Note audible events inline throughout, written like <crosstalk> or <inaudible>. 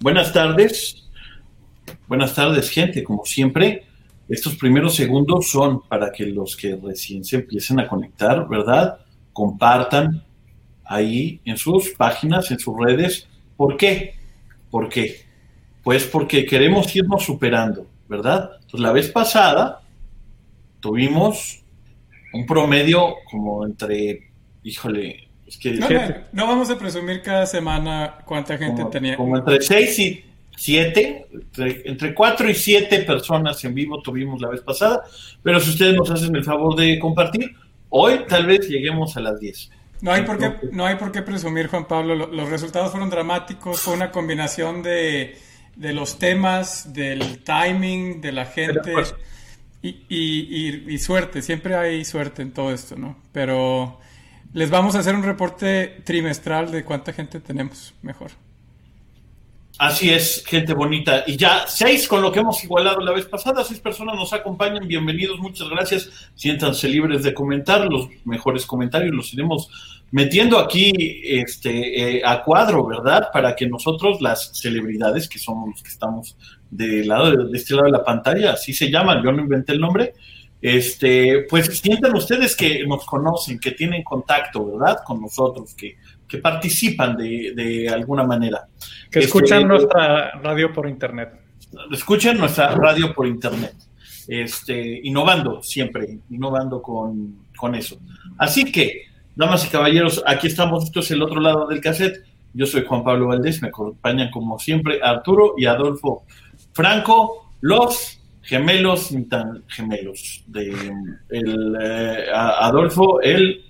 Buenas tardes. Buenas tardes, gente. Como siempre, estos primeros segundos son para que los que recién se empiecen a conectar, ¿verdad? Compartan ahí en sus páginas, en sus redes. ¿Por qué? ¿Por qué? Pues porque queremos irnos superando, ¿verdad? Pues la vez pasada tuvimos un promedio como entre, híjole, que... No, vamos a presumir cada semana cuánta gente tenía. Como entre 6 y 7, entre, 4 y 7 personas en vivo tuvimos la vez pasada, pero si ustedes nos hacen el favor de compartir, hoy tal vez lleguemos a las 10. No hay por qué, no hay por qué presumir, Juan Pablo. Los resultados fueron dramáticos. Fue una combinación de, de los temas, del timing, de la gente y, y, y, suerte. Siempre hay suerte en todo esto, ¿no? Pero les vamos a hacer un reporte trimestral de cuánta gente tenemos. Mejor. Así es, gente bonita. Y ya seis con lo que hemos igualado la vez pasada, seis personas nos acompañan. Bienvenidos, muchas gracias. Siéntanse libres de comentar los mejores comentarios, los iremos metiendo aquí este, eh, a cuadro, ¿verdad? Para que nosotros, las celebridades, que somos los que estamos de, lado, de, este lado de la pantalla, así se llaman, yo no inventé el nombre, este, pues sientan ustedes que nos conocen, que tienen contacto, ¿verdad? Con nosotros, que que participan de, de alguna manera. Que escuchan este, nuestra radio por internet. Escuchen nuestra radio por internet. Este, innovando siempre, innovando con, con eso. Así que, damas y caballeros, aquí estamos, esto es el otro lado del cassette. Yo soy Juan Pablo Valdés, me acompañan como siempre Arturo y Adolfo Franco, los gemelos, ni tan gemelos, de el, eh, Adolfo, el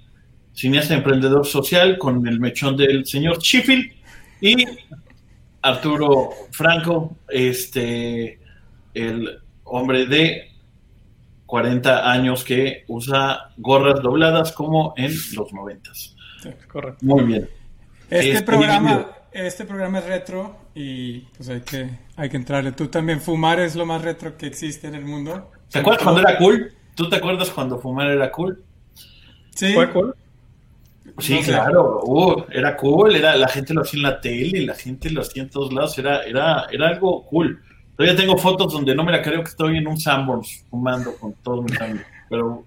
cineasta emprendedor social con el mechón del señor Sheffield y Arturo Franco, este, el hombre de 40 años que usa gorras dobladas como en los 90. correcto. Muy bien. Este, este, programa, este programa es retro y pues hay que, hay que entrarle. Tú también, fumar es lo más retro que existe en el mundo. ¿Te acuerdas cuando era cool? ¿Tú te acuerdas cuando fumar era cool? Sí. ¿Fue cool? Sí, claro, uh, era cool, era, la gente lo hacía en la tele, la gente lo hacía en todos lados, era, era, era algo cool. Todavía tengo fotos donde no me la creo que estoy en un Sanborns fumando con todos mis amigos, pero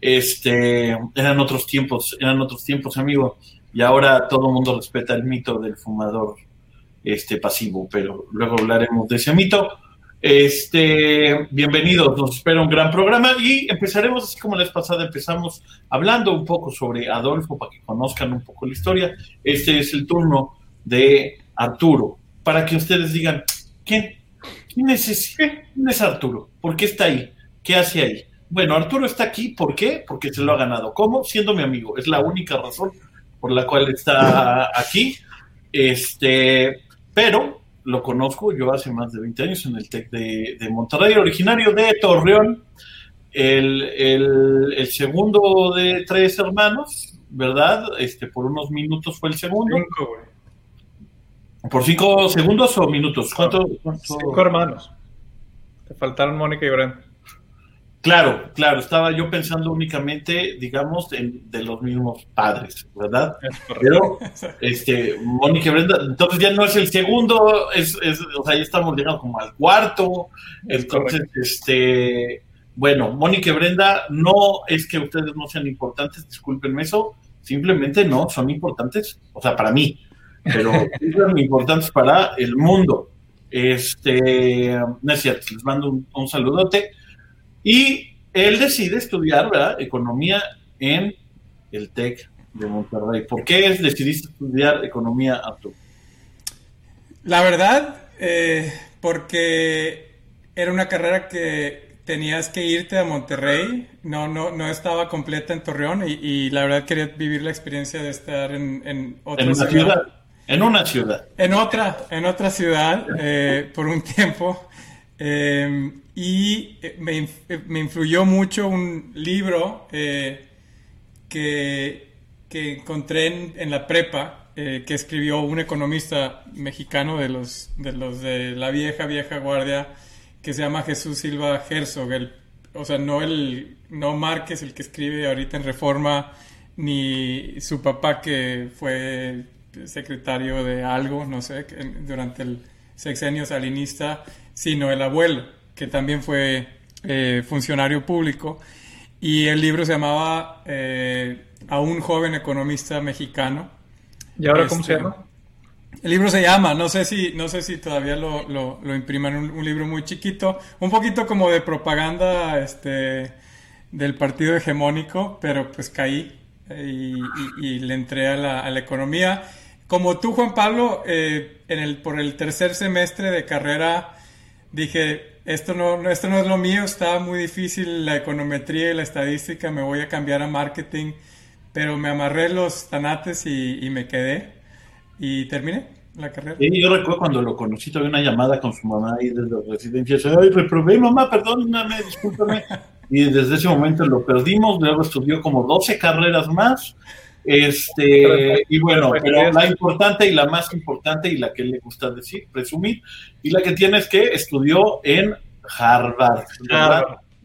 este, eran otros tiempos, eran otros tiempos, amigo, y ahora todo el mundo respeta el mito del fumador este pasivo, pero luego hablaremos de ese mito. Este, bienvenidos, nos espera un gran programa y empezaremos así como la vez pasada, empezamos hablando un poco sobre Adolfo para que conozcan un poco la historia. Este es el turno de Arturo, para que ustedes digan, ¿quién, quién, es, ¿quién es Arturo? ¿Por qué está ahí? ¿Qué hace ahí? Bueno, Arturo está aquí, ¿por qué? Porque se lo ha ganado. ¿Cómo? Siendo mi amigo. Es la única razón por la cual está aquí. Este, pero lo conozco yo hace más de 20 años en el TEC de, Monterrey, originario de Torreón, el, segundo de tres hermanos, ¿verdad? Este, por unos minutos fue el segundo. ¿Por cinco segundos o minutos? ¿Cuánto, Cinco hermanos. Te faltaron Mónica y Brent. Claro, claro, estaba yo pensando únicamente, digamos, en, de los mismos padres, ¿verdad? Pero, este, Mónica Brenda, entonces ya no es el segundo, es, o sea, ya estamos llegando como al cuarto, entonces, este, bueno, Mónica Brenda, no es que ustedes no sean importantes, discúlpenme eso, simplemente no, son importantes, o sea, para mí, pero <laughs> son importantes para el mundo. Este, no es cierto, les mando un, un saludote. Y él decide estudiar economía en el TEC de Monterrey. ¿Por qué decidiste estudiar economía, Arturo? La verdad, eh, porque era una carrera que tenías que irte a Monterrey, no, no, no estaba completa en Torreón y, la verdad quería vivir la experiencia de estar en, otra ciudad. En una ciudad. En otra, en otra ciudad eh, por un tiempo. Eh, y eh, eh, me, influyó mucho un libro eh, que, que, encontré en, la prepa, que escribió un economista mexicano de los, de los de la vieja, vieja guardia, que se llama Jesús Silva Herzog. o sea, no, el, no Márquez, el que escribe ahorita en Reforma, ni su papá, que fue secretario de algo, no sé, durante el sexenio salinista, sino el abuelo, que también fue eh, funcionario público. Y el libro se llamaba eh, A un joven economista mexicano. ¿Y ahora cómo se este, llama? El libro se llama, no sé si, no sé si todavía lo, lo, impriman, un, un, libro muy chiquito, un poquito como de propaganda este, del partido hegemónico, pero pues caí eh, y, le entré a la, a la, economía. Como tú, Juan Pablo, eh, en el, por el tercer semestre de carrera dije, esto no, esto no es lo mío, está muy difícil la econometría y la estadística, me voy a cambiar a marketing, pero me amarré los tanates y me quedé y terminé la carrera. Sí, yo recuerdo cuando lo conocí, tuve una llamada con su mamá ahí desde las residencias. Ay, reprobé, mamá, perdóname, discúlpame. y desde ese momento lo perdimos. Luego estudió como 12 carreras más. Este, y bueno, pero la importante y la más importante y la que le gusta decir, presumir, y la que tiene es que estudió en Harvard,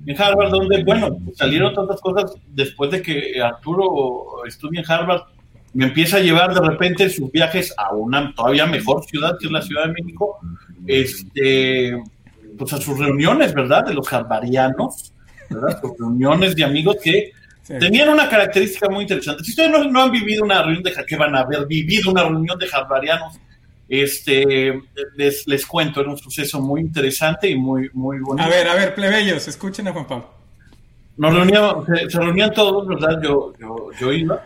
En Harvard, donde, bueno, salieron tantas cosas después de que Arturo estudió en Harvard, me empieza a llevar de repente sus viajes a una todavía mejor ciudad, que es la Ciudad de México, este, pues a sus reuniones, ¿verdad? De los jarbarianos, ¿verdad? Sus reuniones de amigos que tenían una característica muy interesante. Si ustedes no, han vivido una reunión de que van a haber vivido una reunión de jarbarianos, este, les, les cuento, era un suceso muy interesante y muy, muy bonito. A ver, a ver, plebeyos, escuchen a Juan Pablo. Nos reuníamos, se, reunían todos, ¿verdad? Yo, yo, yo iba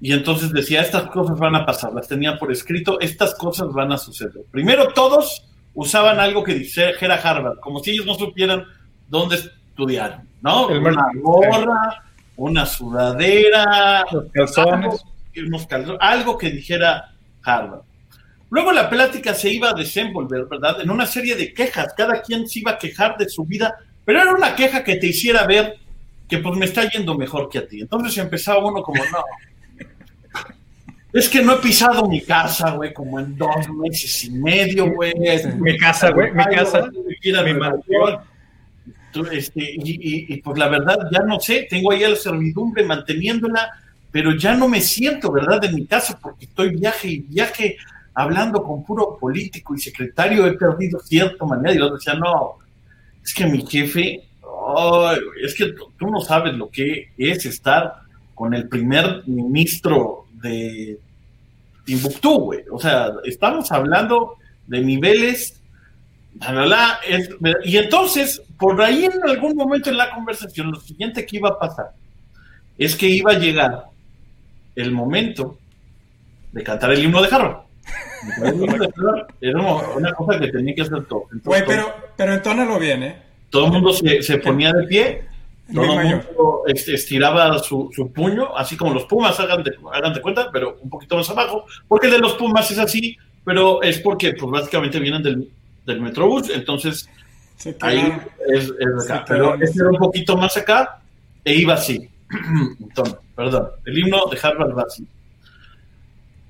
y entonces decía, estas cosas van a pasar, las tenía por escrito, estas cosas van a suceder. Primero todos usaban algo que dijera Harvard, como si ellos no supieran dónde estudiaron, ¿no? una gorra, una sudadera, algo, algo que dijera Harvard. Luego la plática se iba a desenvolver, ¿verdad? En una serie de quejas, cada quien se iba a quejar de su vida, pero era una queja que te hiciera ver que pues me está yendo mejor que a ti. Entonces empezaba uno como, no, es que no he pisado mi casa, güey, como en dos meses y medio, güey. Mi casa, güey, mi casa. Mi este, y, pues la verdad, ya no sé, tengo ahí la servidumbre manteniéndola, pero ya no me siento, ¿verdad?, en mi casa porque estoy viaje y viaje hablando con puro político y secretario, he perdido cierta manera. Y yo decía, no, es que mi jefe, es que tú no sabes lo que es estar con el primer ministro de Timbuktu, güey. O sea, estamos hablando de niveles, y entonces, por ahí en algún momento en la conversación, lo siguiente que iba a pasar es que iba a llegar el momento de cantar el himno de Harvard. Era una cosa que tenía que hacer todo. Güey, pero, pero entónalo bien, ¿eh? Todo el mundo se, se ponía de pie todo el mundo estiraba su, puño, así como los Pumas, hagan de, hagan de cuenta, pero un poquito más abajo, porque el de los Pumas es así, pero es porque pues básicamente vienen del, del Metrobús, entonces ahí es, acá. Pero este era un poquito más acá e iba así. <clears throat> entonces, perdón, el himno de Harvard va así.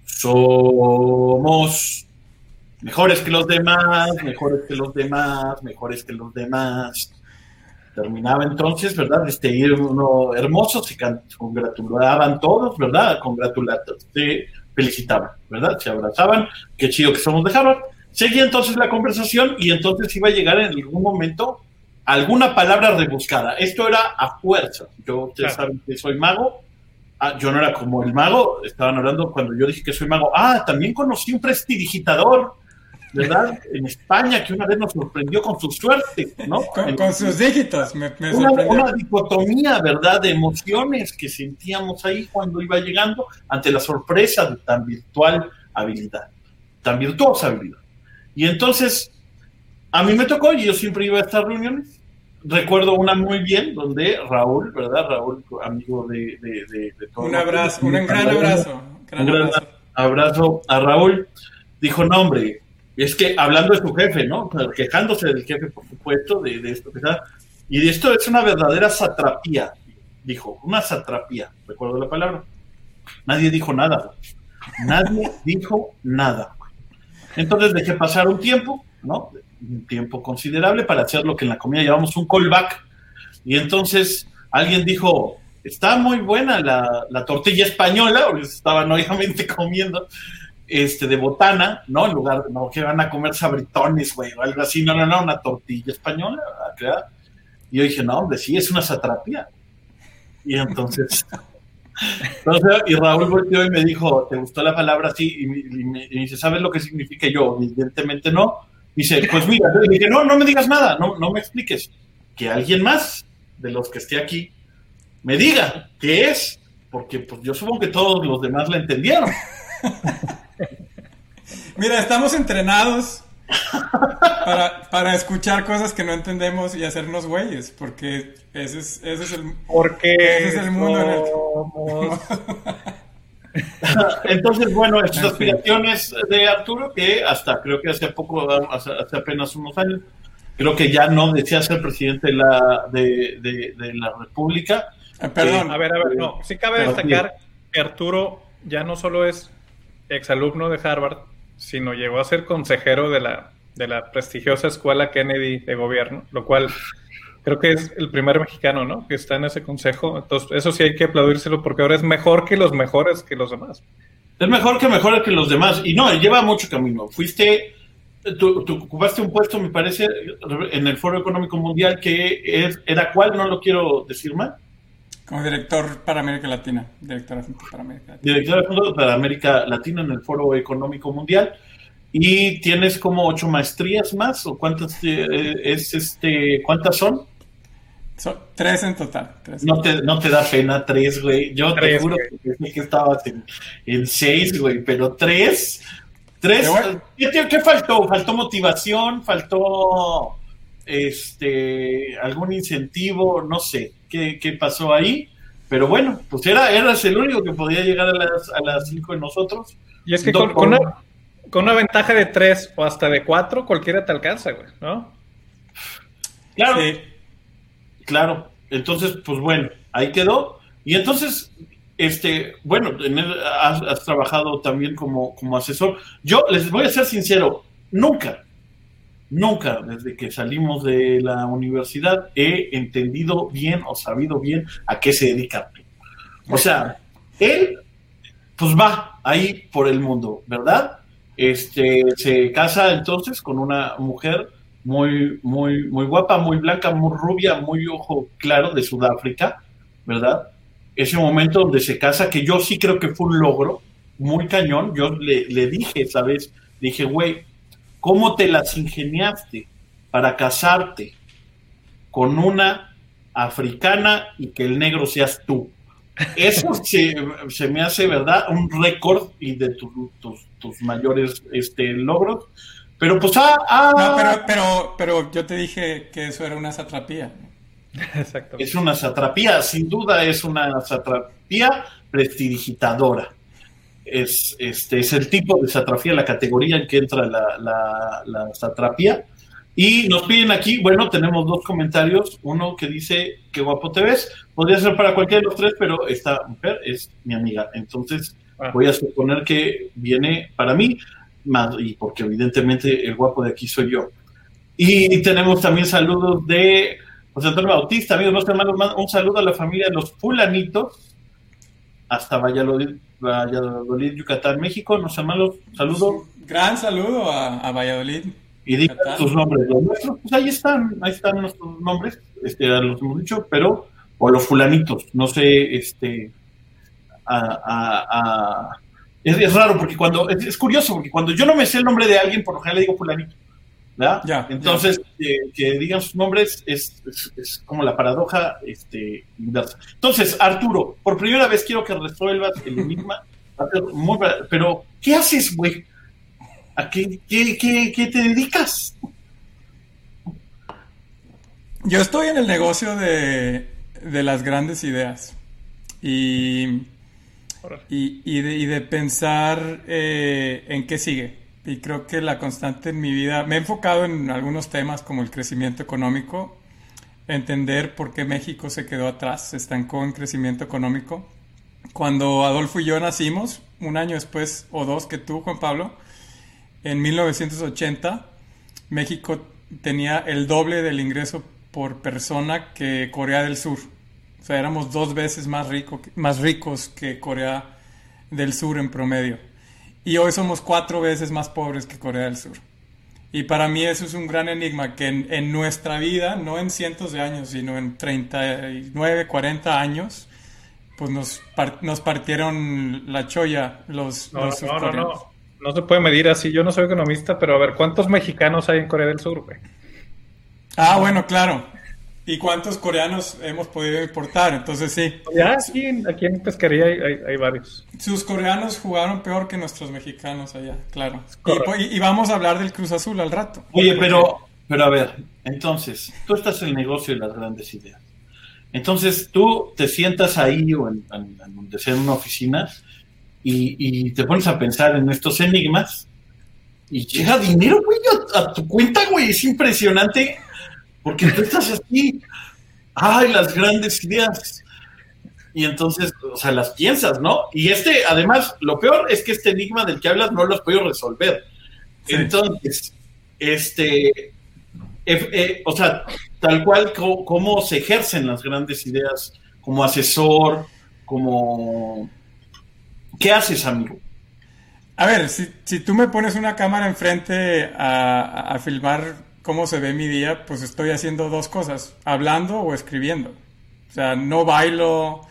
Somos mejores que los demás, mejores que los demás, mejores que los demás terminaba entonces, ¿verdad? Este uno hermoso, se congratulaban todos, ¿verdad? Congratulatos, se felicitaban, ¿verdad? Se abrazaban, qué chido que somos de Harvard. Seguía entonces la conversación y entonces iba a llegar en algún momento alguna palabra rebuscada. Esto era a fuerza. Yo, ustedes saben que soy mago. Ah, yo no era como el mago, estaban hablando cuando yo dije que soy mago. Ah, también conocí un prestidigitador ¿verdad? <laughs> En España, que una vez nos sorprendió con su suerte, ¿no? Con, sus dígitos, me, una, una, dicotomía, ¿verdad? De emociones que sentíamos ahí cuando iba llegando ante la sorpresa de tan virtual habilidad, tan virtuosa habilidad. Y entonces, a mí me tocó, y yo siempre iba a estas reuniones. Recuerdo una muy bien, donde Raúl, ¿verdad? Raúl, amigo de, de, Un abrazo, un gran abrazo. un gran abrazo a Raúl. Dijo, no, hombre, es que hablando de su jefe, ¿no? Quejándose del jefe, por supuesto, de, esto que está. Y de esto es una verdadera satrapía, dijo, una satrapía, recuerdo la palabra. Nadie dijo nada. Nadie <laughs> dijo nada. Entonces dejé pasar un tiempo, ¿no? Un tiempo considerable para hacer lo que en la comida llamamos un callback. Y entonces alguien dijo, está muy buena la, la tortilla española, porque estaban <laughs> obviamente comiendo este, de botana, ¿no? En lugar de, no, que van a comer sabritones, güey, o algo así, no, no, no, una tortilla española, ¿verdad? Y yo dije, no, hombre, sí, es una satrapía. Y entonces, <laughs> y Raúl volteó y me dijo, ¿te gustó la palabra así? Y me, y y dice, ¿sabes lo que significa Y yo? Evidentemente no. Dice, pues mira, le dije, no, no me digas nada, no, no me expliques. Que alguien más de los que esté aquí me diga qué es, porque pues yo supongo que todos los demás la entendieron. <laughs> Mira, estamos entrenados para, para escuchar cosas que no entendemos y hacernos güeyes, porque ese es, ese es el... Porque Ese es el mundo en el- somos- <laughs> Entonces, bueno, estas aspiraciones de Arturo, que hasta creo que hace poco, hace, hace apenas unos años, creo que ya no decía ser presidente de la, de, de- de la República. Eh, Perdón, A ver, a ver, no. Sí cabe destacar que Arturo ya no solo es exalumno de Harvard, sino llegó a ser consejero de la, de la prestigiosa escuela Kennedy de gobierno, lo cual creo que es el primer mexicano, ¿no? Que está en ese consejo. Entonces, eso sí hay que aplaudírselo porque ahora es mejor que los mejores que los demás. Es mejor que mejor que los demás. Y no, lleva mucho camino. Fuiste, tú, tú ocupaste un puesto, me parece, en el Foro Económico Mundial, que es, era cuál, no lo quiero decir mal, como director para América Latina, director adjunto para América Latina. director de Fondo para América Latina en el Foro Económico Mundial. Y tienes como ocho maestrías más, o cuántas eh, es este, cuántas son? Son tres en total. tres. No te, no te da pena tres, güey. Yo te juro güey. que estabas en, en seis, güey, pero tres. Tres. Pero bueno. ¿Qué, qué- qué faltó? ¿Faltó motivación? ¿Faltó este algún incentivo? No sé qué, qué pasó ahí. Pero bueno, pues era, eras el único que podía llegar a las, a las cinco de nosotros. Y es que con, una, con una ventaja de tres o hasta de cuatro, cualquiera te alcanza, güey, ¿no? Claro, Sí. Claro, entonces, pues bueno, ahí quedó. Y entonces, este, bueno, en has, has trabajado también como, como asesor. Yo les voy a ser sincero, nunca, nunca desde que salimos de la universidad he entendido bien o sabido bien a qué se dedica. O sea, él, pues va ahí por el mundo, ¿verdad? Este, se casa entonces con una mujer muy, muy, muy guapa, muy blanca, muy rubia, muy ojo claro de Sudáfrica, ¿verdad? Ese momento donde se casa, que yo sí creo que fue un logro, muy cañón. Yo le, le dije, ¿sabes? Dije, güey, ¿cómo te las ingeniaste para casarte con una africana y que el negro seas tú? Eso <laughs> se, se me hace, ¿verdad? Un récord y de tu- tus, tus mayores este, logros. Pero pues, ah, ah, No, pero, pero, pero yo te dije que eso era una satrapía. Exacto. Es una satrapía, sin duda es una satrapía prestidigitadora. Es, este, es el tipo de satrapía, la categoría en que entra la, la, la satrapía. Y nos piden aquí, bueno, tenemos dos comentarios. Uno que dice, qué guapo te ves. Podría ser para cualquiera de los tres, pero esta mujer es mi amiga. Entonces Ah. voy a suponer que viene para mí, más, y porque evidentemente el guapo de aquí soy yo. Y tenemos también saludos de José Antonio Bautista, amigos, los hermanos, man- un saludo a la familia de los fulanitos hasta Valladolid, Valladolid Yucatán, México. Nos hermanos, saludo Gran saludo a, a Valladolid. y digan sus nombres. Los nuestros, pues ahí están, ahí están nuestros nombres, este, los hemos dicho, pero, o los fulanitos, no sé, este, a, a- a- es, es raro porque cuando, es, es curioso porque cuando yo no me sé el nombre de alguien, por lo general le digo fulanito. ¿Verdad? Ya, Entonces, eh, que digan sus nombres es, es- es como la paradoja este, inversa. Entonces, Arturo, por primera vez quiero que resuelvas el enigma. Muy Pero, ¿qué haces, güey? ¿A qué, qué, qué- qué te dedicas? Yo estoy en el negocio de, de las grandes ideas y, y, y de, y de pensar eh, en qué sigue. Y creo que la constante en mi vida, me he enfocado en algunos temas como el crecimiento económico, entender por qué México se quedó atrás, se estancó en crecimiento económico. Cuando Adolfo y yo nacimos, un año después o dos que tú, Juan Pablo, en 1980, México tenía el doble del ingreso por persona que Corea del Sur. O sea, éramos dos veces más, rico, más ricos que Corea del Sur en promedio. Y hoy somos cuatro veces más pobres que Corea del Sur. Y para mí eso es un gran enigma, que en, nuestra vida, no en cientos de años, sino en 39, 40 años, pues nos, nos partieron la cholla los, no, los no, no, no, se puede medir así. Yo no soy economista, pero a ver, ¿cuántos mexicanos hay en Corea del Sur, güey? Ah, bueno, claro. ¿Y cuántos coreanos hemos podido importar? Entonces sí. Ya, aquí, aquí en pesquería hay, varios. Sus coreanos jugaron peor que nuestros mexicanos allá, claro. Y, vamos a hablar del Cruz Azul al rato. Oye, pero, pero a ver, entonces, tú estás en el negocio de las grandes ideas. Entonces tú te sientas ahí o en, donde sea en una oficina y, y, te pones a pensar en estos enigmas y llega dinero, güey, a tu cuenta, güey. Es impresionante porque tú estás así, ay, las grandes ideas. Y entonces, o sea, las piensas, ¿no? Y este, además, lo peor es que este enigma del que hablas no lo has podido resolver. Entonces, este, eh, eh, o sea, tal cual cómo se ejercen las grandes ideas como asesor, como... ¿Qué haces, amigo? A ver, si, si tú me pones una cámara enfrente a, a filmar cómo se ve mi día, pues estoy haciendo dos cosas, hablando o escribiendo. O sea, no bailo,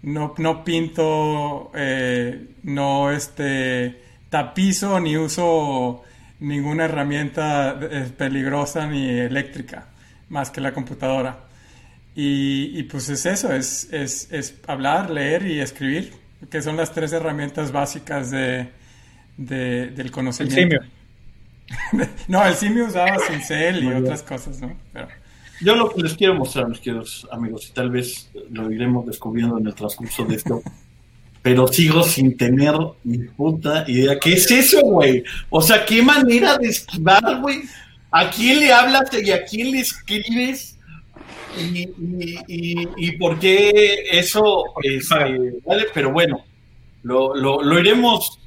no, no pinto, eh, no este, tapizo ni uso ninguna herramienta eh, peligrosa ni eléctrica, más que la computadora. Y, pues es eso, es, es, hablar, leer y escribir, que son las tres herramientas básicas de, del conocimiento. <laughs> no, el simio usaba cincel y otras cosas, ¿no? Yo lo que les quiero mostrar, mis queridos amigos, y tal vez lo iremos descubriendo en el transcurso de esto, <laughs> pero sigo sin tener ni puta idea. ¿Qué es eso, güey? O sea, ¿qué manera de esquivar, güey? ¿A quién le hablas y a quién le escribes? Y, y, por qué eso, este, vale, pero bueno, lo, lo, lo iremos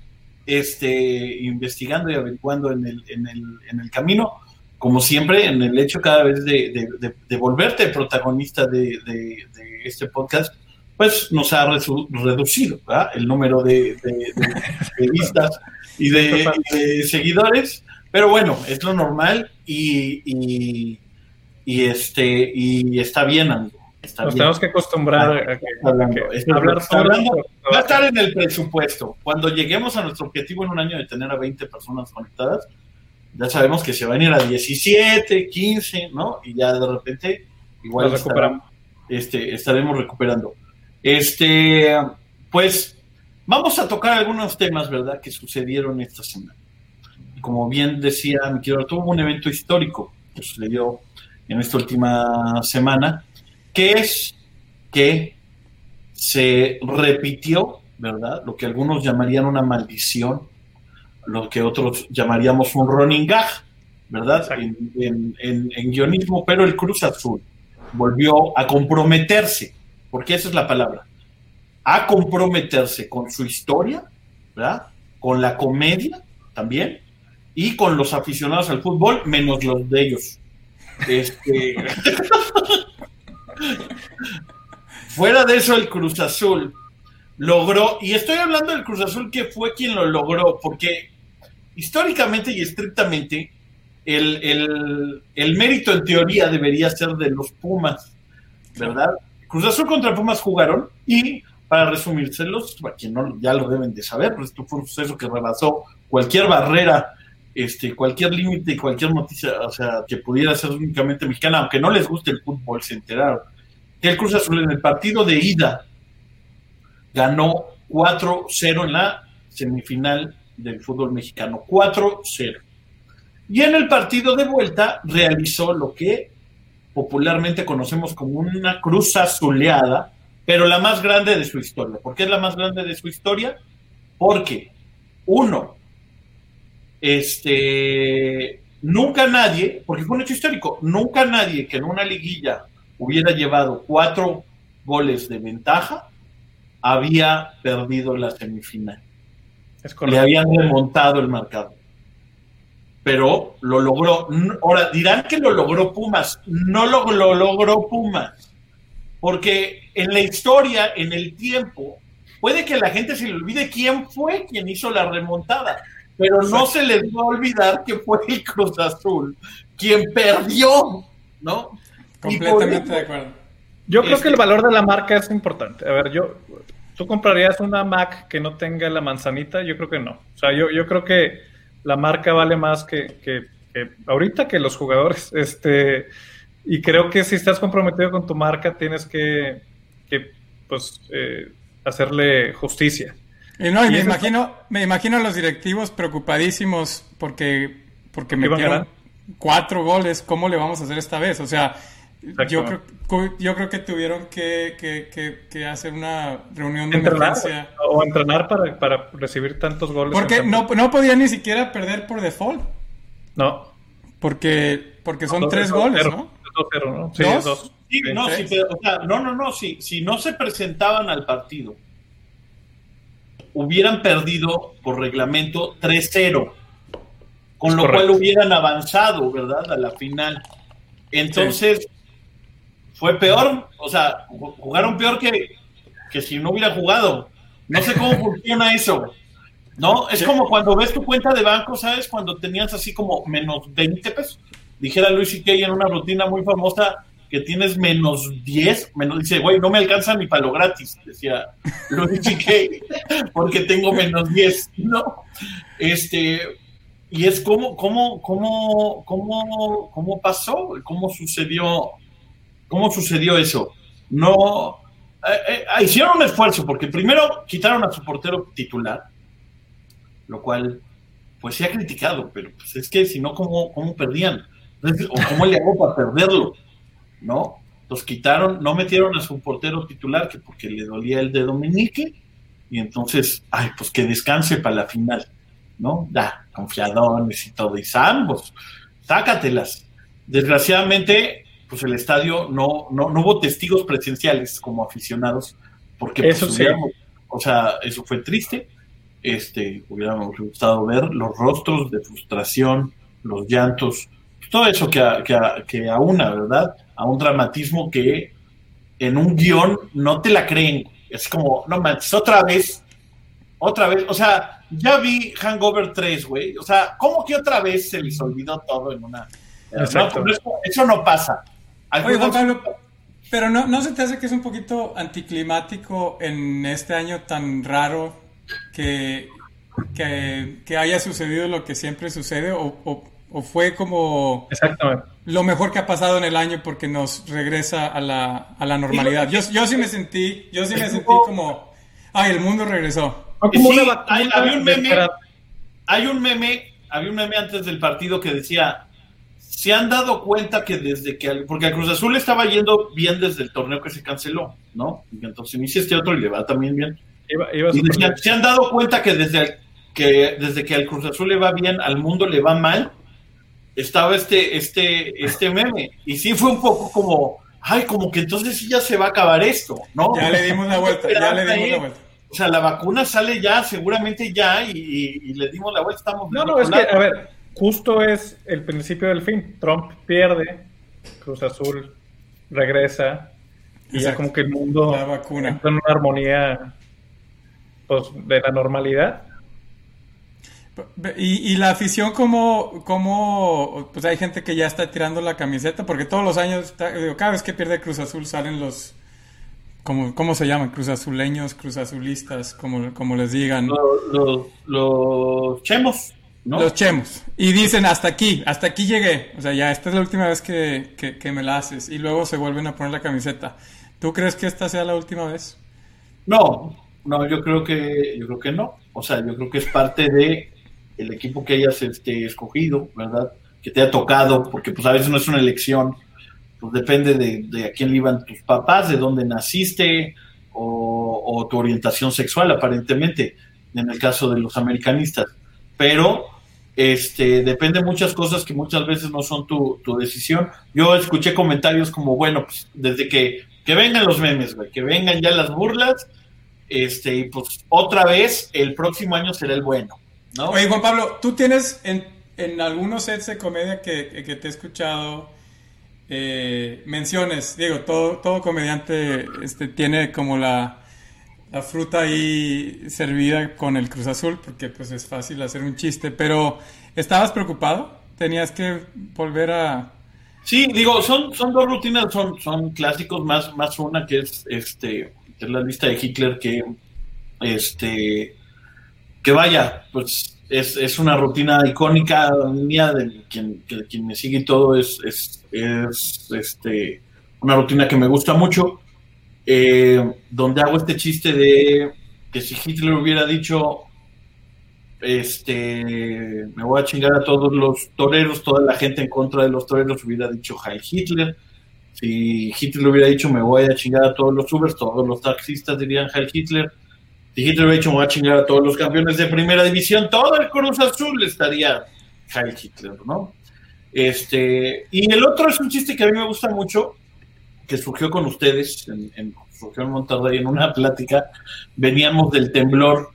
este, investigando y averiguando en el, en el, en el camino, como siempre, en el hecho cada vez de, de, volverte protagonista de, este podcast, pues nos ha reducido el número de, vistas y de, seguidores, pero bueno, es lo normal y, y, y, este, y está bien, amigo. Nos tenemos que acostumbrar a, que, hablar Va a estar en el presupuesto. Cuando lleguemos a nuestro objetivo en un año de tener a 20 personas conectadas, ya sabemos que se van a ir a 17, 15, ¿no? Y ya de repente, igual este, estaremos recuperando. Este, pues, vamos a tocar algunos temas, ¿verdad?, que sucedieron esta semana. Como bien decía mi querido, tuvo un evento histórico que sucedió en esta última semana que es que se repitió, ¿verdad? Lo que algunos llamarían una maldición, lo que otros llamaríamos un running gag, ¿verdad? En, en, guionismo, pero el Cruz Azul volvió a comprometerse, porque esa es la palabra, a comprometerse con su historia, ¿verdad? Con la comedia también, y con los aficionados al fútbol, menos los de ellos. Este... <laughs> Fuera de eso, el Cruz Azul logró, y estoy hablando del Cruz Azul que fue quien lo logró, porque históricamente y estrictamente el, mérito en teoría debería ser de los Pumas, ¿verdad? Cruz Azul contra Pumas jugaron y para resumírselos, para quien no ya lo deben de saber, pues esto fue un suceso que rebasó cualquier barrera, este, cualquier límite, cualquier noticia, o sea, que pudiera ser únicamente mexicana, aunque no les guste el fútbol, se enteraron el Cruz Azul en el partido de ida ganó 4-0 en la semifinal del fútbol mexicano. 4-0. Y en el partido de vuelta realizó lo que popularmente conocemos como una cruz azuleada, pero la más grande de su historia. ¿Por qué es la más grande de su historia? Porque, uno, este, nunca nadie, porque fue un hecho histórico, nunca nadie que en una liguilla hubiera llevado cuatro goles de ventaja, había perdido la semifinal. Le habían remontado el marcador. Pero lo logró. Ahora, dirán que lo logró Pumas. No lo, lo logró Pumas. Porque en la historia, en el tiempo, puede que la gente se le olvide quién fue quien hizo la remontada, pero no se les va a olvidar que fue el Cruz Azul quien perdió, ¿no? Completamente de acuerdo. Yo creo que el valor de la marca es importante. A ver, yo, ¿tú comprarías una Mac que no tenga la manzanita? Yo creo que no. O sea, yo, yo creo que la marca vale más que, que, que ahorita que los jugadores. <laughs> Este, y creo que si estás comprometido con tu marca, tienes que, que pues, eh, hacerle justicia. Y no, y me imagino, me imagino a los directivos preocupadísimos porque, porque metieron cuatro goles. ¿Cómo le vamos a hacer esta vez? O sea, yo creo, yo creo que tuvieron que, que, que, hacer una reunión de emergencia. O entrenar para, para recibir tantos goles. Porque no, no podían ni siquiera perder por default. No. Porque, porque son tres goles, ¿no? 2-0, ¿no? Sí, ¿Dos? Sí, no, sí, pero, o sea, no, no, no, si, si no se presentaban al partido, hubieran perdido por reglamento 3-0, con lo cual hubieran avanzado, ¿verdad? A la final. Entonces, fue peor, o sea, jugaron peor que, que si no hubiera jugado. No sé cómo <laughs> funciona eso. ¿No? Es como cuando ves tu cuenta de banco, ¿sabes? Cuando tenías así como menos 20 pesos. Dijera Luis y en una rutina muy famosa que tienes menos 10, menos, dice, güey, no me alcanza ni para lo gratis, decía Luis y <laughs> porque tengo menos 10, ¿no? Este, y es como, cómo, cómo, cómo, cómo pasó, cómo sucedió, cómo sucedió eso. No, eh, eh, hicieron un esfuerzo, porque primero quitaron a su portero titular, lo cual, pues se ha criticado, pero pues es que si no, ¿cómo, cómo perdían? ¿O cómo le hago para perderlo? ¿No? Los quitaron, no metieron a su portero titular, que porque le dolía el de Dominique, y entonces, ay, pues que descanse para la final, ¿no? Da, confiadones y todo, y ambos, sácatelas. Desgraciadamente, pues el estadio no, no, no hubo testigos presenciales como aficionados, porque pues, eso sí. o sea, eso fue triste. Este, hubiéramos gustado ver los rostros de frustración, los llantos, todo eso que, que, que aúna, ¿verdad? A un dramatismo que en un guion no te la creen. Es como, no manches, otra vez, otra vez, o sea, ya vi Hangover 3, güey. O sea, ¿cómo que otra vez se les olvidó todo en una... Exacto. No, eso, eso, no pasa. Oye, Juan Pablo, pero no, ¿no se te hace que es un poquito anticlimático en este año tan raro que, que, que haya sucedido lo que siempre sucede? ¿O, o o fue como lo mejor que ha pasado en el año porque nos regresa a la, a la normalidad. Yo, yo sí me sentí, yo sí me sentí como, ay, el mundo regresó. Sí, hay, había un meme, hay un meme, había un meme antes del partido que decía, se han dado cuenta que desde que, porque el Cruz Azul estaba yendo bien desde el torneo que se canceló, ¿no? Y entonces inicia este otro y le va también bien. y decían, se han dado cuenta que desde, que desde que al Cruz Azul le va bien, al mundo le va mal, estaba este, este, este <laughs> meme. Y sí fue un poco como, ay, como que entonces sí ya se va a acabar esto, ¿no? Ya le dimos la vuelta, ya le dimos la vuelta. O sea, la vacuna sale ya, seguramente ya, y, le dimos la vuelta, estamos... No, no, es que, a ver, justo es el principio del fin. Trump pierde, Cruz Azul regresa, y ya como que el mundo la vacuna. entra en una armonía pues, de la normalidad. Y, y, la afición, como, como, pues hay gente que ya está tirando la camiseta, porque todos los años, cada vez que pierde Cruz Azul salen los, como, ¿cómo se llaman? Cruz Azuleños, Cruz Azulistas, como, como les digan. Los, los, chemos, ¿no? Los chemos. Y dicen, hasta aquí, hasta aquí llegué. O sea, ya esta es la última vez que, que, que me la haces. Y luego se vuelven a poner la camiseta. ¿Tú crees que esta sea la última vez? No, no, yo creo que, yo creo que no. O sea, yo creo que es parte de el equipo que hayas este, escogido, ¿verdad? Que te ha tocado, porque pues a veces no es una elección, pues depende de, a quién le iban tus papás, de dónde naciste o, tu orientación sexual, aparentemente, en el caso de los americanistas. Pero este, depende de muchas cosas que muchas veces no son tu, decisión. Yo escuché comentarios como, bueno, pues desde que, que vengan los memes, que vengan ya las burlas, este, y pues otra vez el próximo año será el bueno. Oye, Juan Pablo, tú tienes en, en algunos sets de comedia que, que te he escuchado eh, menciones, digo, todo, todo comediante este, tiene como la, la fruta ahí servida con el Cruz Azul, porque pues es fácil hacer un chiste, pero ¿estabas preocupado? ¿Tenías que volver a...? Sí, digo, son, son dos rutinas, son, son clásicos, más, más una que es, este, es la lista de Hitler, que, este, que vaya, pues es, es una rutina icónica mía de quien, quien me sigue y todo, es, es, es este, una rutina que me gusta mucho eh, donde hago este chiste de que si Hitler hubiera dicho, este, me voy a chingar a todos los toreros, toda la gente en contra de los toreros hubiera dicho Heil Hitler. Si Hitler hubiera dicho, me voy a chingar a todos los Ubers, todos los taxistas dirían Heil Hitler. Si Hitler hubiera dicho, me voy a chingar a todos los campeones de primera división, todo el Cruz Azul estaría Heil Hitler, ¿no? Este, y el otro es un chiste que a mí me gusta mucho, que surgió con ustedes, en, surgió en Monterrey en una plática, veníamos del temblor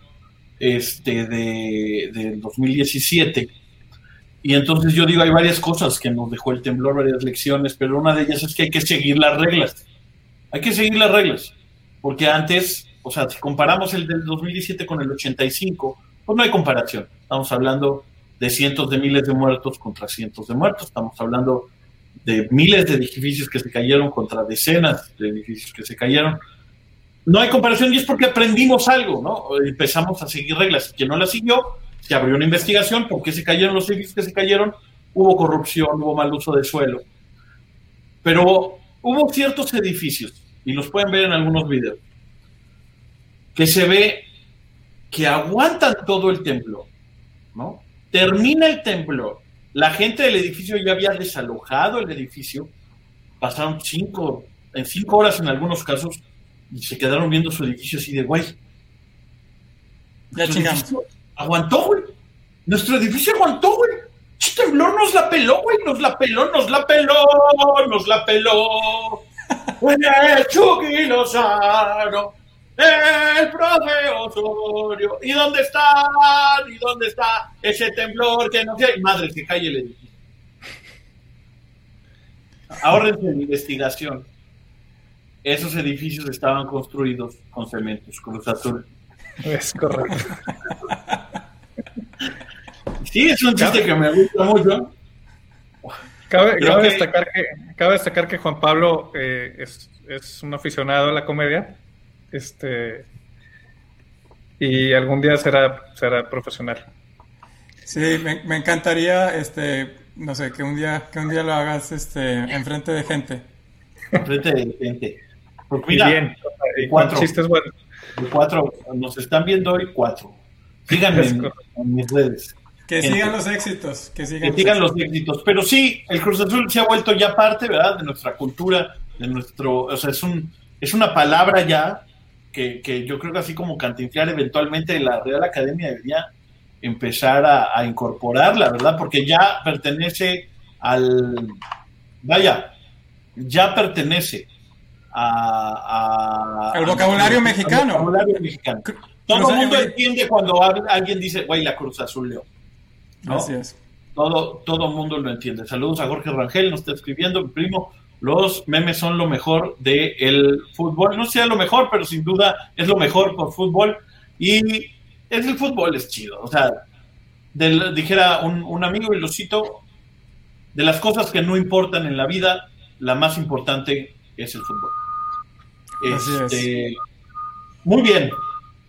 este, de, del 2017. Y entonces yo digo, hay varias cosas que nos dejó el temblor, varias lecciones, pero una de ellas es que hay que seguir las reglas. Hay que seguir las reglas, porque antes, o sea, si comparamos el del 2017 con el 85, pues no hay comparación. Estamos hablando de cientos de miles de muertos contra cientos de muertos. Estamos hablando de miles de edificios que se cayeron contra decenas de edificios que se cayeron. No hay comparación y es porque aprendimos algo, ¿no? Empezamos a seguir reglas. Quien no las siguió, se abrió una investigación, por qué se cayeron los edificios que se cayeron, hubo corrupción, hubo mal uso de suelo. Pero hubo ciertos edificios, y los pueden ver en algunos videos, que se ve que aguantan todo el temblor, ¿no? Termina el temblor la gente del edificio ya había desalojado el edificio, pasaron cinco, en cinco horas en algunos casos, y se quedaron viendo su edificio así de guay. Ya chingamos. Aguantó, güey. Nuestro edificio aguantó, güey. temblor nos la peló, güey. Nos la peló, nos la peló, nos la peló. <laughs> Chucky Lozano el profe Osorio. ¿Y dónde está? ¿Y dónde está ese temblor que no sé? Madre, que cae el edificio. Ahorrense la investigación. Esos edificios estaban construidos con cementos, Cruz Azul. Es correcto. Sí, es un chiste que me gusta mucho. Cabe, destacar, que, cabe destacar que Juan Pablo eh, es, es un aficionado a la comedia este, y algún día será, será profesional. Sí, me, encantaría, este, no sé, que un día, que un día lo hagas, este, enfrente de gente. Enfrente de gente. Porque mira, bien, cuatro, chistes buenos. Cuatro, nos están viendo hoy cuatro. Síganme en, mis redes. Que sigan los éxitos. Que sigan, que sigan los, éxitos. Pero sí, el Cruz Azul se ha vuelto ya parte, ¿verdad? De nuestra cultura, de nuestro, o sea, es un, es una palabra ya que, yo creo que así como Cantinflar eventualmente la Real Academia debería empezar a, incorporarla, ¿verdad? Porque ya pertenece al, vaya, ya pertenece a, al vocabulario mexicano. vocabulario mexicano. Todo el mundo entiende cuando alguien dice, güey, la Cruz Azul León. Así es. Todo, todo mundo lo entiende. Saludos a Jorge Rangel, nos está escribiendo, mi primo los memes son lo mejor del fútbol. No sea lo mejor, pero sin duda es lo mejor por fútbol. Y es el fútbol, es chido. O sea, dijera un, amigo, y lo cito, de las cosas que no importan en la vida, la más importante es el fútbol. Este, muy bien.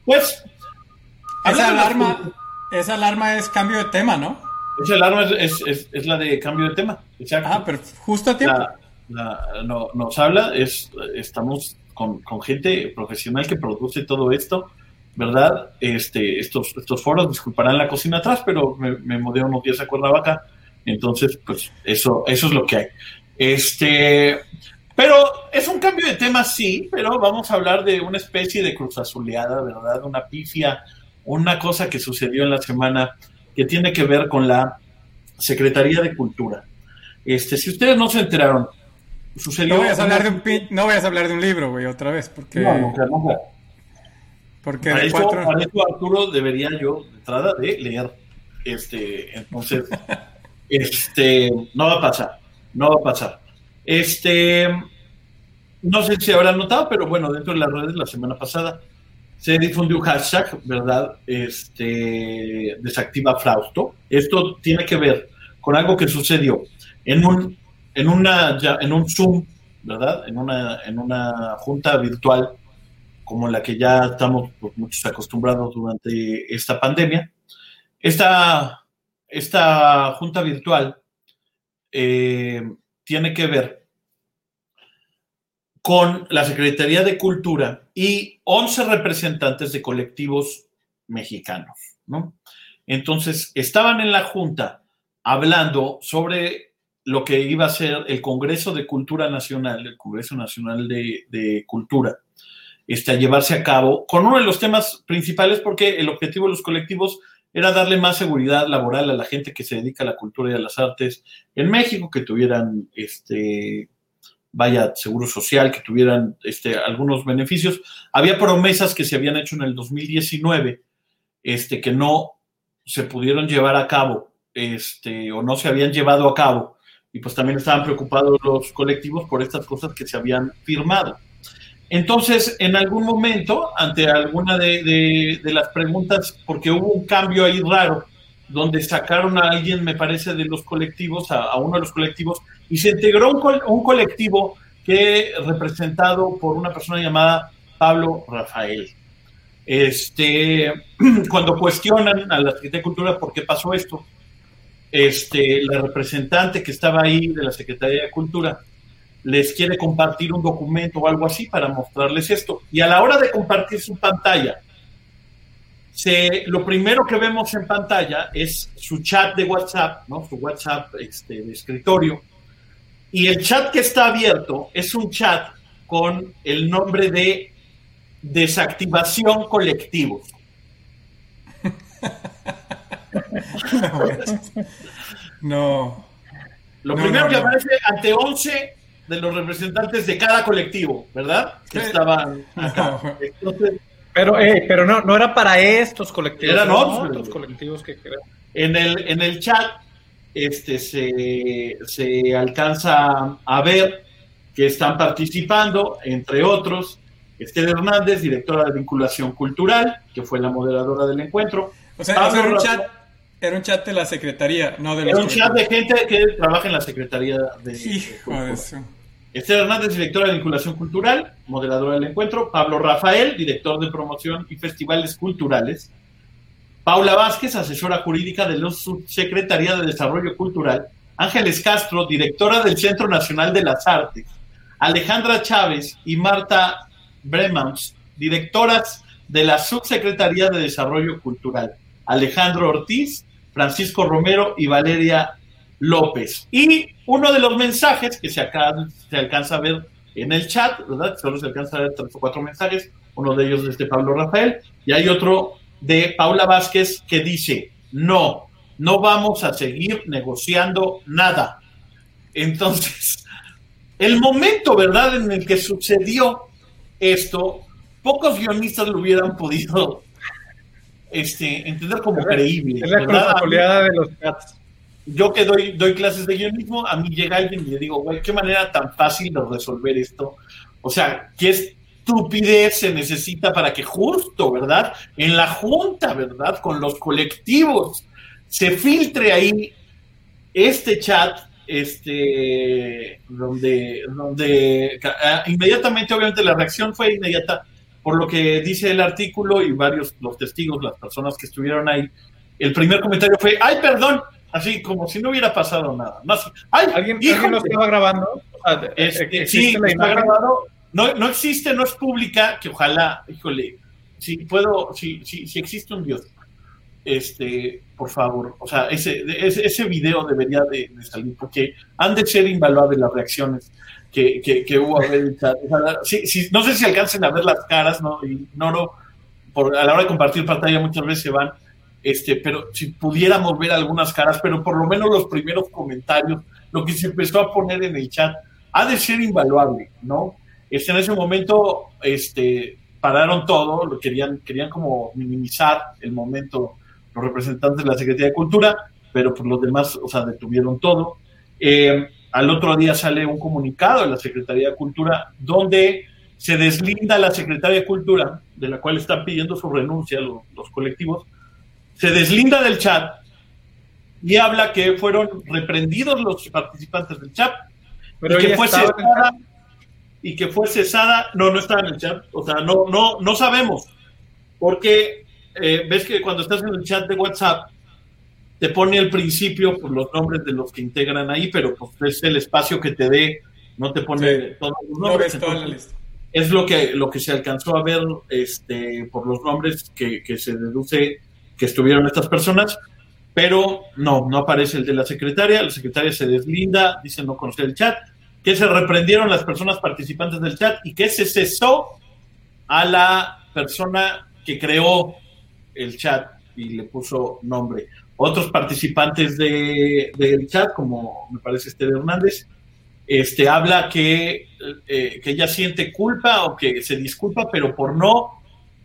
Pues. Esa alarma, esa alarma es cambio de tema, ¿no? Esa alarma es, la de cambio de tema. Exacto. Ah, pero justo a tiempo no, nos habla, es, estamos con, gente profesional que produce todo esto, ¿verdad? Este, estos, estos foros, disculparán la cocina atrás, pero me, me unos días a Cuernavaca, entonces, pues eso, eso es lo que hay. Este, pero es un cambio de tema, sí, pero vamos a hablar de una especie de cruz azuleada, ¿verdad? Una pifia, una cosa que sucedió en la semana que tiene que ver con la Secretaría de Cultura. Este, si ustedes no se enteraron, no voy a hablar de un, no a hablar de un libro, güey, otra vez, porque... No, nunca, nunca. Porque para, eso, Arturo debería yo de entrada de leer. Este, entonces, <laughs> este, no va a pasar, no va a pasar. Este, no sé si habrán notado, pero bueno, dentro de las redes la semana pasada se difundió un hashtag, ¿verdad? Este, desactiva Frausto. Esto tiene que ver con algo que sucedió en un, en una, en un Zoom, ¿verdad? En una, en una junta virtual como la que ya estamos pues, muchos acostumbrados durante esta pandemia. Esta, esta junta virtual eh, tiene que ver con la Secretaría de Cultura y 11 representantes de colectivos mexicanos, ¿no? Entonces, estaban en la junta hablando sobre lo que iba a ser el Congreso de Cultura Nacional, el Congreso Nacional de, de Cultura, este, a llevarse a cabo, con uno de los temas principales, porque el objetivo de los colectivos era darle más seguridad laboral a la gente que se dedica a la cultura y a las artes en México, que tuvieran, este, vaya, seguro social, que tuvieran este, algunos beneficios. Había promesas que se habían hecho en el 2019, este, que no se pudieron llevar a cabo, este, o no se habían llevado a cabo, y pues también estaban preocupados los colectivos por estas cosas que se habían firmado. Entonces, en algún momento, ante alguna de, las preguntas, porque hubo un cambio ahí raro, donde sacaron a alguien, me parece, de los colectivos, a, uno de los colectivos, y se integró un, un, colectivo que representado por una persona llamada Pablo Rafael. Este, <clears throat> cuando cuestionan a la Secretaría de Cultura por qué pasó esto, este, la representante que estaba ahí de la Secretaría de Cultura les quiere compartir un documento o algo así para mostrarles esto. Y a la hora de compartir su pantalla, se, lo primero que vemos en pantalla es su chat de WhatsApp, su WhatsApp este, de escritorio. Y el chat que está abierto es un chat con el nombre de desactivación colectivos. <laughs> <laughs> no. Lo primero que aparece ante 11 de los representantes de cada colectivo, ¿verdad? Que estaban acá. pero, eh, pero no, no era para estos colectivos. Eran otros colectivos que en el, en el chat este, se, se alcanza a ver que están participando, entre otros, Esther Hernández, directora de vinculación cultural, que fue la moderadora del encuentro. O sea, un, chat, era un chat de la secretaría, no de Era un chat de gente que trabaja en la secretaría de. Hijo de eso. Esther Hernández, directora de vinculación cultural, moderadora del encuentro. Pablo Rafael, director de promoción y festivales culturales. Paula Vázquez, asesora jurídica de la Subsecretaría de Desarrollo Cultural. Ángeles Castro, directora del Centro Nacional de las Artes. Alejandra Chávez y Marta Bremans, directoras de la Subsecretaría de Desarrollo Cultural. Alejandro Ortiz, Francisco Romero y Valeria López. Y uno de los mensajes que se, se alcanza a ver en el chat, ¿verdad? Solo se alcanza a ver tres o cuatro mensajes, uno de ellos es de Pablo Rafael, y hay otro de Paula Vázquez que dice, no, no vamos a seguir negociando nada. Entonces, <laughs> el momento, ¿verdad?, en el que sucedió esto, pocos guionistas lo hubieran podido este, entender como creíble. Es la de los chats yo que doy, doy clases de guionismo, a mí llega alguien y le digo, güey, qué manera tan fácil de resolver esto. O sea, qué estupidez se necesita para que justo, ¿verdad? En la junta, ¿verdad? Con los colectivos, se filtre ahí este chat, este, donde, donde ah, inmediatamente, obviamente, la reacción fue inmediata, por lo que dice el artículo y varios, los testigos, las personas que estuvieron ahí. El primer comentario fue, ay, perdón, así como si no hubiera pasado nada. ¿Alguien, ¿Alguien lo estaba grabando? Este, sí, está grabado. No, no existe, no es pública, que ojalá, híjole, si puedo, si, si, si existe un Dios, este, por favor, o sea, ese, ese, ese video debería de, salir, porque han de ser invaluables las reacciones que, que, hubo a ver no sé si alcancen a ver las caras, no ignoro, por, a la hora de compartir pantalla muchas veces se van, este, pero si pudiéramos ver algunas caras, pero por lo menos los primeros comentarios, lo que se empezó a poner en el chat, ha de ser invaluable, ¿no? Este, en ese momento, este, pararon todo, lo querían, querían como minimizar el momento los representantes de la Secretaría de Cultura, pero por pues los demás, o sea, detuvieron todo. Eh, al otro día sale un comunicado de la Secretaría de Cultura donde se deslinda la Secretaría de Cultura, de la cual están pidiendo su renuncia los, los colectivos, se deslinda del chat y habla que fueron reprendidos los participantes del chat Pero y, que fue en cesada, y que fue cesada, no, no estaba en el chat, o sea, no, no, no sabemos, porque eh, ves que cuando estás en el chat de WhatsApp, te pone al principio pues, los nombres de los que integran ahí, pero pues es el espacio que te dé, no te pone Sí. todos los No nombres. ves toda la entonces, lista. es lo que, lo que se alcanzó a ver este, por los nombres que, que se deduce que estuvieron estas personas, pero no, no aparece el de la secretaria, la secretaria se deslinda, dice no conocer el chat, que se reprendieron las personas participantes del chat y que se cesó a la persona que creó el chat y le puso nombre. Otros participantes de- del chat, como me parece Esther Hernández, este, habla que, eh, que ella siente culpa o que se disculpa, pero por no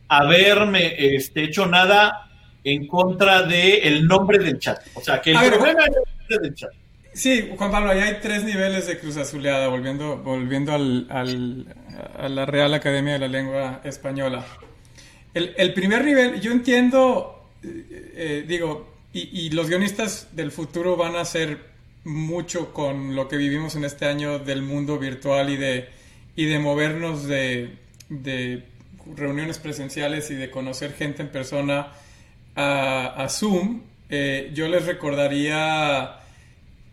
haberme este, hecho nada en contra del el nombre del chat. O sea, que el ver, problema es el nombre del chat. Sí, Juan Pablo, ahí hay tres niveles de cruz azuleada, volviendo, volviendo al, al- a la Real Academia de la Lengua Española. El, el primer nivel, yo entiendo, eh, eh, digo, y, los guionistas del futuro van a hacer mucho con lo que vivimos en este año del mundo virtual y de, y de movernos de, reuniones presenciales y de conocer gente en persona a, a Zoom. Eh, yo les recordaría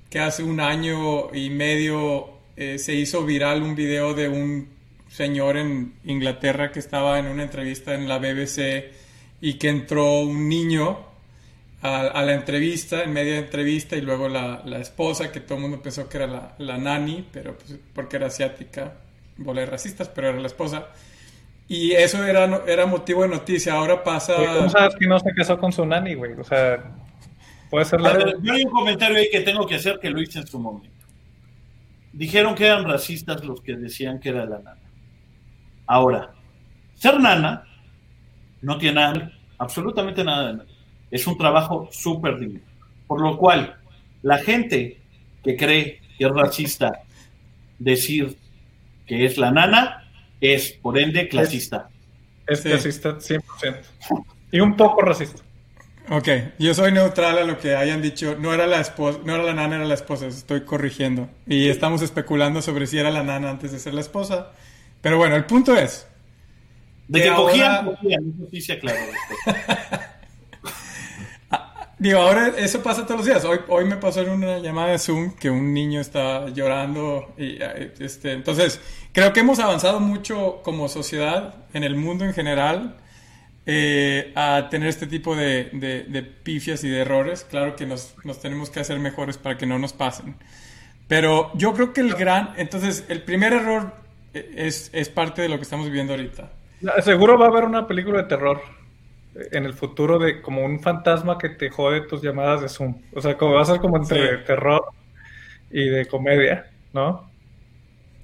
que hace un año y medio eh, se hizo viral un video de un señor en Inglaterra que estaba en una entrevista en la BBC y que entró un niño a, a la entrevista, en media entrevista, y luego la, la esposa, que todo el mundo pensó que era la, la nani, pero pues, porque era asiática, bola de racistas, pero era la esposa. Y eso era, era motivo de noticia. Ahora pasa... ¿Cómo sabes que no se casó con su nani, güey? O sea, puede ser A la... ver, yo hay un comentario ahí que tengo que hacer que lo hice en su momento. Dijeron que eran racistas los que decían que era la nana. Ahora, ser nana no tiene nada, absolutamente nada de nada. Es un trabajo súper digno. Por lo cual, la gente que cree que es racista decir que es la nana es, por ende, clasista. Es Sí. racista 100%. Y un poco racista. Ok, yo soy neutral a lo que hayan dicho. No era la esposa, no era la nana, era la esposa. Estoy corrigiendo. Y estamos especulando sobre si era la nana antes de ser la esposa. Pero bueno, el punto es. De que que cogían, ahora- cogían, eso sí se aclaró después. <laughs> Digo, ahora eso pasa todos los días. Hoy, hoy me pasó en una llamada de Zoom que un niño está llorando. Y, eh, este, entonces, creo que hemos avanzado mucho como sociedad, en el mundo en general, eh, a tener este tipo de, de- de pifias y de errores. Claro que nos, nos tenemos que hacer mejores para que no nos pasen. Pero yo creo que el gran... Entonces, el primer error eh, es, es parte de lo que estamos viviendo ahorita. Seguro va a haber una película de terror en el futuro de como un fantasma que te jode tus llamadas de Zoom. O sea, como va a ser como entre Sí. terror y de comedia, ¿no?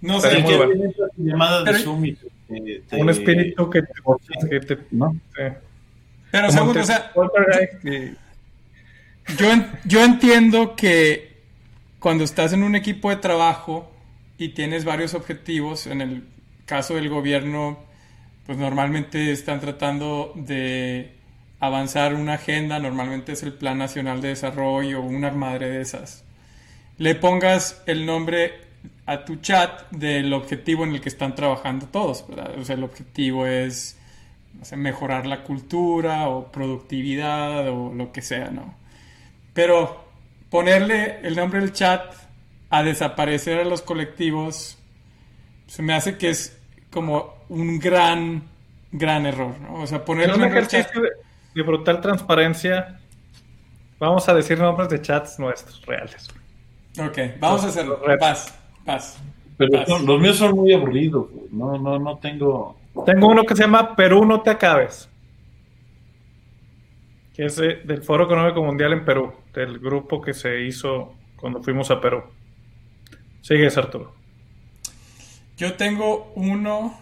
No sé, que bueno. llamadas de Zoom y te- te- Un espíritu que te... que te- ¿no? sí. pero Como segundo, te- o sea, Yo, yo entiendo que cuando estás en un equipo de trabajo y tienes varios objetivos, en el caso del gobierno, pues normalmente están tratando de avanzar una agenda, normalmente es el Plan Nacional de Desarrollo o una madre de esas. Le pongas el nombre a tu chat del objetivo en el que están trabajando todos, ¿verdad? O sea, el objetivo es mejorar la cultura o productividad o lo que sea, ¿no? Pero ponerle el nombre del chat a desaparecer a los colectivos se me hace que es como un gran, gran error, ¿no? O sea, poner En un chat... ejercicio de, de brutal transparencia, vamos a decir nombres de chats nuestros, reales. Ok, vamos a hacerlo. Paz, paz. Pero son- los míos son muy aburridos. güey. No, no, no tengo. Tengo uno que se llama Perú no te acabes. Que es de- del Foro Económico Mundial en Perú, del grupo que se hizo cuando fuimos a Perú. Sigues, Arturo. Yo tengo uno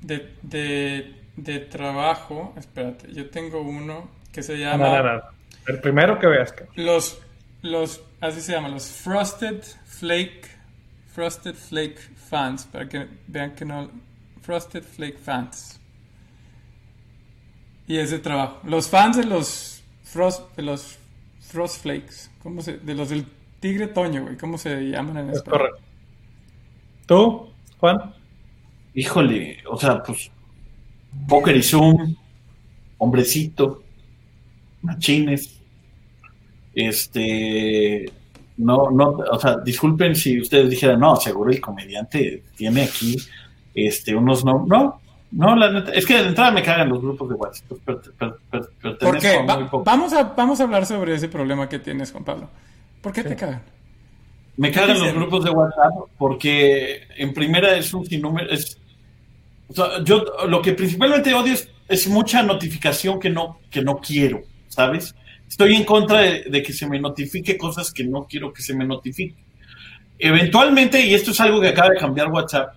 de, de, de trabajo. Espérate, yo tengo uno que se llama... no, no, no. El primero que veas. Los, los, así se llaman, los Frosted Flake, Frosted Flake fans, para que vean que no, Frosted Flake fans. Y ese trabajo. Los fans de los Frost, de los Frost Flakes, ¿cómo se, de los del Tigre Toño, güey, ¿cómo se llaman en Es español? correcto. ¿Tú, Juan? Híjole, o sea, pues Poker y Zoom, Hombrecito, Machines, este, no, no, o sea, disculpen si ustedes dijeran, no, seguro el comediante tiene aquí, este, unos no, no, no, la neta, es que de entrada me cagan los grupos de WhatsApp, per- a muy poco. vamos, a, vamos a hablar sobre ese problema que tienes, Juan Pablo. ¿Por qué te cagan? Me cagan los grupos de WhatsApp porque en primera es un sinnúmero, es, o sea, yo lo que principalmente odio es, es mucha notificación que no, que no quiero, ¿sabes? Estoy en contra de, de que se me notifique cosas que no quiero que se me notifique. Eventualmente, y esto es algo que acaba de cambiar WhatsApp,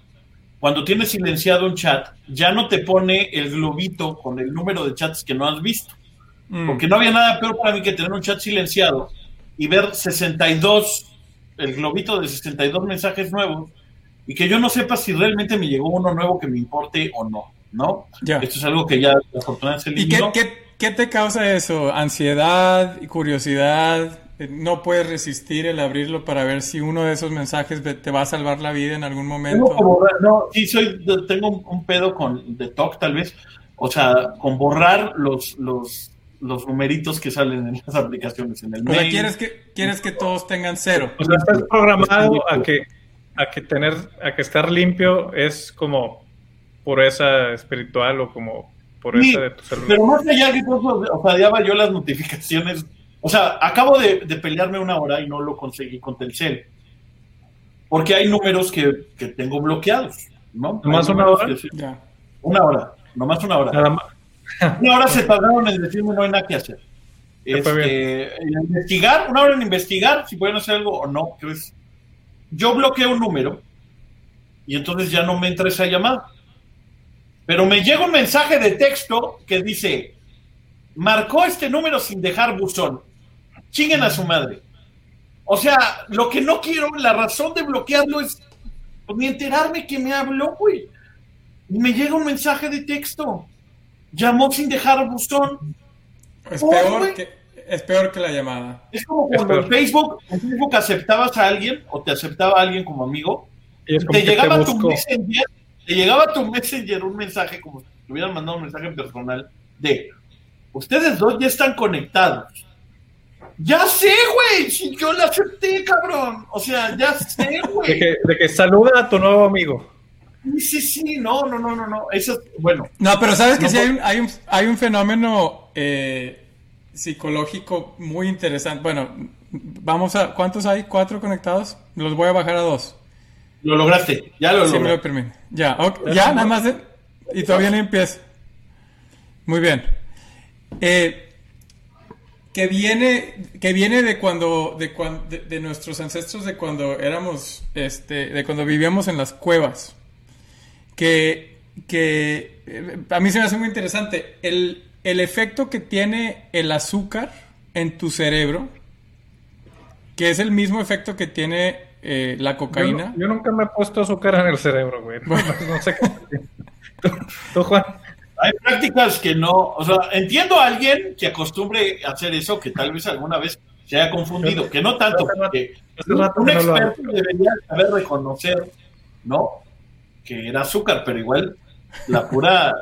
cuando tienes silenciado un chat, ya no te pone el globito con el número de chats que no has visto. Mm. Porque no había nada peor para mí que tener un chat silenciado y ver 62, el globito de 62 mensajes nuevos y que yo no sepa si realmente me llegó uno nuevo que me importe o no, ¿no? Ya. Esto es algo que ya afortunadamente se ¿Y qué, eliminó. qué, qué te causa eso? ¿Ansiedad y curiosidad? Eh, ¿No puedes resistir el abrirlo para ver si uno de esos mensajes te va a salvar la vida en algún Tengo momento? que borrar- no, sí, soy, tengo un, pedo con de TOC tal vez, o sea, con borrar los, los, los numeritos que salen en las aplicaciones, en el O sea, mail. ¿quieres que, quieres que todos tengan cero. O sea, estás programado a que, a que tener, a que estar limpio es como pureza espiritual o como pureza Sí, de tu celular. Pero más allá que todo, o sea, odiaba yo las notificaciones. O sea, acabo de, de pelearme una hora y no lo conseguí con Telcel. Porque hay números que, que tengo bloqueados, ¿no? ¿Nomás una hora? que sí- Ya. Una hora, nomás una hora. Nada más. <laughs> Una hora se tardaron en decirme no hay nada que hacer. Este, en investigar, una hora en investigar si pueden hacer algo o no. que es- yo bloqueo un número y entonces ya no me entra esa llamada. Pero me llega un mensaje de texto que dice, marcó este número sin dejar buzón. Chinguen a su madre. O sea, lo que no quiero, la razón de bloquearlo es pues, ni enterarme que me habló, güey. Y me llega un mensaje de texto. Llamó sin dejar buzón. Es Oh, peor, que, es peor que la llamada. Es como Es cuando en. Facebook, en Facebook aceptabas a alguien o te aceptaba a alguien como amigo. Y como Te que te llegaba tu messenger, te llegaba tu messenger un mensaje como si te hubieran mandado un mensaje personal de ustedes dos ya están conectados. Ya sé, güey, si yo la acepté, cabrón. O sea, ya sé, <laughs> De güey. que, de que saluda a tu nuevo amigo. Sí, sí, sí, no, no, no, no, no. Eso, bueno, No, pero sabes que No sí hay un, hay un, hay un fenómeno eh, psicológico muy interesante. Bueno, vamos a... ¿Cuántos hay? ¿Cuatro conectados? Los voy a bajar a dos. lo lograste, ya lo Si me lo permite. Ya, ok, ya, nada más. de- y todavía no empieza. Muy bien. Eh, que viene, que viene de cuando, de, cuan- de, de nuestros ancestros, de cuando éramos, este, de cuando vivíamos en las cuevas. Que, que eh, a mí se me hace muy interesante el, el efecto que tiene el azúcar en tu cerebro, que es el mismo efecto que tiene eh, la cocaína. yo nunca me he puesto azúcar en el cerebro, güey. No, <laughs> no sé qué. ¿Tú, tú, Juan. Hay prácticas que no, o sea, entiendo a alguien que acostumbre a hacer eso, que tal vez alguna vez se haya confundido, que no tanto, porque un experto debería saber reconocer, ¿no? Que era azúcar, pero igual la pura,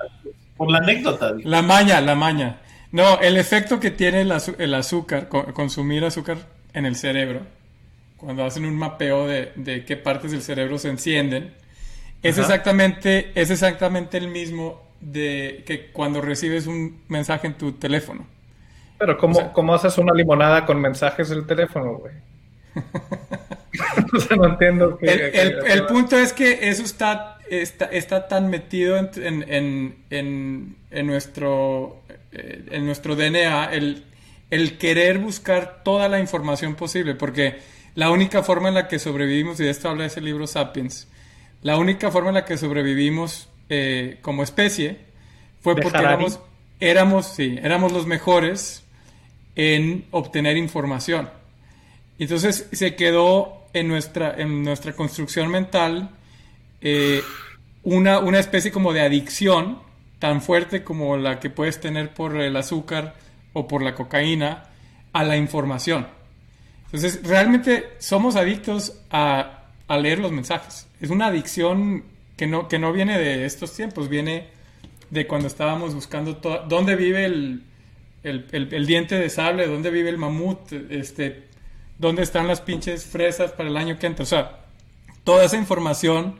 por la anécdota. digo. La maña, la maña. No, el efecto que tiene el, azúcar, co- consumir azúcar en el cerebro, cuando hacen un mapeo de, de qué partes del cerebro se encienden, es Ajá. exactamente, es exactamente el mismo de que cuando recibes un mensaje en tu teléfono. Pero ¿cómo, O sea- cómo haces una limonada con mensajes del teléfono, güey? <laughs> <laughs> o sea, no entiendo. El, qué- el- el punto es que eso está, está, está tan metido en, en- en- en- nuestro, eh, en nuestro DNA, el, el querer buscar toda la información posible, porque la única forma en la que sobrevivimos, y de esto habla ese libro Sapiens, la única forma en la que sobrevivimos eh, como especie fue ¿De porque éramos, éramos, sí, éramos los mejores en obtener información. Entonces se quedó en nuestra, en nuestra construcción mental eh, una, una especie como de adicción tan fuerte como la que puedes tener por el azúcar o por la cocaína a la información. Entonces, realmente somos adictos a, leer los mensajes. Es una adicción que no, que no viene de estos tiempos, viene de cuando estábamos buscando dónde vive el, el, el, diente de sable, dónde vive el mamut, este, dónde están las pinches fresas para el año que entra. O sea, toda esa información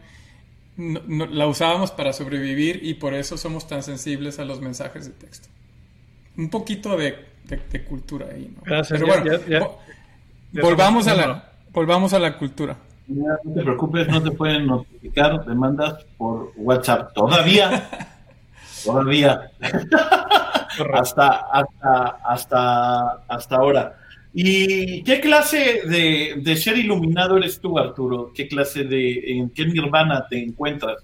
la usábamos para sobrevivir y por eso somos tan sensibles a los mensajes de texto. Un poquito de, de, cultura ahí, ¿no? Pero bueno, volvamos, a la, volvamos a la cultura. no te preocupes, no te pueden notificar demandas por WhatsApp. Todavía. <laughs> todavía. hasta, hasta, hasta, hasta ahora. ¿Y qué clase de, ser iluminado eres tú, Arturo? ¿Qué clase de, en qué nirvana te encuentras?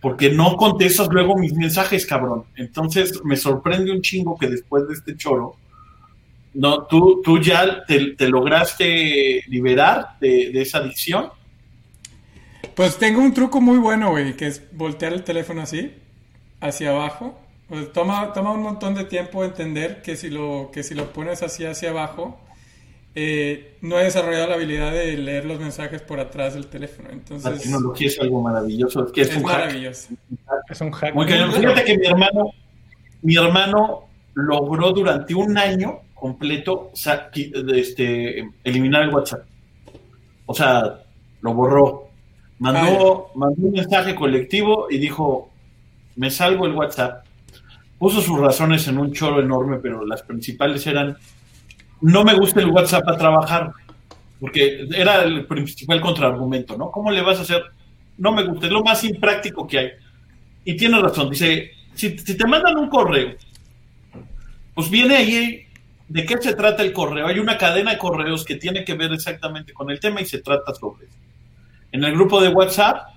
Porque no contestas luego mis mensajes, cabrón. Entonces me sorprende un chingo que después de este choro, no, tú, tú ya te, lograste liberar de, de, esa adicción. Pues tengo un truco muy bueno, güey, que es voltear el teléfono así, hacia abajo, pues toma, toma un montón de tiempo entender que si lo, que si lo pones así hacia abajo, eh, no he desarrollado la habilidad de leer los mensajes por atrás del teléfono. Entonces, la tecnología es algo maravilloso. Es, que es, un maravilloso. Es un hack. fíjate que mi hermano, mi hermano logró durante un año completo este, eliminar el WhatsApp. O sea, lo borró. Mandó, mandó un mensaje colectivo y dijo, me salgo el WhatsApp puso sus razones en un choro enorme, pero las principales eran, no me gusta el WhatsApp a trabajar, porque era el principal contraargumento, ¿no? ¿Cómo le vas a hacer? No me gusta, es lo más impráctico que hay. Y tiene razón, dice, si, te mandan un correo, pues viene ahí de qué se trata el correo. Hay una cadena de correos que tiene que ver exactamente con el tema y se trata sobre eso. En el grupo de WhatsApp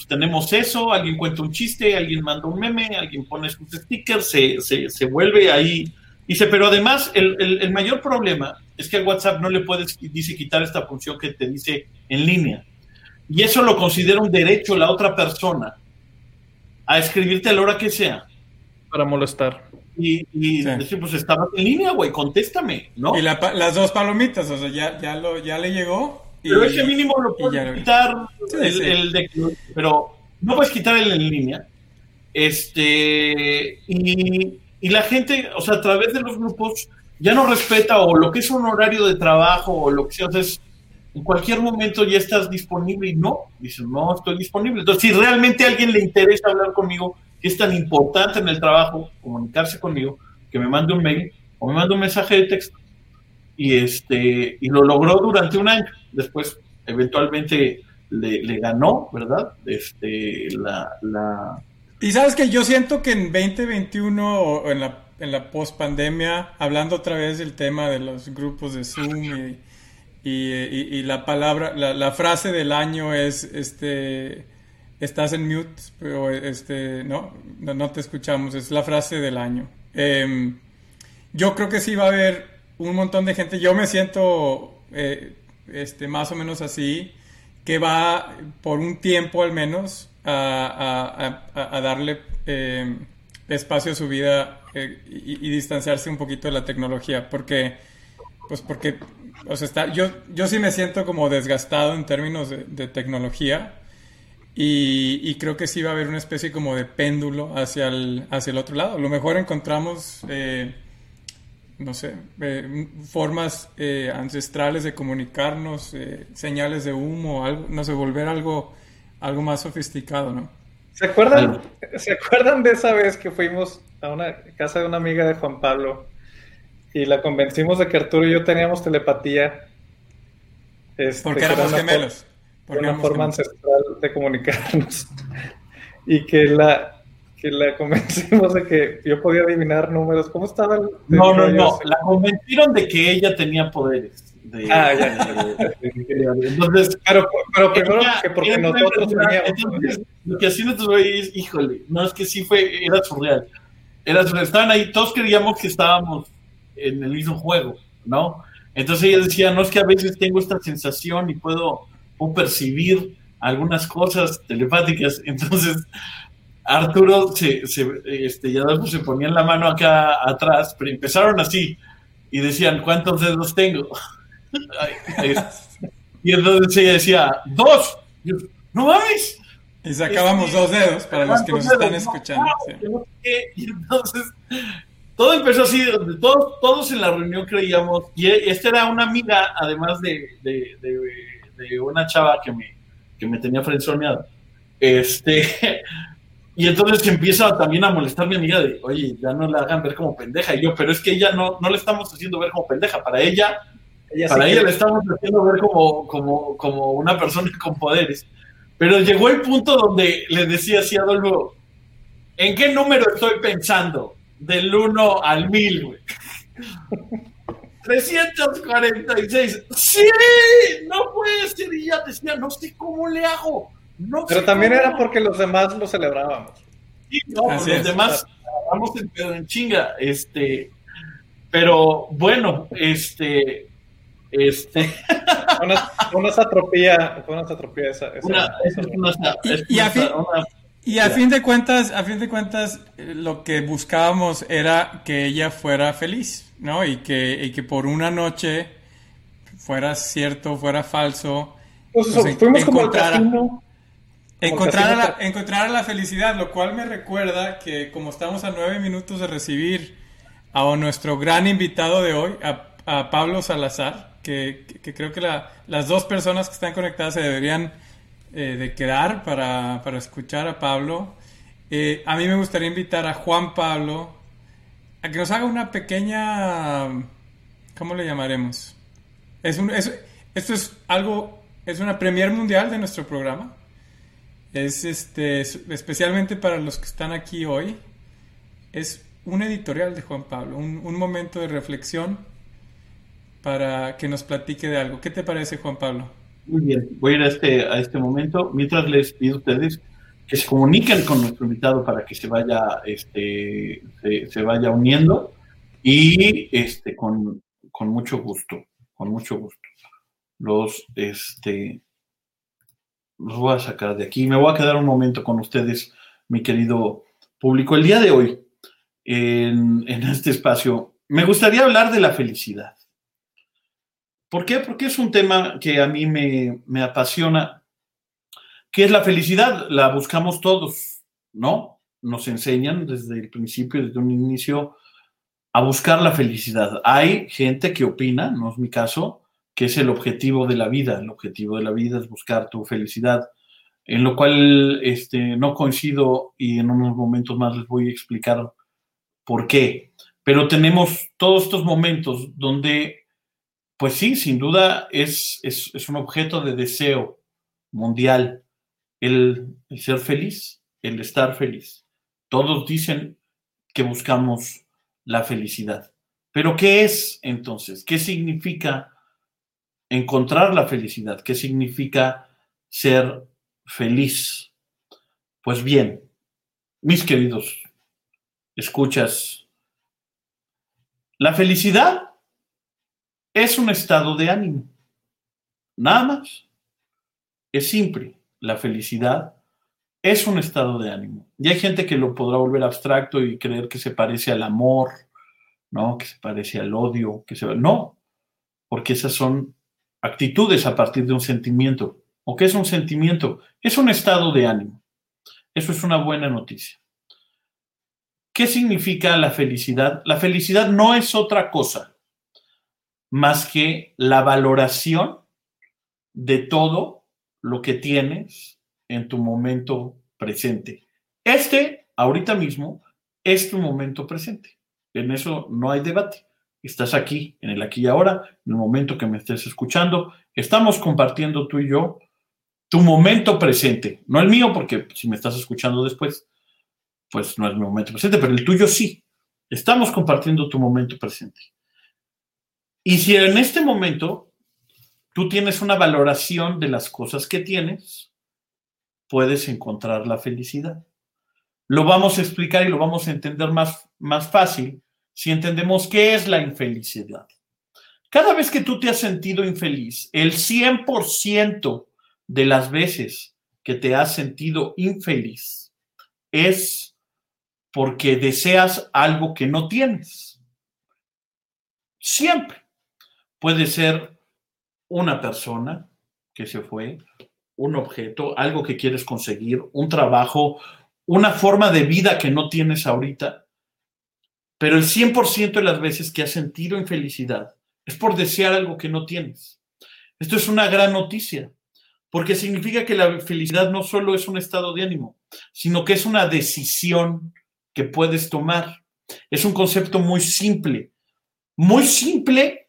pues, tenemos eso, alguien cuenta un chiste, alguien manda un meme, alguien pone sus stickers, se, vuelve ahí. Dice, pero además el, mayor problema es que al WhatsApp no le puedes, dice, quitar esta función que te dice en línea. Y eso lo considera un derecho la otra persona a escribirte a la hora que sea. Para molestar. Y, y decir, pues estaba en línea, güey, contéstame, ¿no? Y las dos palomitas, o sea, ya, ya, lo, ya le llegó pero ese mínimo lo puedes quitar el, de, pero no puedes quitar el en línea. Este, y, y, la gente, o sea, a través de los grupos, ya no respeta o lo que es un horario de trabajo o lo que sea, es, en cualquier momento ya estás disponible y no, dicen, no estoy disponible. Entonces, si realmente a alguien le interesa hablar conmigo, que es tan importante en el trabajo, comunicarse conmigo, que me mande un mail o me mande un mensaje de texto. Y, este, y lo logró durante un año después eventualmente le, ganó, ¿verdad? Este, la, la... Y sabes que yo siento que en 2021 o en la, en la post-pandemia, hablando otra vez del tema de los grupos de Zoom y, y, la palabra, la, frase del año es, este, estás en mute, pero este, no, no, te escuchamos, es la frase del año. Em, yo creo que sí va a haber un montón de gente, yo me siento... Eh, este, más o menos así, que va por un tiempo al menos a, darle eh, espacio a su vida eh, y, distanciarse un poquito de la tecnología, porque, pues porque, o sea, está, yo, yo sí me siento como desgastado en términos de, tecnología y, creo que sí va a haber una especie como de péndulo hacia el, hacia el otro lado. A lo mejor encontramos... no sé, eh, formas eh, ancestrales de comunicarnos, eh, señales de humo, algo, no sé, volver algo, algo más sofisticado, ¿no? ¿Se acuerdan, ¿Se acuerdan de esa vez que fuimos a una casa de una amiga de Juan Pablo y la convencimos de que Arturo y yo teníamos telepatía? Este, Porque éramos gemelos. una forma ancestral de comunicarnos. <laughs> y que la, que la convencimos de que yo podía adivinar números. ¿Cómo estaba el.? No, no, no. La convencieron de que ella tenía poderes. ah, ya. <laughs> entonces, pero, pero primero que porque nosotros teníamos. lo que así nosotros es, híjole, no es que sí fue, era surreal. Era surreal. Estaban ahí, todos creíamos que estábamos en el mismo juego, ¿no? Entonces ella decía, no es que a veces tengo esta sensación y puedo, puedo percibir algunas cosas telepáticas. <laughs> Entonces, Arturo se, se, este, y Adolfo se ponían la mano acá atrás, pero empezaron así y decían, ¿cuántos dedos tengo? <laughs> y entonces ella decía, dos. no mames. Y sacábamos este, dos dedos para los que nos están escuchando. Y entonces todo empezó así, todos, todos en la reunión creíamos, y esta era una amiga, además de, de, de, una chava que me, que me tenía frenzoneado. Este, y entonces empieza también a molestar mi amiga de, oye, ya no la hagan ver como pendeja. Y yo, pero es que ella no, no le estamos haciendo ver como pendeja. Para ella, para ella le estamos haciendo ver como, como, como una persona con poderes. Pero llegó el punto donde le decía así a Adolfo, ¿en qué número estoy pensando? Del 1 al 1000, güey. <laughs> 346. ¡Sí! No puede ser. Y ya decía, no sé cómo le hago. No Pero también era porque los demás lo celebrábamos. Sí, no, los demás vamos en, chinga. Este, pero bueno, este, este. <laughs> una, una satropía, una satropía esa. y, a fin, de cuentas, a fin de cuentas, eh, lo que buscábamos era que ella fuera feliz, ¿no? Y que, y que por una noche fuera cierto, fuera falso. Pues eso, fuimos como el casino Encontrar, la, encontrar la felicidad, lo cual me recuerda que como estamos a nueve minutos de recibir a nuestro gran invitado de hoy, a, Pablo Salazar, que, creo que las dos personas que están conectadas se deberían eh, de quedar para, escuchar a Pablo. Eh, a mí me gustaría invitar a Juan Pablo a que nos haga una pequeña... ¿Cómo le llamaremos? Es un, esto es algo, es una premier mundial de nuestro programa es este, especialmente para los que están aquí hoy, es un editorial de Juan Pablo, un, momento de reflexión para que nos platique de algo. ¿Qué te parece, Juan Pablo? Muy bien, voy a ir a este, a este momento. Mientras les pido a ustedes que se comuniquen con nuestro invitado para que se vaya, este, se, vaya uniendo y este, con, con mucho gusto, con mucho gusto. Los, este, los voy a sacar de aquí. Me voy a quedar un momento con ustedes, mi querido público. El día de hoy, en, este espacio, me gustaría hablar de la felicidad. ¿Por qué? Porque es un tema que a mí me, me apasiona. ¿Qué es la felicidad? La buscamos todos, ¿no? Nos enseñan desde el principio, desde un inicio, a buscar la felicidad. Hay gente que opina, no es mi caso, que es el objetivo de la vida. El objetivo de la vida es buscar tu felicidad, en lo cual este, no coincido y en unos momentos más les voy a explicar por qué. Pero tenemos todos estos momentos donde, pues sí, sin duda es, es, un objeto de deseo mundial el, el ser feliz, el estar feliz. Todos dicen que buscamos la felicidad. Pero ¿qué es entonces? ¿Qué significa encontrar la felicidad. ¿Qué significa ser feliz? Pues bien, mis queridos, escuchas, la felicidad es un estado de ánimo. Nada más. Es simple. La felicidad es un estado de ánimo. Y hay gente que lo podrá volver abstracto y creer que se parece al amor, ¿no? Que se parece al odio, que se... No, porque esas son actitudes a partir de un sentimiento. ¿O qué es un sentimiento? Es un estado de ánimo. Eso es una buena noticia. ¿Qué significa la felicidad? La felicidad no es otra cosa más que la valoración de todo lo que tienes en tu momento presente. Este, ahorita mismo, es tu momento presente. En eso no hay debate estás aquí, en el aquí y ahora, en el momento que me estés escuchando. Estamos compartiendo tú y yo tu momento presente, no el mío, porque si me estás escuchando después, pues no es mi momento presente, pero el tuyo sí. Estamos compartiendo tu momento presente. Y si en este momento tú tienes una valoración de las cosas que tienes, puedes encontrar la felicidad. Lo vamos a explicar y lo vamos a entender más, más fácil si entendemos qué es la infelicidad. Cada vez que tú te has sentido infeliz, el 100% de las veces que te has sentido infeliz es porque deseas algo que no tienes. Siempre. Puede ser una persona que se fue, un objeto, algo que quieres conseguir, un trabajo, una forma de vida que no tienes ahorita. Pero el 100% de las veces que has sentido infelicidad es por desear algo que no tienes. Esto es una gran noticia, porque significa que la felicidad no solo es un estado de ánimo, sino que es una decisión que puedes tomar. Es un concepto muy simple, muy simple,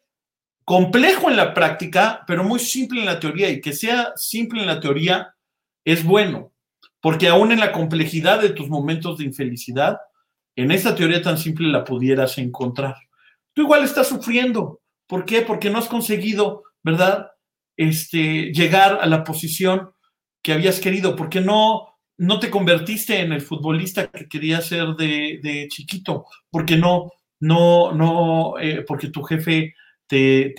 complejo en la práctica, pero muy simple en la teoría. Y que sea simple en la teoría es bueno, porque aún en la complejidad de tus momentos de infelicidad, en esta teoría tan simple la pudieras encontrar. Tú igual estás sufriendo. ¿Por qué? Porque no has conseguido, ¿verdad? Este, llegar a la posición que habías querido, porque no no te convertiste en el futbolista que querías ser de, chiquito, porque no, no, no, eh, porque tu jefe te,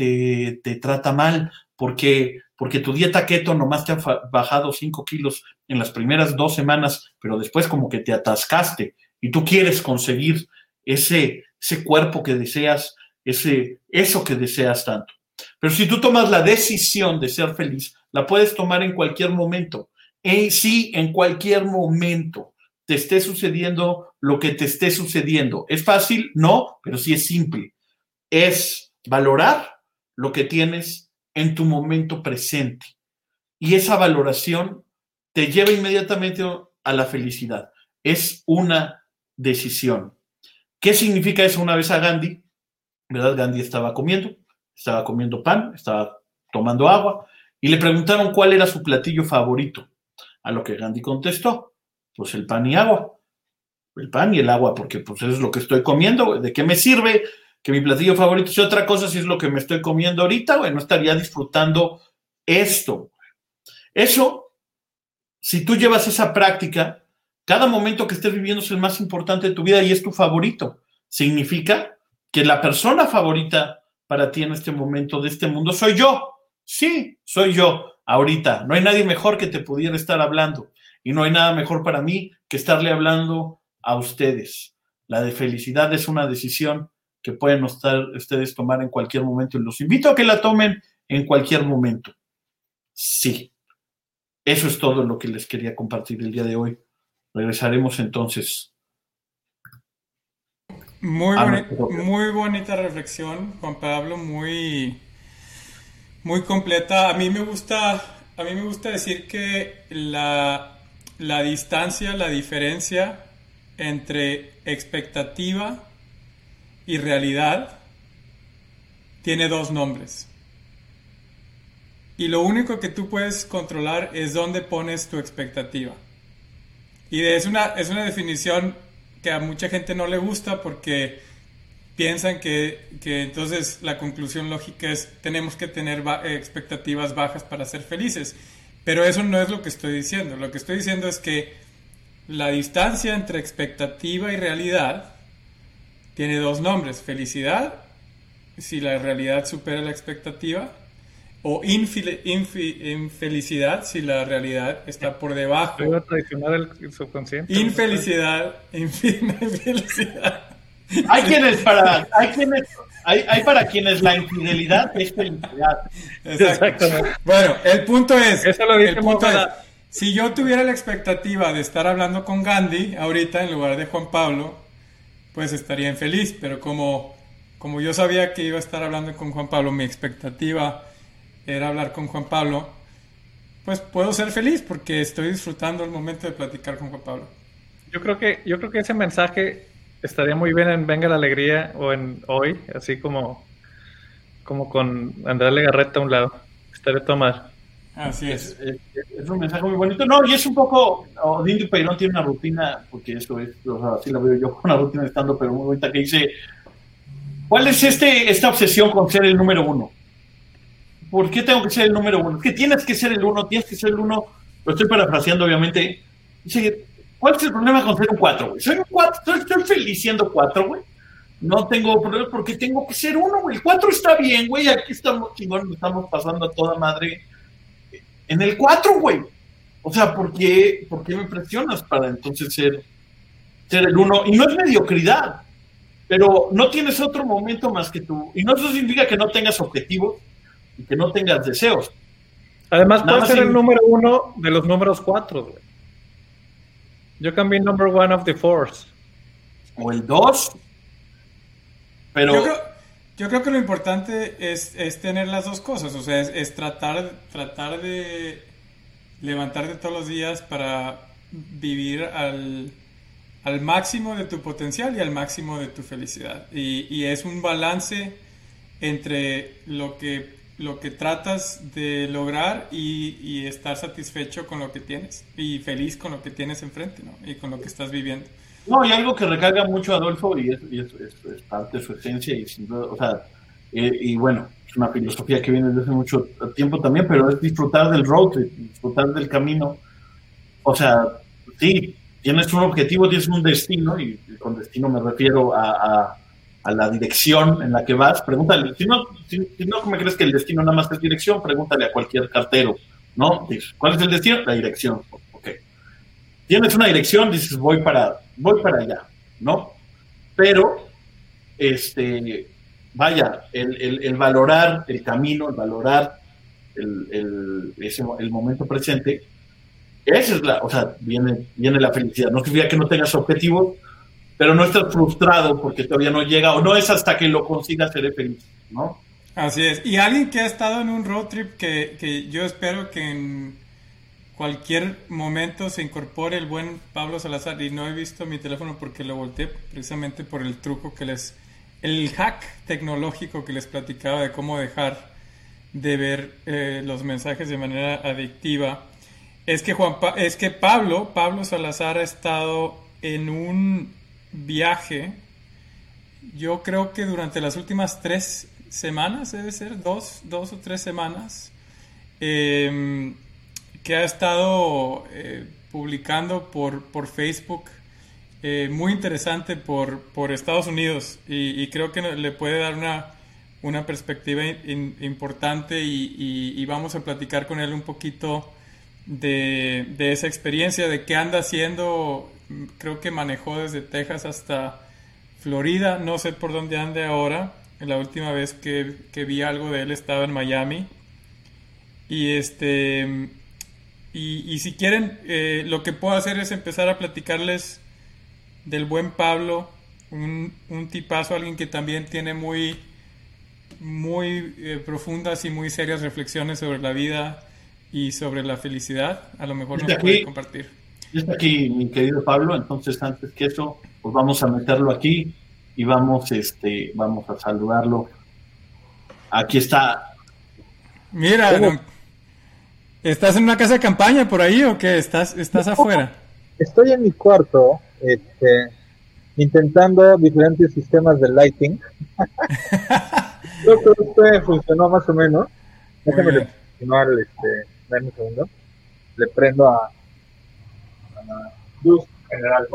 te, trata mal, porque, porque tu dieta keto nomás te ha bajado 5 kilos en las primeras dos semanas, pero después como que te atascaste y tú quieres conseguir ese, ese cuerpo que deseas, ese, eso que deseas tanto. Pero si tú tomas la decisión de ser feliz, la puedes tomar en cualquier momento en sí, en cualquier momento te esté sucediendo lo que te esté sucediendo. ¿Es fácil? No, pero sí es simple. Es valorar lo que tienes en tu momento presente. Y esa valoración te lleva inmediatamente a la felicidad. Es una decisión. ¿Qué significa eso una vez a Gandhi? ¿Verdad? Gandhi estaba comiendo, estaba comiendo pan, estaba tomando agua y le preguntaron cuál era su platillo favorito. A lo que Gandhi contestó, pues el pan y agua. El pan y el agua, porque pues eso es lo que estoy comiendo. ¿De qué me sirve que mi platillo favorito sea otra cosa si es lo que me estoy comiendo ahorita? Bueno, estaría disfrutando esto. Eso, si tú llevas esa práctica, cada momento que estés viviendo es el más importante de tu vida y es tu favorito. Significa que la persona favorita para ti en este momento de este mundo soy yo. Sí, soy yo ahorita. No hay nadie mejor que te pudiera estar hablando. Y no hay nada mejor para mí que estarle hablando a ustedes. La de felicidad es una decisión que pueden ustedes tomar en cualquier momento. Y los invito a que la tomen en cualquier momento. Sí. Eso es todo lo que les quería compartir el día de hoy. Regresaremos entonces. Muy, muy bonita reflexión, Juan Pablo, muy, muy completa. A mí me gusta, a mí me gusta decir que la, la distancia, la diferencia entre expectativa y realidad tiene dos nombres. Y lo único que tú puedes controlar es dónde pones tu expectativa. Y es una, es una definición que a mucha gente no le gusta porque piensan que, entonces la conclusión lógica es tenemos que tener expectativas bajas para ser felices. Pero eso no es lo que estoy diciendo. Lo que estoy diciendo es que la distancia entre expectativa y realidad tiene dos nombres. Felicidad, si la realidad supera la expectativa, o infelicidad, si la realidad está por debajo. Infelicidad, infelicidad hay quienes para, hay quienes, hay, hay, para quienes la infidelidad es felicidad. Exacto. Bueno, el punto es, el punto es, si yo tuviera la expectativa de estar hablando con Gandhi ahorita en lugar de Juan Pablo, pues estaría infeliz, pero como, como yo sabía que iba a estar hablando con Juan Pablo, mi expectativa era hablar con Juan Pablo, pues puedo ser feliz porque estoy disfrutando el momento de platicar con Juan Pablo. Yo creo que, yo creo que ese mensaje estaría muy bien en Venga la Alegría o en Hoy, así como, como con Andrés Legarreta a un lado. Estaría tomar. Así es. Es, un mensaje muy bonito. No, y es un poco. Dindy Peirón tiene una rutina, porque eso es, así la veo yo, una rutina estando, pero muy bonita, que dice: ¿Cuál es este, esta obsesión con ser el número uno? ¿Por qué tengo que ser el número uno? Es que tienes que ser el uno, tienes que ser el uno. Lo estoy parafraseando, obviamente. Dice: ¿Cuál es el problema con ser un 4, güey? Soy un 4, estoy, feliz siendo 4, güey. No tengo problemas porque tengo que ser uno, güey. El 4 está bien, güey. Aquí estamos chingón, estamos pasando a toda madre. en el 4, güey. O sea, ¿por qué, ¿por qué me presionas para entonces ser, ser el uno? Y no es mediocridad, pero no tienes otro momento más que tú. Y no eso significa que no tengas objetivos y que no tengas deseos. Además, puede ser el número uno de los números cuatro, güey. Yo cambié number one of the force. O el dos. Pero. Yo creo, que lo importante es, tener las dos cosas. O sea, es, tratar, tratar de levantarte todos los días para vivir al, máximo de tu potencial y al máximo de tu felicidad. Y, y es un balance entre lo que lo que tratas de lograr y, estar satisfecho con lo que tienes y feliz con lo que tienes enfrente ¿no? y con lo que estás viviendo. No, y algo que recarga mucho Adolfo y es, es, parte de su esencia y o sea, eh, y bueno, es una filosofía que viene desde hace mucho tiempo también, pero es disfrutar del road trip, disfrutar del camino. O sea, sí, tienes un objetivo, tienes un destino, y con destino me refiero a a la dirección en la que vas, pregúntale, si no, si, no me crees que el destino nada más es dirección, pregúntale a cualquier cartero, ¿no? ¿Cuál es el destino? La dirección, ok. Tienes una dirección, dices, voy para, voy para allá, ¿no? Pero, este, vaya, el, valorar el camino, el valorar el, el momento presente, esa es la, o sea, viene, viene la felicidad. No significa que no tengas objetivos, pero no estás frustrado porque todavía no llega o no es hasta que lo consigas seré feliz, ¿no? Así es. Y alguien que ha estado en un road trip que, que yo espero que en cualquier momento se incorpore el buen Pablo Salazar y no he visto mi teléfono porque lo volteé precisamente por el truco que les el hack tecnológico que les platicaba de cómo dejar de ver eh, los mensajes de manera adictiva es que Juan es que Pablo Pablo Salazar ha estado en un viaje, yo creo que durante las últimas tres semanas, debe ser, dos, dos o tres semanas, em, que ha estado eh, publicando por, por Facebook, eh, muy interesante por, por Estados Unidos y, creo que le puede dar una, una perspectiva importante y, vamos a platicar con él un poquito de, de esa experiencia, de qué anda haciendo creo que manejó desde Texas hasta Florida, no sé por dónde ande ahora. La última vez que, vi algo de él estaba en Miami. Y este. Y, si quieren, eh, lo que puedo hacer es empezar a platicarles del buen Pablo, un, un tipazo, alguien que también tiene muy, muy eh, profundas y muy serias reflexiones sobre la vida y sobre la felicidad. A lo mejor nos puede compartir. Está aquí mi querido Pablo, entonces antes que eso, pues vamos a meterlo aquí y vamos, este, vamos a saludarlo. Aquí está. Mira, ¿estás en una casa de campaña por ahí o qué? ¿Estás, estás afuera? Estoy en mi cuarto, este, intentando diferentes sistemas de lighting. <laughs> Creo que este funcionó más o menos. Déjame continuar, este, dame un segundo. Le prendo a luz general.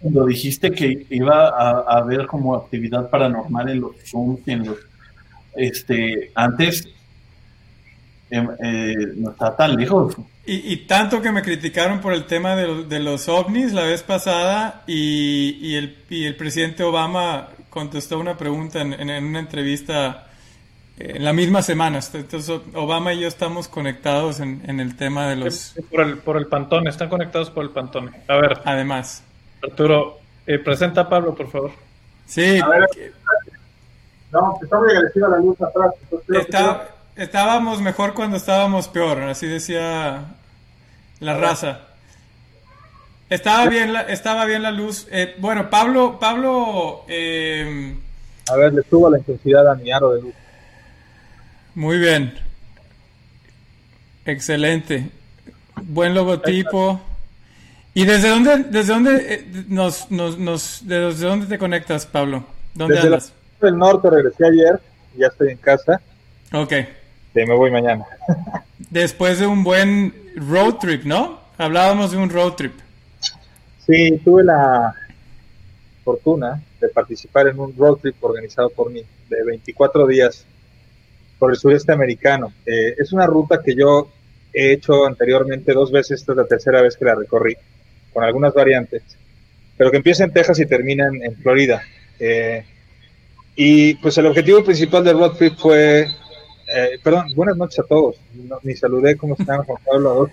cuando dijiste que iba a, haber como actividad paranormal en los Zooms en los. Este, antes em, eh, no está tan lejos. Y, tanto que me criticaron por el tema de, los ovnis la vez pasada y, y, el, y el presidente Obama contestó una pregunta en, en una entrevista en la misma semana. Entonces, Obama y yo estamos conectados en, el tema de los... Por el, por el Pantone, están conectados por el Pantone. A ver. Además. Arturo, eh, presenta a Pablo, por favor. Sí. no, está muy agresiva la luz atrás. estábamos mejor cuando estábamos peor, así decía la raza. Estaba bien la, estaba bien la luz. Eh, bueno, Pablo, Pablo... Eh, a ver, le subo la intensidad a mi aro de luz. Muy bien. Excelente. Buen logotipo. ¿Y desde dónde, desde dónde eh, nos, nos, nos, desde dónde te conectas, Pablo? ¿Dónde desde andas? del norte regresé ayer, ya estoy en casa. Ok. Sí, me voy mañana. <laughs> Después de un buen road trip, ¿no? Hablábamos de un road trip. Sí, tuve la fortuna de participar en un road trip organizado por mí de 24 días por el sureste americano. Eh, es una ruta que yo he hecho anteriormente dos veces, esta es la tercera vez que la recorrí, con algunas variantes, pero que empieza en Texas y termina en, Florida. Eh, y pues el objetivo principal del road trip fue, eh, perdón, buenas noches a todos, ni saludé, ¿cómo están Juan Pablo?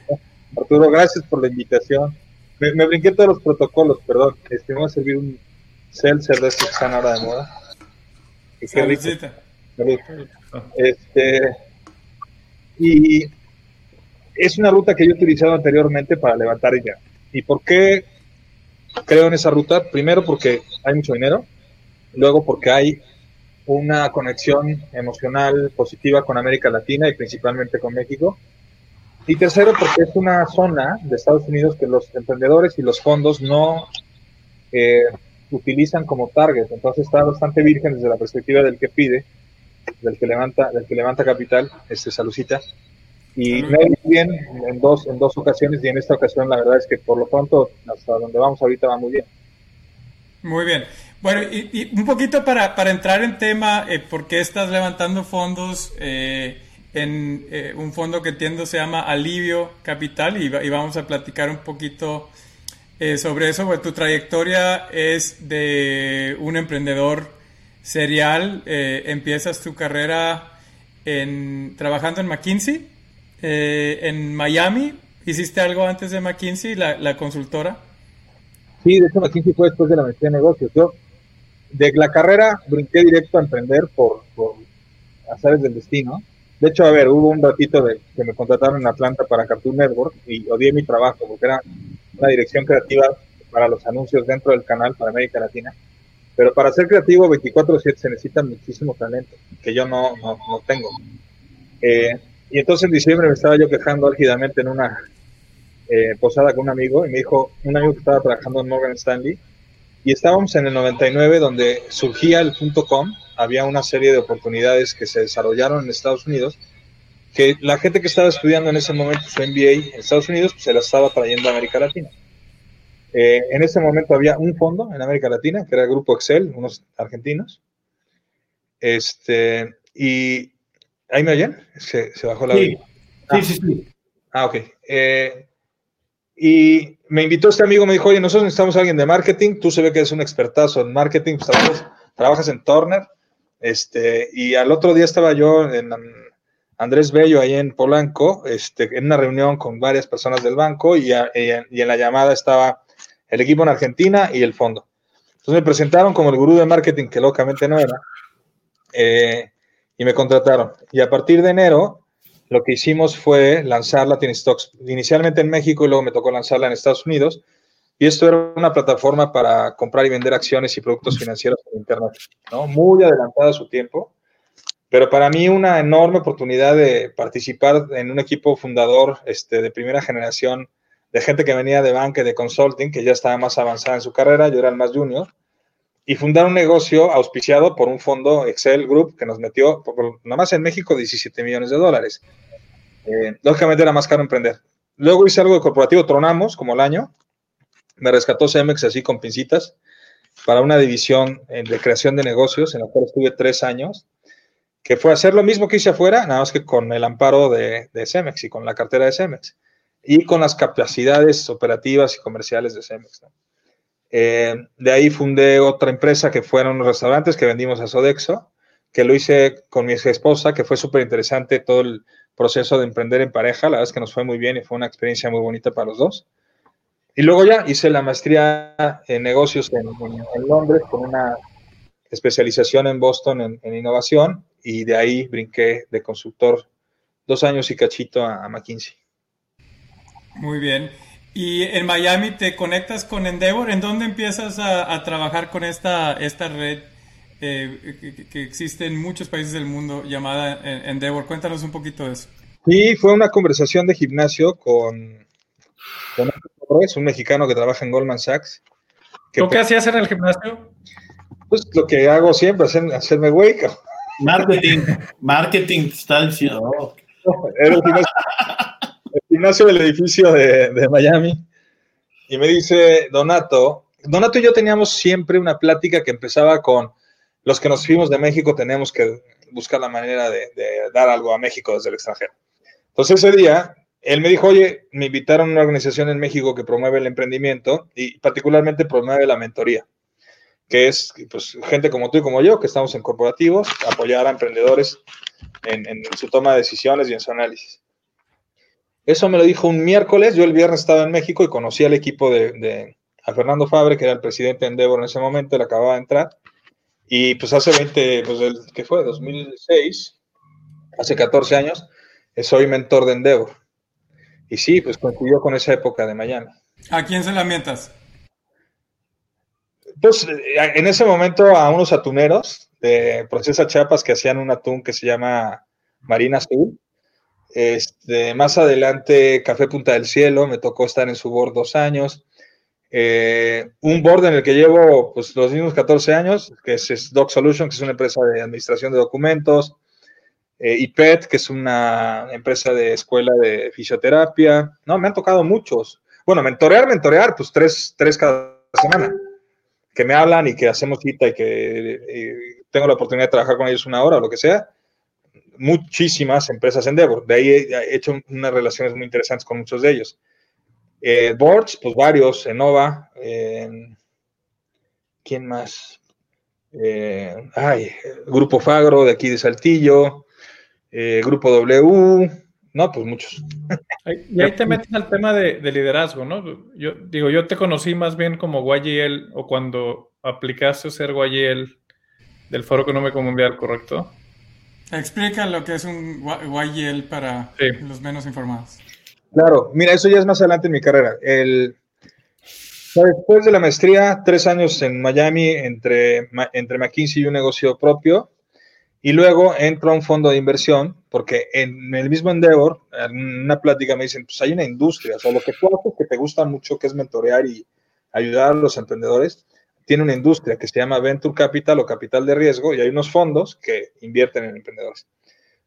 Arturo, gracias por la invitación. Me, me, brinqué todos los protocolos, perdón, este, me a servir un seltzer de estos que están ahora de moda. Qué Este, y es una ruta que yo he utilizado anteriormente para levantar ya. ¿Y por qué creo en esa ruta? Primero porque hay mucho dinero, luego porque hay una conexión emocional positiva con América Latina y principalmente con México. Y tercero, porque es una zona de Estados Unidos que los emprendedores y los fondos no eh, utilizan como target. Entonces está bastante virgen desde la perspectiva del que pide, del que levanta, del que levanta capital, este Salucita. Y me bien en dos, en dos ocasiones y en esta ocasión la verdad es que por lo pronto hasta donde vamos ahorita va muy bien. Muy bien. Bueno, y, un poquito para, para, entrar en tema, eh, ¿por qué estás levantando fondos eh, en eh, un fondo que entiendo se llama Alivio Capital? Y, y vamos a platicar un poquito eh, sobre eso. Pues, tu trayectoria es de un emprendedor serial. empiezas tu carrera en, trabajando en McKinsey eh, en Miami. ¿Hiciste algo antes de McKinsey, la, consultora? Sí, de hecho McKinsey fue después de la maestría de negocios. Yo de la carrera brinqué directo a emprender por, por azares del destino. De hecho, a ver, hubo un ratito de que me contrataron en Atlanta para Cartoon Network y odié mi trabajo porque era una dirección creativa para los anuncios dentro del canal para América Latina. Pero para ser creativo 24/7 se necesita muchísimo talento, que yo no, no, no tengo. Eh, y entonces en diciembre me estaba yo quejando álgidamente en una eh, posada con un amigo y me dijo, un amigo que estaba trabajando en Morgan Stanley, y estábamos en el 99 donde surgía el punto .com, había una serie de oportunidades que se desarrollaron en Estados Unidos, que la gente que estaba estudiando en ese momento su MBA en Estados Unidos pues, se la estaba trayendo a América Latina. Eh, en ese momento había un fondo en América Latina, que era el Grupo Excel, unos argentinos. Este, y ¿Ahí me oyen? Se, bajó la sí. sí, sí, sí. Ah, ok. Eh, y me invitó este amigo, me dijo, oye, nosotros necesitamos a alguien de marketing, tú se ve que eres un expertazo en marketing, pues, trabajas, en Turner, este, y al otro día estaba yo en Andrés Bello, ahí en Polanco, este, en una reunión con varias personas del banco, y, y en la llamada estaba el equipo en Argentina y el fondo. Entonces me presentaron como el gurú de marketing, que locamente no era. Eh, y me contrataron. Y a partir de enero, lo que hicimos fue lanzar Latin Stocks inicialmente en México y luego me tocó lanzarla en Estados Unidos. Y esto era una plataforma para comprar y vender acciones y productos financieros por Internet, ¿no? Muy adelantada a su tiempo, pero para mí una enorme oportunidad de participar en un equipo fundador este, de primera generación de gente que venía de banca y de consulting, que ya estaba más avanzada en su carrera, yo era el más junior, y fundar un negocio auspiciado por un fondo Excel Group que nos metió, nada más en México, 17 millones de dólares. Eh, lógicamente era más caro emprender. Luego hice algo de corporativo, tronamos como el año. Me rescató Cemex así con pincitas para una división eh, de creación de negocios en la cual estuve tres años, que fue hacer lo mismo que hice afuera, nada más que con el amparo de, de Cemex y con la cartera de Cemex y con las capacidades operativas y comerciales de Cemex. Eh, de ahí fundé otra empresa que fueron unos restaurantes que vendimos a Sodexo, que lo hice con mi esposa, que fue súper interesante todo el proceso de emprender en pareja. La verdad es que nos fue muy bien y fue una experiencia muy bonita para los dos. Y luego ya hice la maestría en negocios en, Londres con una especialización en Boston en, innovación y de ahí brinqué de consultor dos años y cachito a McKinsey. Muy bien. Y en Miami te conectas con Endeavor. ¿En dónde empiezas a, trabajar con esta, esta red eh, que, existe en muchos países del mundo llamada Endeavor? Cuéntanos un poquito de eso. Sí, fue una conversación de gimnasio con, con un mexicano que trabaja en Goldman Sachs. ¿Tú qué hacías en el gimnasio? Pues lo que hago siempre, hacer, hacerme güey. Marketing, marketing, está. <laughs> Era el gimnasio del edificio de, Miami y me dice Donato, Donato y yo teníamos siempre una plática que empezaba con los que nos fuimos de México tenemos que buscar la manera de, dar algo a México desde el extranjero. Entonces ese día, él me dijo, oye, me invitaron a una organización en México que promueve el emprendimiento y particularmente promueve la mentoría, que es pues, gente como tú y como yo, que estamos en corporativos, apoyar a emprendedores en, su toma de decisiones y en su análisis. Eso me lo dijo un miércoles, yo el viernes estaba en México y conocí al equipo de, a Fernando Fabre, que era el presidente de Endeavor en ese momento, él acababa de entrar, y pues hace 20, pues el, ¿qué fue? 2006, hace 14 años, soy mentor de Endeavor. Y sí, pues coincidió con esa época de Miami. ¿A quién se la mientas? Pues eh, en ese momento a unos atuneros de Procesa Chiapas que hacían un atún que se llama Marina Azul. Este, más adelante, Café Punta del Cielo, me tocó estar en su board dos años. Eh, un board en el que llevo pues, los mismos 14 años, que es, Doc Solution, que es una empresa de administración de documentos, eh, IPET, que es una empresa de escuela de fisioterapia. No, me han tocado muchos. Bueno, mentorear, mentorear, pues tres, tres cada semana. Que me hablan y que hacemos cita y que tengo la oportunidad de trabajar con ellos una hora o lo que sea. Muchísimas empresas en Endeavor. De ahí he hecho unas relaciones muy interesantes con muchos de ellos. Eh, pues varios, Enova, ¿quién más? Eh, ay, Grupo Fagro de aquí de Saltillo, eh, Grupo W, no, pues muchos. <laughs> Y ahí te metes al tema de, liderazgo, ¿no? Yo digo, yo te conocí más bien como YL o cuando aplicaste a ser YL del Foro Económico Mundial, ¿correcto? Explica lo que es un YL para los menos informados. Claro, mira, eso ya es más adelante en mi carrera. El, después de la maestría, tres años en Miami entre, entre McKinsey y un negocio propio, y luego entro a un fondo de inversión, porque en el mismo Endeavor, en una plática me dicen, pues hay una industria, o sea, lo que tú haces que te gusta mucho, que es mentorear y ayudar a los emprendedores, tiene una industria que se llama Venture Capital o Capital de Riesgo, y hay unos fondos que invierten en emprendedores.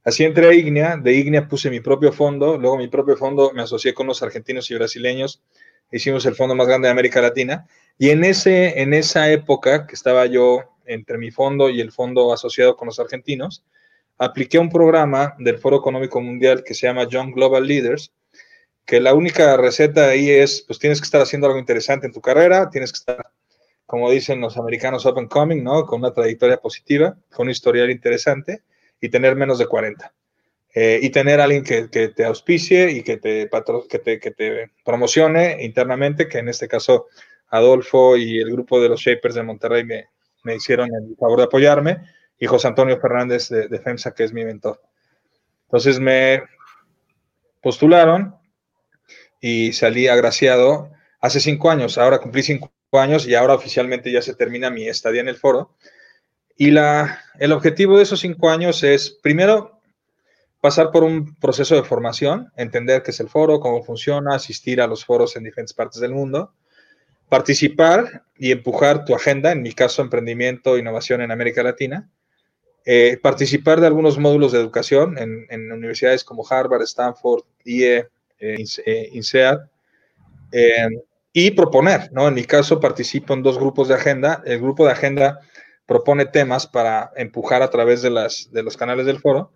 Así entré a Ignea, de Ignea puse mi propio fondo, luego mi propio fondo me asocié con los argentinos y brasileños, hicimos el fondo más grande de América Latina, y en, ese, en esa época que estaba yo entre mi fondo y el fondo asociado con los argentinos, apliqué un programa del Foro Económico Mundial que se llama Young Global Leaders, que la única receta ahí es, pues tienes que estar haciendo algo interesante en tu carrera, tienes que estar, como dicen los americanos, up and coming, ¿no? Con una trayectoria positiva, con un historial interesante, y tener menos de 40. Eh, y tener a alguien que, que, te auspicie y que te, que te, que te promocione internamente, que en este caso Adolfo y el grupo de los Shapers de Monterrey me, me hicieron el favor de apoyarme, y José Antonio Fernández de, de FEMSA, que es mi mentor. Entonces me postularon y salí agraciado hace cinco años. Ahora cumplí cinco años y ahora oficialmente ya se termina mi estadía en el foro. Y la, el objetivo de esos cinco años es, primero, pasar por un proceso de formación, entender qué es el foro, cómo funciona, asistir a los foros en diferentes partes del mundo, participar y empujar tu agenda, en mi caso, emprendimiento, innovación en América Latina, eh, participar de algunos módulos de educación en, universidades como Harvard, Stanford, IE, eh, eh, INSEAD, y proponer, ¿no? En mi caso, participo en dos grupos de agenda. El grupo de agenda propone temas para empujar a través de, las, de los canales del foro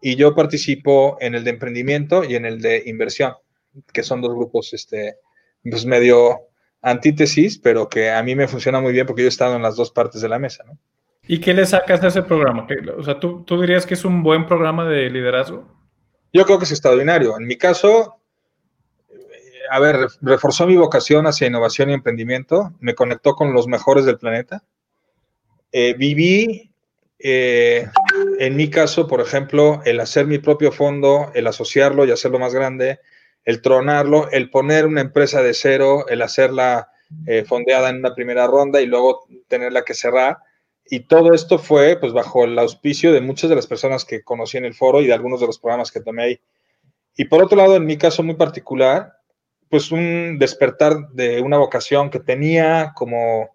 y yo participo en el de emprendimiento y en el de inversión, que son dos grupos este, pues medio antítesis, pero que a mí me funciona muy bien porque yo he estado en las dos partes de la mesa. ¿no? ¿Y qué le sacas a ese programa? O sea, ¿tú, ¿tú dirías que es un buen programa de liderazgo? Yo creo que es extraordinario. En mi caso, a ver, reforzó mi vocación hacia innovación y emprendimiento, me conectó con los mejores del planeta eh, viví, eh, en mi caso, por ejemplo, el hacer mi propio fondo, el asociarlo y hacerlo más grande, el tronarlo, el poner una empresa de cero, el hacerla eh, fondeada en una primera ronda y luego tenerla que cerrar. Y todo esto fue pues bajo el auspicio de muchas de las personas que conocí en el foro y de algunos de los programas que tomé ahí. Y por otro lado, en mi caso muy particular, pues un despertar de una vocación que tenía como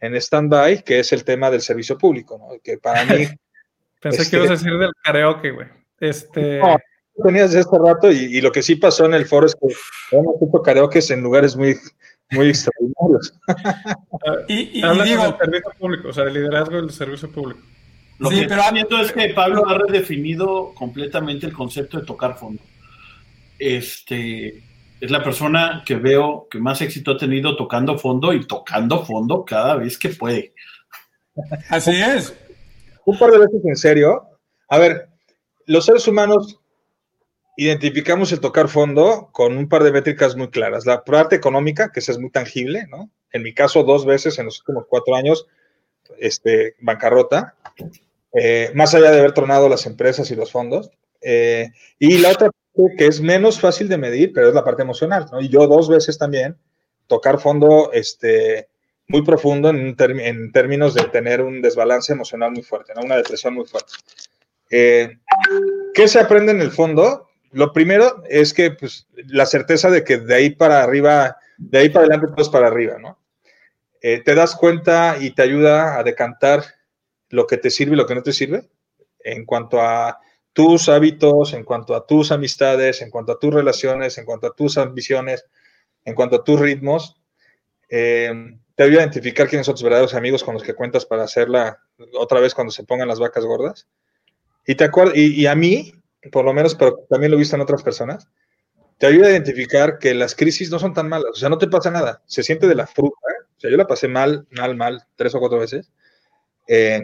en stand-by, que es el tema del servicio público, ¿no? Que para mí... <laughs> Pensé que ibas a este decir del karaoke, güey. Este... No, tenías de este rato y, lo que sí pasó en el foro es que hemos hecho karaoke en lugares muy, muy extraordinarios. <laughs> y, y, digo, del servicio público, o sea, el liderazgo del servicio público. Lo que pero viendo es que Pablo ha redefinido completamente el concepto de tocar fondo. Este es la persona que veo que más éxito ha tenido tocando fondo y tocando fondo cada vez que puede. Así es. Un par de veces en serio. A ver, los seres humanos identificamos el tocar fondo con un par de métricas muy claras. La parte económica, que esa es muy tangible, ¿no? En mi caso, dos veces en los últimos cuatro años, este, bancarrota. Eh, más allá de haber tronado las empresas y los fondos. Eh, y la otra que es menos fácil de medir, pero es la parte emocional, ¿no? Y yo dos veces también tocar fondo este, muy profundo en, términos de tener un desbalance emocional muy fuerte, ¿no? Una depresión muy fuerte. Eh, ¿Qué se aprende en el fondo? Lo primero es que pues, la certeza de que de ahí para arriba, de ahí para adelante todo es para arriba, ¿no? te das cuenta y te ayuda a decantar lo que te sirve y lo que no te sirve en cuanto a tus hábitos, en cuanto a tus amistades, en cuanto a tus relaciones, en cuanto a tus ambiciones, en cuanto a tus ritmos. Eh, te ayuda a identificar quiénes son tus verdaderos amigos con los que cuentas para hacerla otra vez cuando se pongan las vacas gordas. Y, te y, y a mí, por lo menos, pero también lo he visto en otras personas, te ayuda a identificar que las crisis no son tan malas, o sea, no te pasa nada, se siente de la fruta, o sea, yo la pasé mal, mal, mal, tres o cuatro veces, eh,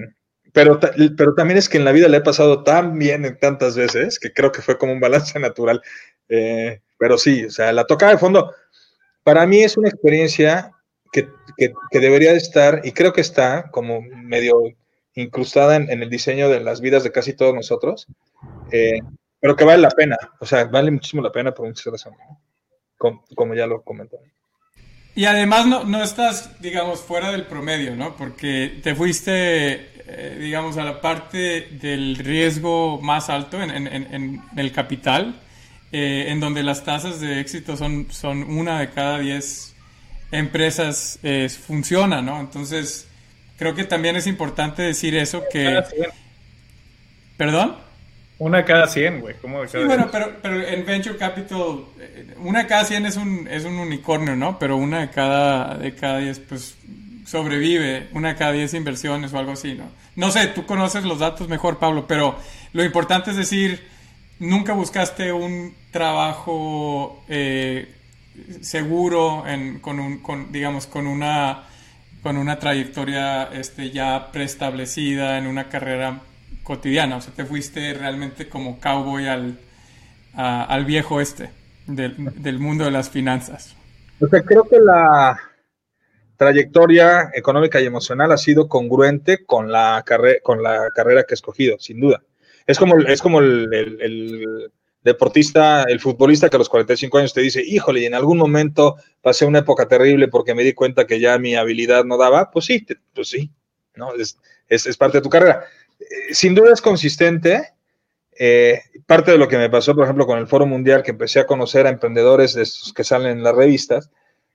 pero, pero también es que en la vida le he pasado tan bien tantas veces que creo que fue como un balance <laughs> natural. Eh, pero sí, o sea, la tocada de fondo, para mí es una experiencia que, que, debería de estar, y creo que está como medio incrustada en, el diseño de las vidas de casi todos nosotros, eh, pero que vale la pena, o sea, vale muchísimo la pena por muchas razones, como, como, ya lo comentó. Y además no, no estás, digamos, fuera del promedio, ¿no? Porque te fuiste eh, digamos, a la parte del riesgo más alto en, en, el capital, eh, en donde las tasas de éxito son, son una de cada diez empresas eh, funciona, ¿no? Entonces, creo que también es importante decir eso que... ¿Perdón? Una de cada 100, güey. Sí, bueno, pero, pero en Venture Capital, una de cada 100 es un, es un unicornio, ¿no? Pero una de cada, de cada 10, pues sobrevive una cada 10 inversiones o algo así, ¿no? No sé, tú conoces los datos mejor, Pablo, pero lo importante es decir, nunca buscaste un trabajo eh, seguro con un, con, digamos, con una, con una trayectoria este, ya preestablecida en una carrera cotidiana. O sea, te fuiste realmente como cowboy al, al viejo este del, del mundo de las finanzas. O sea, creo que la, trayectoria económica y emocional ha sido congruente con la, con la carrera que he escogido, sin duda. Es como, es como el, deportista, el futbolista que a los 45 años te dice, híjole, y en algún momento pasé una época terrible porque me di cuenta que ya mi habilidad no daba. Pues sí, pues sí, ¿no? Es, es, parte de tu carrera. Eh, sin duda es consistente. Eh, parte de lo que me pasó, por ejemplo, con el Foro Mundial, que empecé a conocer a emprendedores de estos que salen en las revistas,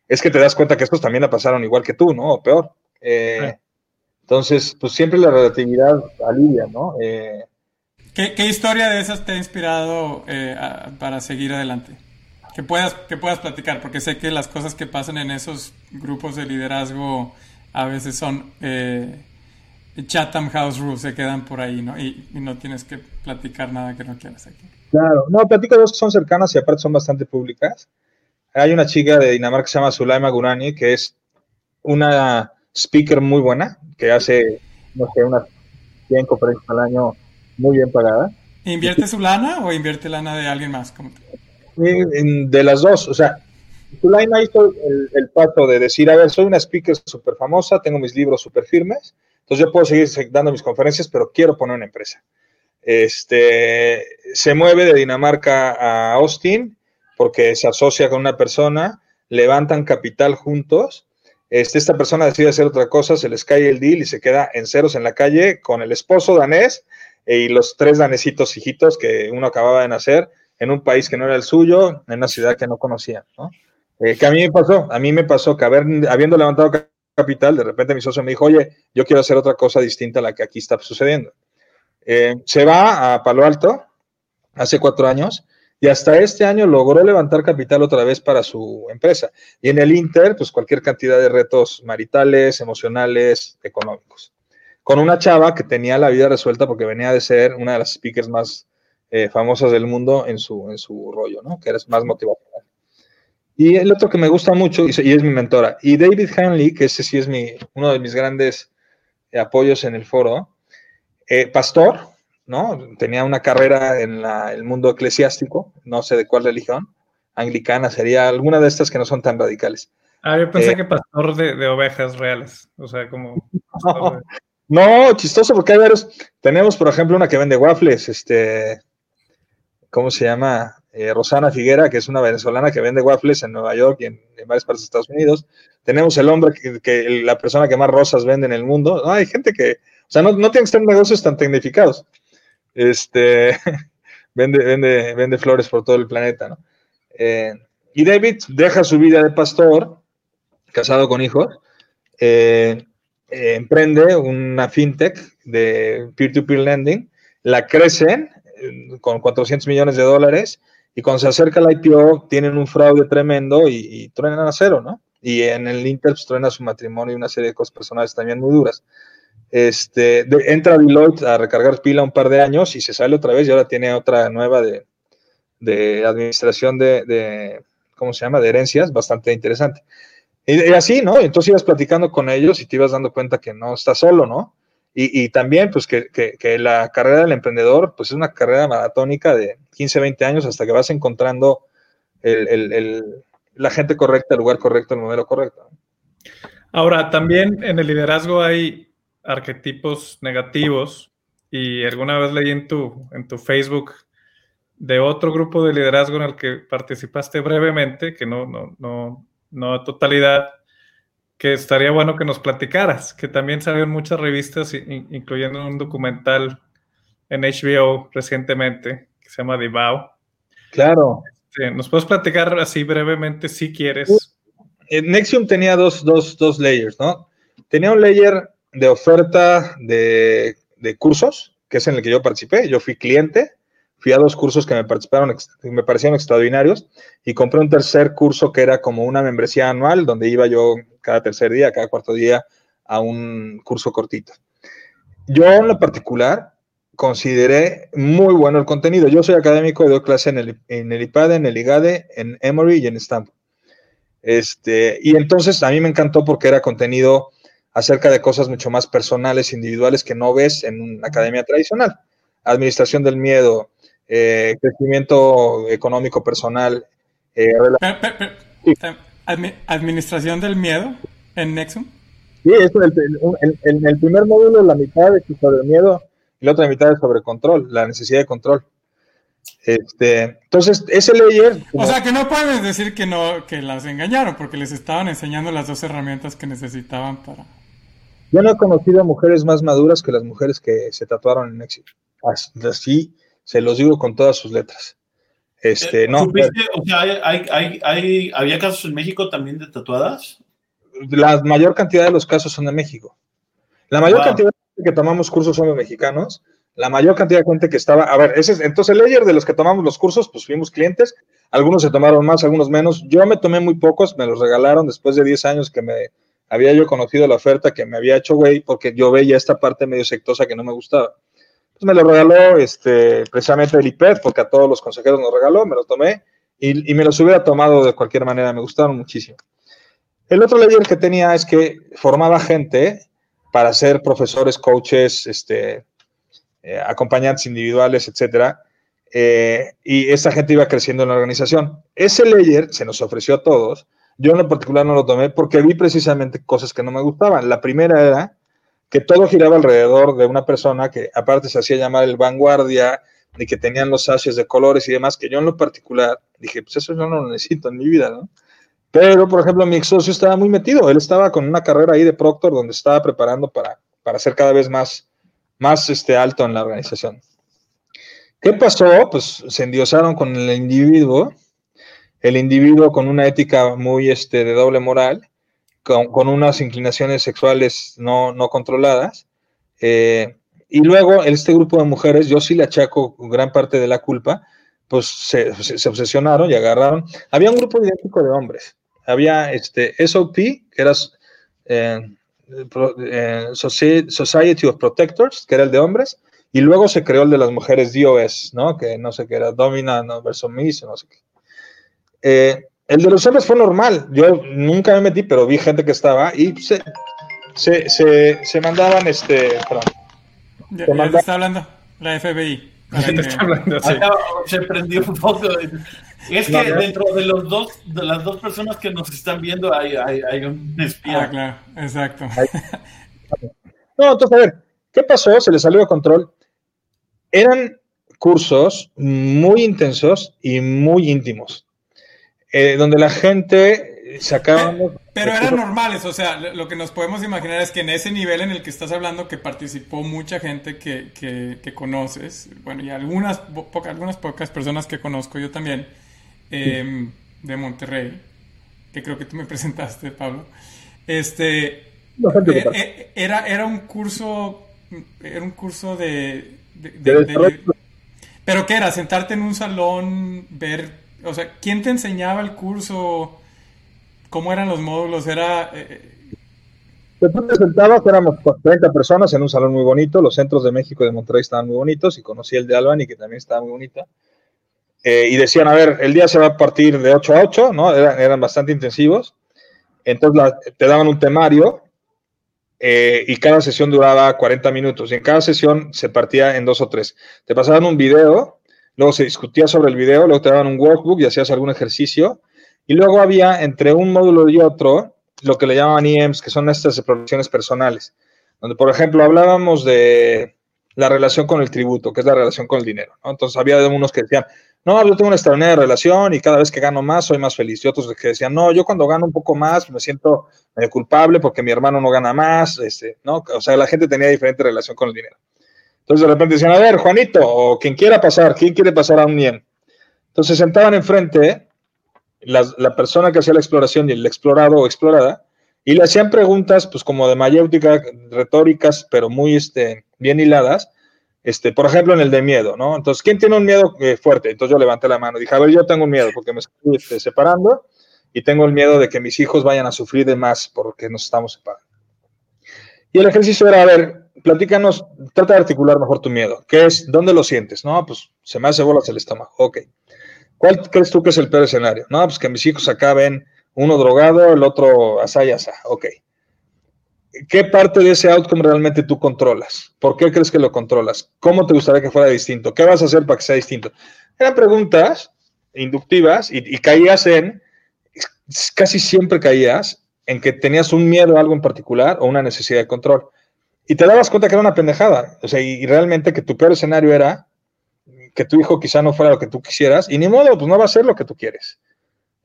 es que te das cuenta que estos también la pasaron igual que tú, ¿no? O peor. Eh, entonces, pues siempre la relatividad alivia, ¿no? Eh, ¿Qué, historia de esas te ha inspirado para seguir adelante? Que puedas, que puedas platicar, porque sé que las cosas que pasan en esos grupos de liderazgo a veces son Chatham House Rules, se quedan por ahí, ¿no? Y, y, no tienes que platicar nada que no quieras aquí. Claro, no, platico dos que son cercanas y aparte son bastante públicas. Hay una chica de Dinamarca que se llama Sulaima Gurani, que es una speaker muy buena, que hace, no sé, unas 100 conferencias al año muy bien pagada. ¿Invierte su lana o invierte lana de alguien más? De las dos, o sea, Sulaima hizo el, el, paso de decir, a ver, soy una speaker súper famosa, tengo mis libros súper firmes, entonces yo puedo seguir dando mis conferencias, pero quiero poner una empresa. Este, se mueve de Dinamarca a Austin porque se asocia con una persona, levantan capital juntos, este, esta persona decide hacer otra cosa, se les cae el deal y se queda en ceros en la calle con el esposo danés y los tres danesitos hijitos que uno acababa de nacer en un país que no era el suyo, en una ciudad que no conocía. ¿no? Eh, que a mí me pasó, a mí me pasó que habiendo levantado capital, de repente mi socio me dijo, oye, yo quiero hacer otra cosa distinta a la que aquí está sucediendo. Eh, se va a Palo Alto hace cuatro años y hasta este año logró levantar capital otra vez para su empresa. Y en el Inter, pues cualquier cantidad de retos maritales, emocionales, económicos. con una chava que tenía la vida resuelta porque venía de ser una de las speakers más eh, famosas del mundo en su, en su rollo, ¿no? Que eres más motivacional. Y el otro que me gusta mucho, y, es mi mentora, y David Hanley, que ese sí es mi, uno de mis grandes apoyos en el foro, eh, pastor, ¿no? Tenía una carrera en el mundo eclesiástico, no sé de cuál religión, anglicana, sería alguna de estas que no son tan radicales. Ah, yo pensé eh, que pastor de, ovejas reales, o sea, como... No, chistoso porque hay varios, tenemos por ejemplo una que vende waffles, este, ¿cómo se llama? Eh, Rosana Figuera, que es una venezolana que vende waffles en Nueva York y en, varias partes de Estados Unidos. Tenemos el hombre que, la persona que más rosas vende en el mundo. Hay gente que, o sea, no, no tienen que ser negocios tan tecnificados. Este, <laughs> vende, vende, vende flores por todo el planeta, ¿no? Eh, y David deja su vida de pastor, casado con hijos, eh, emprende una fintech de peer-to-peer lending, la crecen con 400 millones de dólares y cuando se acerca la IPO tienen un fraude tremendo y, truenan a cero, ¿no? Y en el Inter pues, truena su matrimonio y una serie de cosas personales también muy duras. Este, entra Deloitte a recargar pila un par de años y se sale otra vez y ahora tiene otra nueva de, de administración de, de, ¿cómo se llama?, de herencias, bastante interesante. Y, así, ¿no? Entonces ibas platicando con ellos y te ibas dando cuenta que no estás solo, ¿no? Y, también, pues, que, que, la carrera del emprendedor, pues, es una carrera maratónica de 15, 20 años hasta que vas encontrando el, el, el, la gente correcta, el lugar correcto, el modelo correcto. Ahora, también en el liderazgo hay arquetipos negativos y alguna vez leí en tu, en tu Facebook de otro grupo de liderazgo en el que participaste brevemente, que no, no, no, no a totalidad, que estaría bueno que nos platicaras, que también salió en muchas revistas, incluyendo un documental en HBO recientemente, que se llama Divao. Claro. Este, ¿Nos puedes platicar así brevemente si quieres? Nexium tenía dos, dos, dos layers, ¿no? Tenía un layer de oferta de, de cursos, que es en el que yo participé. Yo fui cliente fui a dos cursos que me participaron, me parecieron extraordinarios y compré un tercer curso que era como una membresía anual donde iba yo cada tercer día, cada cuarto día a un curso cortito. Yo en lo particular consideré muy bueno el contenido. Yo soy académico, doy clase en el, en el IPADE, en el IGADE, en Emory y en Stanford. Este, y entonces a mí me encantó porque era contenido acerca de cosas mucho más personales, individuales que no ves en una academia tradicional. Administración del miedo, eh, crecimiento económico personal. Eh, administración del miedo en Nexum. Sí, eso, en el, primer módulo la mitad es sobre el miedo y la otra mitad es sobre control, la necesidad de control. Este, entonces, ese layer... O sea, que no puedes decir que no, que las engañaron, porque les estaban enseñando las dos herramientas que necesitaban para... Yo no he conocido mujeres más maduras que las mujeres que se tatuaron en éxito. Así, se los digo con todas sus letras. Este, eh, no, o sea, hay, ¿había casos en México también de tatuadas? La mayor cantidad de los casos son de México. La mayor cantidad de gente que tomamos cursos son los mexicanos. La mayor cantidad de gente que estaba, a ver, ese entonces el layer de los que tomamos los cursos, pues fuimos clientes. Algunos se tomaron más, algunos menos. Yo me tomé muy pocos, me los regalaron después de 10 años que me había yo conocido la oferta que me había hecho güey, porque yo veía esta parte medio sectosa que no me gustaba. Pues me lo regaló este, precisamente el IPED, porque a todos los consejeros nos regaló, me lo tomé y, me los hubiera tomado de cualquier manera, me gustaron muchísimo. El otro layer que tenía es que formaba gente para ser profesores, coaches, este, eh, acompañantes individuales, etcétera. Eh, y esa gente iba creciendo en la organización. Ese layer se nos ofreció a todos. Yo en particular no lo tomé porque vi precisamente cosas que no me gustaban. La primera era que todo giraba alrededor de una persona que aparte se hacía llamar el vanguardia, y que tenían los sashes de colores y demás, que yo en lo particular dije, pues eso yo no lo necesito en mi vida, ¿no? Pero, por ejemplo, mi ex socio estaba muy metido, él estaba con una carrera ahí de Proctor donde estaba preparando para, para ser cada vez más, más este, alto en la organización. ¿Qué pasó? Pues se endiosaron con el individuo, el individuo con una ética muy este, de doble moral, con, unas inclinaciones sexuales no, no controladas. Eh, y luego este grupo de mujeres, yo sí le achaco gran parte de la culpa, pues se, se, obsesionaron y agarraron. Había un grupo idéntico de hombres. Había este SOP, que era eh, eh, Society of Protectors, que era el de hombres, y luego se creó el de las mujeres DOS, ¿no? Que no sé qué era, Domina no, versus Miss, no sé qué. Eh, el de los hombres fue normal. Yo nunca me metí, pero vi gente que estaba y se, se, se, se mandaban este. Perdón. Ya, ya está hablando la FBI. Está hablando, sí. Acá se prendió un poco. Es que No, no. dentro de los dos, de las dos personas que nos están viendo hay, hay, hay un espía. Ah, claro, exacto. No, entonces, a ver, ¿qué pasó? Se le salió de control. Eran cursos muy intensos y muy íntimos, eh, donde la gente sacaba... Pero eran normales, o sea, lo que nos podemos imaginar es que en ese nivel en el que estás hablando, que participó mucha gente que, que, que conoces, bueno, y algunas, poca, algunas pocas personas que conozco yo también, eh, de Monterrey, que creo que tú me <laughs> presentaste, Pablo, este, eh, eh, era, era un curso, era un curso de... de- pero qué era, sentarte en un salón, ver, o sea, ¿quién te enseñaba el curso? ¿Cómo eran los módulos? Era... eh, Pues tú te sentabas, éramos 30 personas en un salón muy bonito, los centros de México y de Monterrey estaban muy bonitos, y conocí el de Albany, que también estaba muy bonita. Eh, y decían, a ver, el día se va a partir de 8 a 8, ¿no? Eran, eran bastante intensivos. Entonces la- te daban un temario eh, y cada sesión duraba 40 minutos. Y en cada sesión se partía en dos o tres. Te pasaban un video, luego se discutía sobre el video, luego te daban un workbook y hacías algún ejercicio. Y luego había entre un módulo y otro lo que le llaman IEMS, que son estas profesiones personales, donde, por ejemplo, hablábamos de la relación con el tributo, que es la relación con el dinero. ¿no? Entonces, había unos que decían, no, yo tengo una extraordinaria relación y cada vez que gano más soy más feliz. Y otros que decían, no, yo cuando gano un poco más me siento culpable porque mi hermano no gana más, este, ¿no? O sea, la gente tenía diferente relación con el dinero. Entonces, de repente decían, a ver, Juanito, o quien quiera pasar, ¿quién quiere pasar a un IEM? Entonces, se sentaban enfrente la, la persona que hacía la exploración y el explorado o explorada, y le hacían preguntas, pues como de mayéutica, retóricas, pero muy este, bien hiladas. Este, por ejemplo, en el de miedo, ¿no? Entonces, ¿quién tiene un miedo eh, fuerte? Entonces yo levanté la mano dije, a ver, yo tengo un miedo porque me estoy este, separando y tengo el miedo de que mis hijos vayan a sufrir de más porque nos estamos separando. Y el ejercicio era, a ver, platícanos, trata de articular mejor tu miedo. ¿Qué es? ¿Dónde lo sientes? No, pues se me hace bolas el estómago. Ok. ¿Cuál crees tú que es el peor escenario? No, pues que mis hijos acaben uno drogado, el otro asá y asá. Ok. ¿Qué parte de ese outcome realmente tú controlas? ¿Por qué crees que lo controlas? ¿Cómo te gustaría que fuera distinto? ¿Qué vas a hacer para que sea distinto? Eran preguntas inductivas y, y caías en, casi siempre caías en que tenías un miedo a algo en particular o una necesidad de control. Y te dabas cuenta que era una pendejada. O sea, y, y realmente que tu peor escenario era que tu hijo quizá no fuera lo que tú quisieras y ni modo, pues no va a ser lo que tú quieres.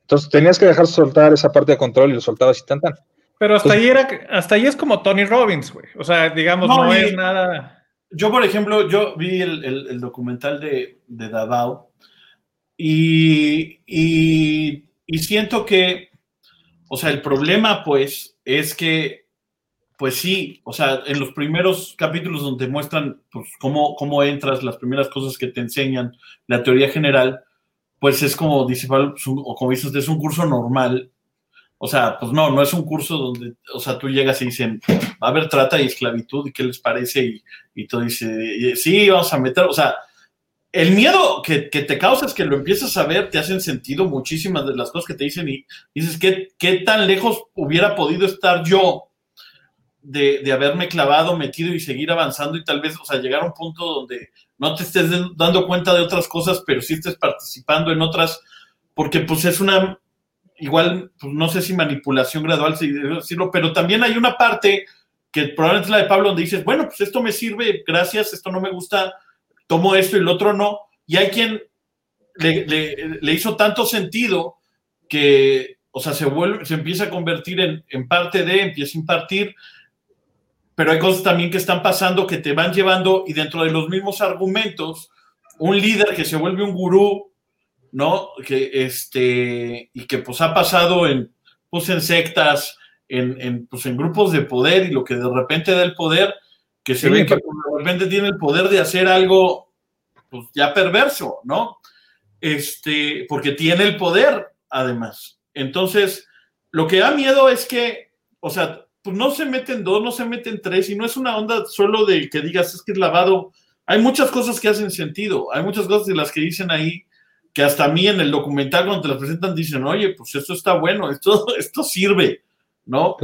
Entonces tenías que dejar soltar esa parte de control y lo soltabas y tan tan. Pero hasta Pues- ahí era, hasta ahí es como Tony Robbins, güey. O sea, digamos, No, no, y- es nada. Yo, por ejemplo, yo vi el, el- el documental de, de Davao y, y- y siento que, o sea, el problema, pues, es que, pues sí, o sea, en los primeros capítulos donde muestran pues, cómo, cómo entras, las primeras cosas que te enseñan, la teoría general, pues es como dice o como dices, es un curso normal. O sea, pues no, no es un curso donde, o sea, tú llegas y dicen, a haber trata y esclavitud, ¿y qué les parece? Y, y tú dices, sí, vamos a meter, o sea, el miedo que, que te causa es que lo empiezas a ver, te hacen sentido muchísimas de las cosas que te dicen y dices, ¿qué, qué tan lejos hubiera podido estar yo de, de haberme clavado, metido y seguir avanzando y tal vez, o sea, llegar a un punto donde no te estés dando cuenta de otras cosas, pero sí estés participando en otras, porque pues es una, igual, pues no sé si manipulación gradual, si decirlo, pero también hay una parte que probablemente es la de Pablo, donde dices, bueno, pues esto me sirve, gracias, esto no me gusta, tomo esto y el otro no, y hay quien le, le, le hizo tanto sentido que, o sea, se vuelve, se empieza a convertir en, en parte de, empieza a impartir, pero hay cosas también que están pasando que te van llevando y dentro de los mismos argumentos, un líder que se vuelve un gurú, ¿no? Que este, y que pues ha pasado en, pues en sectas, en, en, pues, en grupos de poder y lo que de repente da el poder, que se Sí, ve que pues, de repente tiene el poder de hacer algo, pues ya perverso, ¿no? Este, porque tiene el poder, además. Entonces, lo que da miedo es que, o sea, pues no se meten dos, no se meten tres, y no es una onda solo de que digas es que es lavado. Hay muchas cosas que hacen sentido, hay muchas cosas de las que dicen ahí que hasta a mí en el documental cuando te las presentan dicen, oye, pues esto está bueno, esto, <laughs> esto sirve, ¿no?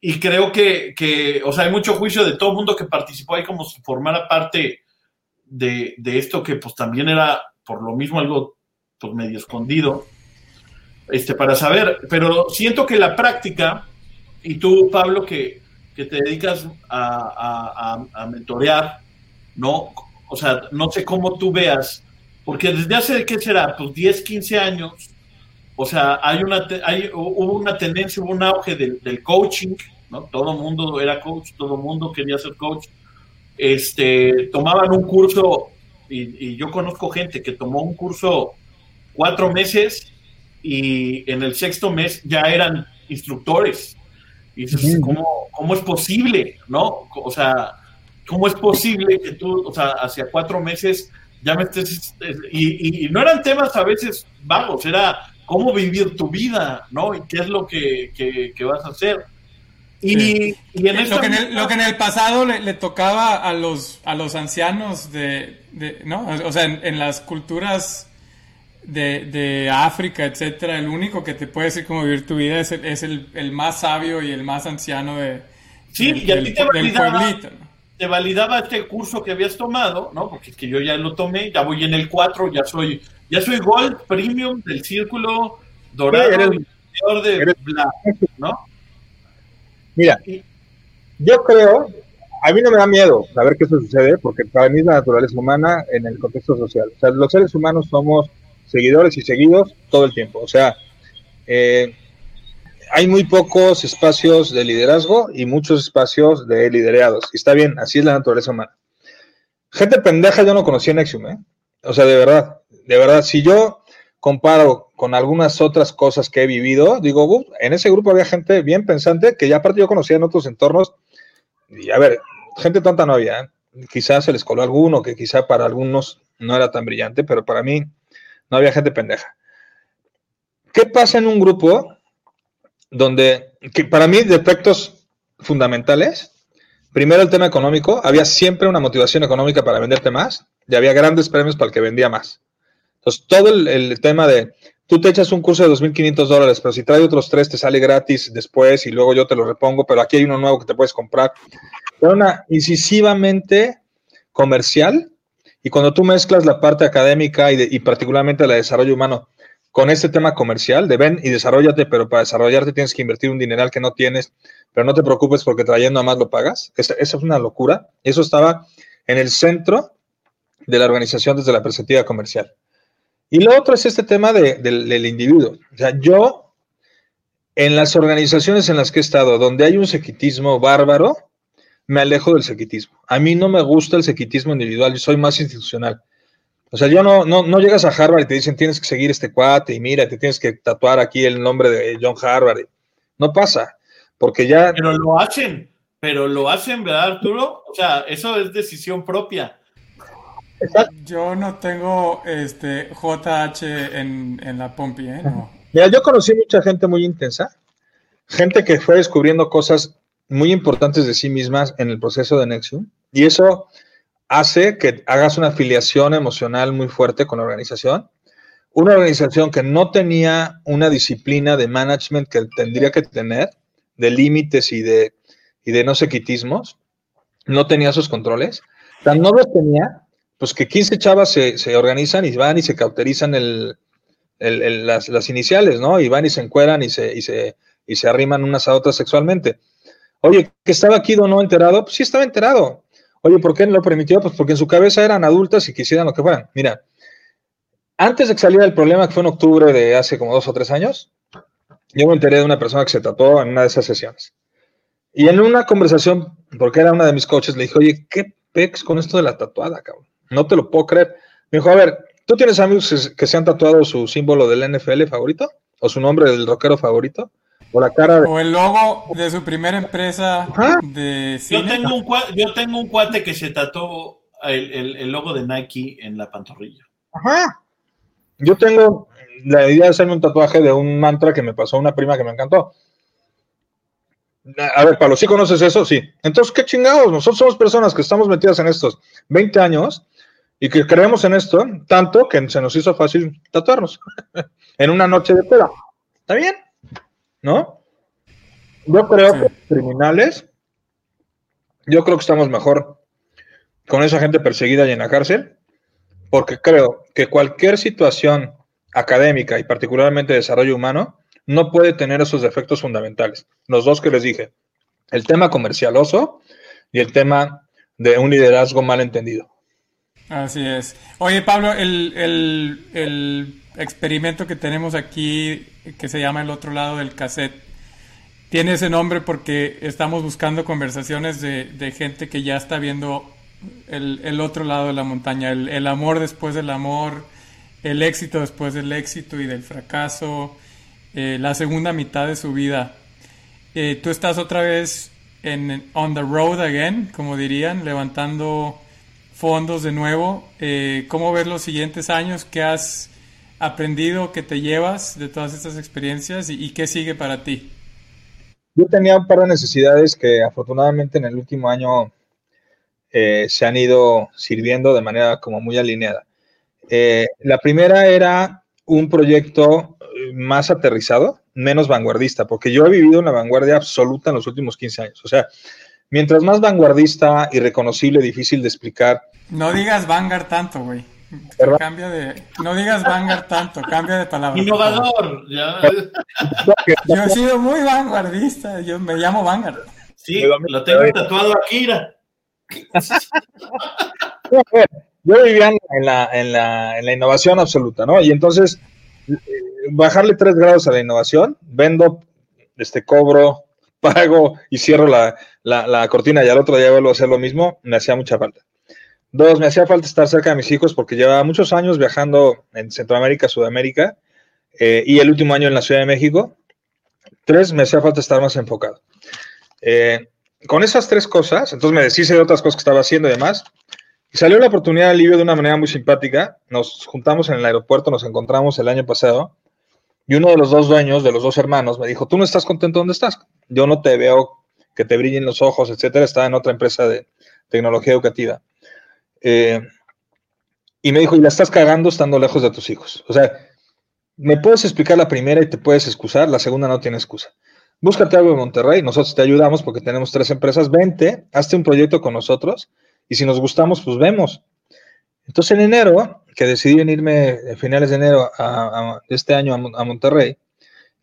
Y creo que, que, o sea, hay mucho juicio de todo el mundo que participó ahí como si formara parte de, de esto que pues también era por lo mismo algo pues medio escondido, este, para saber, pero siento que la práctica, y tú, Pablo, que, que te dedicas a, a, a mentorear, ¿no? O sea, no sé cómo tú veas porque desde hace, ¿qué será? Pues 10, 15 años, o sea, hay una, hay, hubo una tendencia, hubo un auge del, del coaching, ¿no? Todo el mundo era coach, todo el mundo quería ser coach. Este, tomaban un curso, y, y, yo conozco gente que tomó un curso cuatro meses y en el sexto mes ya eran instructores. Y dices, ¿cómo, ¿cómo es posible? ¿No? O sea, ¿cómo es posible que tú, o sea, hacia cuatro meses ya me estés, y, y, no eran temas a veces vagos, era cómo vivir tu vida, ¿no? Y qué es lo que, que, que vas a hacer. Y, y en lo, que en el, lo, que en el, pasado le, le, tocaba a los, a los ancianos de, de ¿no? O sea, en, en las culturas de, de, África, etcétera, el único que te puede decir cómo vivir tu vida es el, es el, el más sabio y el más anciano de, sí, del, y a ti te del pueblito, ¿no? te validaba este curso que habías tomado, ¿no? Porque es que yo ya lo tomé, ya voy en el 4, ya soy, ya soy Gold Premium del Círculo Dorado, sí, eres, de eres, ¿no? Mira, yo creo, a mí no me da miedo saber que eso sucede, porque para mí es la naturaleza humana en el contexto social. O sea, los seres humanos somos seguidores y seguidos todo el tiempo. O sea, eh, hay muy pocos espacios de liderazgo y muchos espacios de liderados. Y está bien, así es la naturaleza humana. Gente pendeja yo no conocí en Nexium, ¿eh? O sea, de verdad, de verdad, si yo comparo con algunas otras cosas que he vivido, digo, en ese grupo había gente bien pensante que ya aparte yo conocía en otros entornos. Y a ver, gente tonta no había, ¿eh? Quizás se les coló alguno, que quizá para algunos no era tan brillante, pero para mí no había gente pendeja. ¿Qué pasa en un grupo donde, que para mí, defectos fundamentales, primero el tema económico, había siempre una motivación económica para venderte más y había grandes premios para el que vendía más. Entonces, todo el, el tema de, tú te echas un curso de 2.500 dólares, pero si trae otros tres te sale gratis después y luego yo te lo repongo, pero aquí hay uno nuevo que te puedes comprar. Era una incisivamente comercial y cuando tú mezclas la parte académica y, particularmente la de desarrollo humano con este tema comercial de ven y desarrollate, pero para desarrollarte tienes que invertir un dineral que no tienes, pero no te preocupes porque trayendo a más lo pagas. Esa, es una locura. Eso estaba en el centro de la organización desde la perspectiva comercial. Y lo otro es este tema de, del individuo. O sea, yo, en las organizaciones en las que he estado, donde hay un sequitismo bárbaro, me alejo del sequitismo. A mí no me gusta el sequitismo individual, yo soy más institucional. O sea, yo no, no, no llegas a Harvard y te dicen tienes que seguir este cuate y mira, te tienes que tatuar aquí el nombre de John Harvard. No pasa, porque ya. Pero lo hacen, pero lo hacen, ¿verdad, Arturo? O sea, eso es decisión propia. Yo no tengo este JH en, en la Pompi, ¿eh? No. Mira, yo conocí mucha gente muy intensa, gente que fue descubriendo cosas muy importantes de sí mismas en el proceso de Nexium, y eso hace que hagas una afiliación emocional muy fuerte con la organización. Una organización que no tenía una disciplina de management que tendría que tener, de límites y de, y de no sequitismos, no tenía esos controles. Tan no los tenía, pues que 15 chavas se, se organizan y van y se cauterizan el, el, el, las, las, iniciales, ¿no? Y van y se encueran y se, y se, y se arriman unas a otras sexualmente. Oye, que estaba aquí o no enterado, pues sí estaba enterado. Oye, ¿por qué no lo permitió? Pues porque en su cabeza eran adultas y quisieran lo que fueran. Mira, antes de que saliera el problema, que fue en octubre de hace como dos o tres años, yo me enteré de una persona que se tatuó en una de esas sesiones. Y en una conversación, porque era una de mis coaches, le dije, oye, ¿qué pex con esto de la tatuada, cabrón? No te lo puedo creer. Me dijo, a ver, ¿tú tienes amigos que se han tatuado su símbolo del NFL favorito? ¿O su nombre del rockero favorito? O la cara de... O el logo de su primera empresa de cine. Yo tengo, un cuate, yo tengo un cuate que se tatuó el, el, el, logo de Nike en la pantorrilla. Ajá. Yo tengo la idea de hacerme un tatuaje de un mantra que me pasó una prima que me encantó. A ver, Pablo, ¿sí conoces eso? Sí. Entonces, ¿qué chingados? Nosotros somos personas que estamos metidas en estos 20 años y que creemos en esto tanto que se nos hizo fácil tatuarnos <laughs> en una noche de peda. ¿Está bien? ¿No? Yo creo que criminales, yo creo que estamos mejor con esa gente perseguida y en la cárcel, porque creo que cualquier situación académica y particularmente de desarrollo humano no puede tener esos defectos fundamentales. Los dos que les dije, el tema comercialoso y el tema de un liderazgo mal entendido. Así es. Oye, Pablo, el, experimento que tenemos aquí, que se llama El otro lado del cassette, tiene ese nombre porque estamos buscando conversaciones de, gente que ya está viendo el, otro lado de la montaña, el, amor después del amor, el éxito después del éxito y del fracaso, eh, la segunda mitad de su vida. Eh, tú estás otra vez en on the road again, como dirían, levantando fondos de nuevo. Eh, ¿Cómo ves los siguientes años? ¿Qué has aprendido, qué te llevas de todas estas experiencias y, qué sigue para ti? Yo tenía un par de necesidades que afortunadamente en el último año eh, se han ido sirviendo de manera como muy alineada. Eh, la primera era un proyecto más aterrizado, menos vanguardista, porque yo he vivido una vanguardia absoluta en los últimos 15 años. O sea, mientras más vanguardista, irreconocible, difícil de explicar. No digas Vanguard tanto, güey. Cambia de. No digas Vanguard tanto, cambia de palabra. Innovador. Yo he sido muy vanguardista, yo me llamo Vanguard. Sí, lo tengo tatuado aquí, <laughs> yo vivía en la, en, la, en la innovación absoluta, ¿no? Y entonces, eh, bajarle tres grados a la innovación, vendo, este cobro, pago y cierro la, cortina y al otro día vuelvo a hacer lo mismo, me hacía mucha falta. Dos, me hacía falta estar cerca de mis hijos porque llevaba muchos años viajando en Centroamérica, Sudamérica eh, y el último año en la Ciudad de México. Tres, me hacía falta estar más enfocado. Eh, con esas tres cosas, entonces me deshice de otras cosas que estaba haciendo y demás, y salió la oportunidad de Livio de una manera muy simpática. Nos juntamos en el aeropuerto, nos encontramos el año pasado y uno de los dos dueños, de los dos hermanos, me dijo, tú no estás contento donde estás. Yo no te veo que te brillen los ojos, etcétera. Estaba en otra empresa de tecnología educativa. Eh, y me dijo, y la estás cagando estando lejos de tus hijos. O sea, me puedes explicar la primera y te puedes excusar, la segunda no tiene excusa. Búscate algo en Monterrey, nosotros te ayudamos porque tenemos tres empresas, vente, hazte un proyecto con nosotros y si nos gustamos, pues vemos. Entonces en enero que decidí venirme a finales de enero de este año a, Monterrey,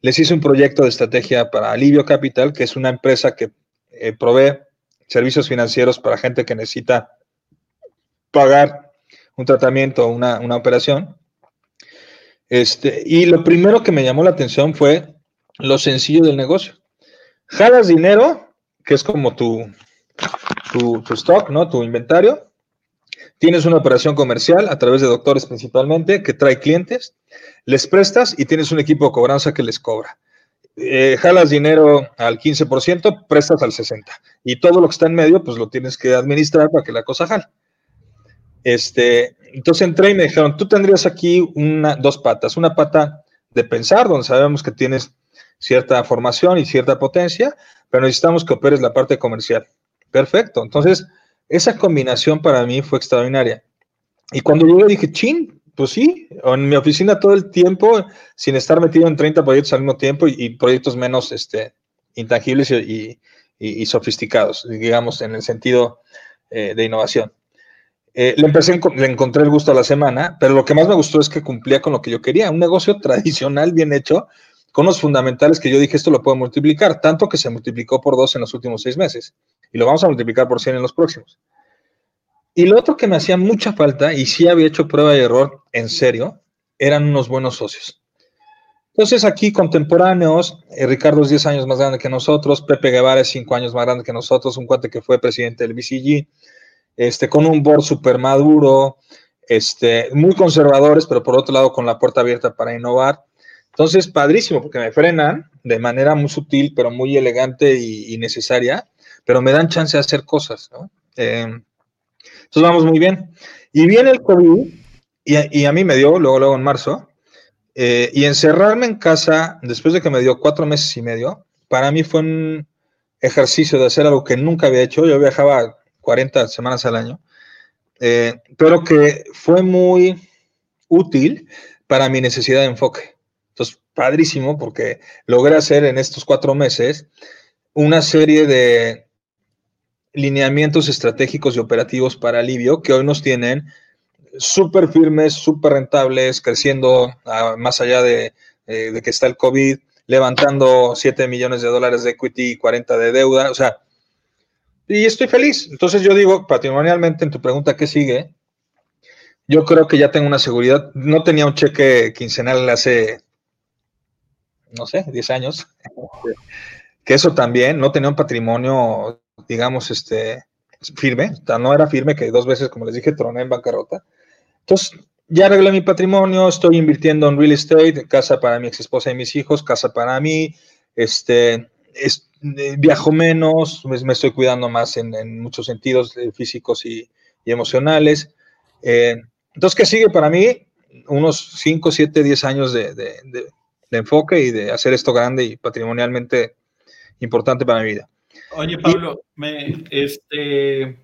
les hice un proyecto de estrategia para Alivio Capital, que es una empresa que eh, provee servicios financieros para gente que necesita pagar un tratamiento o una, operación. Este, y lo primero que me llamó la atención fue lo sencillo del negocio. Jalas dinero, que es como tu, tu, tu stock, ¿no? Tu inventario, Tienes una operación comercial a través de doctores principalmente que trae clientes, les prestas y tienes un equipo de cobranza que les cobra. Eh, jalas dinero al 15%, prestas al 60%. Y todo lo que está en medio, pues lo tienes que administrar para que la cosa jale. Este, entonces entré y me dijeron, tú tendrías aquí una, dos patas. Una pata de pensar, donde sabemos que tienes cierta formación y cierta potencia, pero necesitamos que operes la parte comercial. Perfecto. Entonces, esa combinación para mí fue extraordinaria. Y cuando llegué dije, chin, pues sí, en mi oficina todo el tiempo, sin estar metido en 30 proyectos al mismo tiempo y, proyectos menos este, intangibles y, sofisticados, digamos, en el sentido eh, de innovación. Eh, le empecé, le encontré el gusto a la semana, pero lo que más me gustó es que cumplía con lo que yo quería, un negocio <laughs> tradicional bien hecho, con los fundamentales que yo dije, esto lo puedo multiplicar, tanto que se multiplicó por dos en los últimos seis meses y lo vamos a multiplicar por 100 en los próximos. Y lo otro que me hacía mucha falta, y sí había hecho prueba y error en serio, eran unos buenos socios. Entonces aquí contemporáneos, eh, Ricardo es 10 años más grande que nosotros, Pepe Guevara es 5 años más grande que nosotros, un cuate que fue presidente del BCG, este, con un board súper maduro, este, muy conservadores, pero por otro lado con la puerta abierta para innovar. Entonces, padrísimo, porque me frenan de manera muy sutil, pero muy elegante y necesaria, pero me dan chance de hacer cosas, ¿no? Eh, entonces vamos muy bien. Y viene el COVID, y, a mí me dio, luego, luego en marzo, eh, y encerrarme en casa, después de que me dio cuatro meses y medio, para mí fue un, ejercicio de hacer algo que nunca había hecho. Yo viajaba 40 semanas al año, eh, pero que fue muy útil para mi necesidad de enfoque. Entonces, padrísimo porque logré hacer en estos cuatro meses una serie de lineamientos estratégicos y operativos para alivio que hoy nos tienen súper firmes, súper rentables, creciendo más allá de, eh, de, que está el COVID, levantando 7 millones de dólares de equity y 40 de deuda, o sea, y estoy feliz. Entonces yo digo, patrimonialmente, en tu pregunta, ¿qué sigue? Yo creo que ya tengo una seguridad. No tenía un cheque quincenal hace, no sé, 10 años. que eso también, no tenía un patrimonio, digamos, este, firme. no era firme, que dos veces, como les dije, troné en bancarrota. Entonces, ya arreglé mi patrimonio, estoy invirtiendo en real estate, casa para mi ex esposa y mis hijos, casa para mí, este, eh, viajo menos, me, estoy cuidando más en, muchos sentidos eh, físicos y, emocionales. Eh, entonces, ¿qué sigue para mí? Unos 5, 7, 10 años de, de, enfoque y de hacer esto grande y patrimonialmente importante para mi vida. Oye, Pablo, me, este,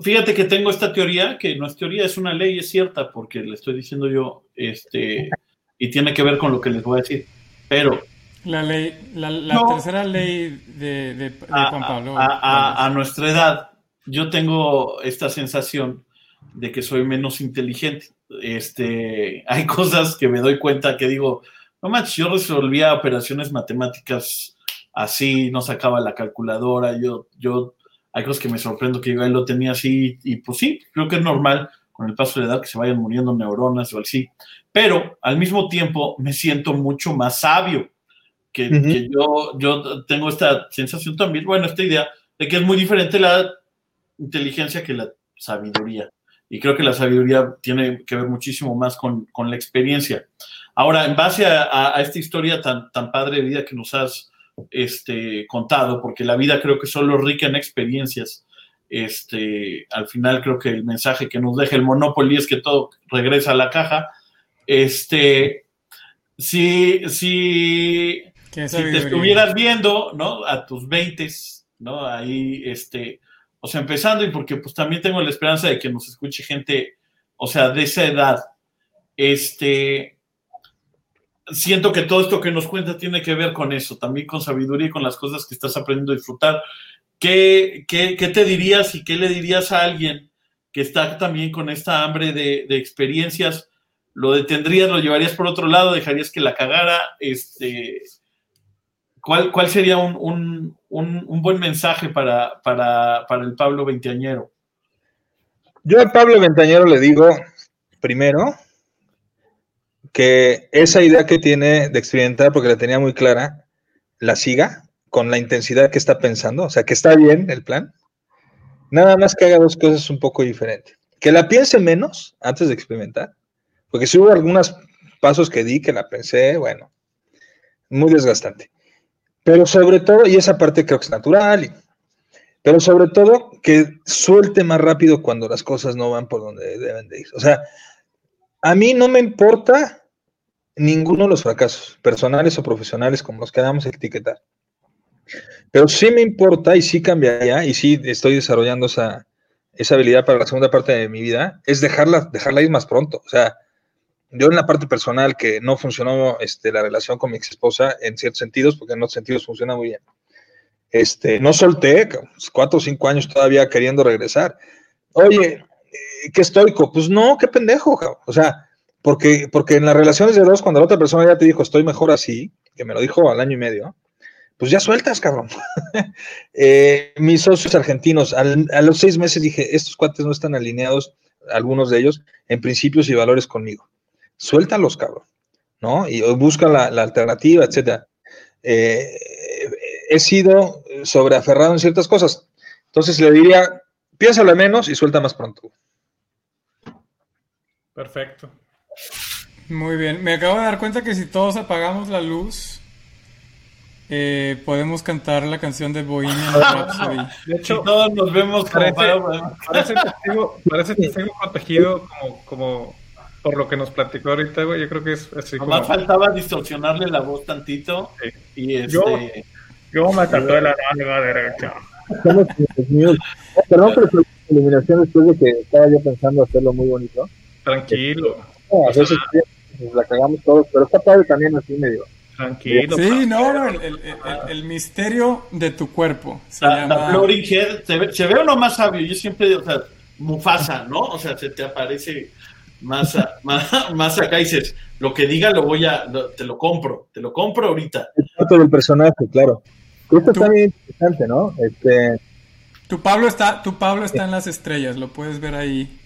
Fíjate que tengo esta teoría, que no es teoría, es una ley, es cierta, porque le estoy diciendo yo, este, y tiene que ver con lo que les voy a decir. Pero. La ley, la, tercera ley de, Juan Pablo. A, nuestra edad, yo tengo esta sensación de que soy menos inteligente. Este, hay cosas que me doy cuenta que digo, no manches, yo resolvía operaciones matemáticas así, no sacaba la calculadora, yo, yo hay cosas que me sorprendo que yo él lo tenía así, y pues sí, creo que es normal con el paso de la edad que se vayan muriendo neuronas o así, pero al mismo tiempo me siento mucho más sabio, que, yo, yo tengo esta sensación también, bueno, esta idea de que es muy diferente la inteligencia que la sabiduría. Y creo que la sabiduría tiene que ver muchísimo más con, con la experiencia. Ahora, en base a, a, esta historia tan, tan padre de vida que nos has este, contado, porque la vida creo que solo rica en experiencias. Este, al final creo que el mensaje que nos deja el Monopoly es que todo regresa a la caja. Este, si, si, te estuvieras viendo, ¿no? A tus 20, ¿no? Ahí, este, o sea, empezando y porque pues también tengo la esperanza de que nos escuche gente, o sea, de esa edad, este, siento que todo esto que nos cuenta tiene que ver con eso, también con sabiduría y con las cosas que estás aprendiendo a disfrutar. ¿Qué, qué, te dirías y qué le dirías a alguien que está también con esta hambre de, experiencias? ¿Lo detendrías, lo llevarías por otro lado, dejarías que la cagara? Este, ¿cuál, ¿Cuál sería un, un, un, buen mensaje para, para, para el Pablo Veinteañero? Yo al Pablo Veinteañero le digo, primero, que esa idea que tiene de experimentar, porque la tenía muy clara, la siga con la intensidad que está pensando, o sea, que está bien el plan, nada más que haga dos cosas un poco diferentes. Que la piense menos antes de experimentar, porque si hubo algunos pasos que di que la pensé, bueno, muy desgastante. Pero sobre todo, y esa parte creo que es natural, pero sobre todo que suelte más rápido cuando las cosas no van por donde deben de ir. O sea, a mí no me importa ninguno de los fracasos, personales o profesionales, como los que a etiquetar. Pero sí me importa y sí cambiaría, y sí estoy desarrollando esa, esa habilidad para la segunda parte de mi vida, es dejarla, dejarla ir más pronto. O sea, yo en la parte personal que no funcionó este, la relación con mi ex esposa en ciertos sentidos, porque en otros sentidos funciona muy bien. Este, no solté, cuatro o cinco años todavía queriendo regresar. Oye, eh, qué estoico. Pues no, qué pendejo. O sea, porque, porque en las relaciones de dos, cuando la otra persona ya te dijo estoy mejor así, que me lo dijo al año y medio, pues ya sueltas, cabrón. <laughs> Eh, mis socios argentinos, a los seis meses dije, estos cuates no están alineados, algunos de ellos, en principios y valores conmigo. Suéltalos, cabrón, ¿no? Y busca la, alternativa, etcétera. Eh, he sido sobreaferrado en ciertas cosas. Entonces le diría, piénsalo menos y suelta más pronto. Perfecto. Muy bien, me acabo de dar cuenta que si todos apagamos la luz, eh, podemos cantar la canción de Bohemian <laughs> Rhapsody. De hecho, todos nos vemos parece, parece, testigo, parece testigo protegido como, como por lo que nos platicó ahorita, Yo creo que es así Además faltaba distorsionarle la voz tantito. Y este... Yo, Yo me tatué la nalga derecha. Perdón por la eliminación después de que estaba yo pensando hacerlo muy bonito. Tranquilo. a veces la cagamos todos, pero está padre también así medio. Tranquilo. Sí, no, no el, el, el, misterio de tu cuerpo. Se la, llama... Floating Head, se ve, se ve uno más sabio. Yo siempre, o sea, Mufasa, ¿no? O sea, se te aparece más, a, <laughs> más, más, acá y dices, lo que diga lo voy a, lo, te lo compro, te lo compro ahorita. Es parte del personaje, claro. Esto está bien interesante, ¿no? Este... Tu Pablo está, tu Pablo está en las estrellas, lo puedes ver ahí.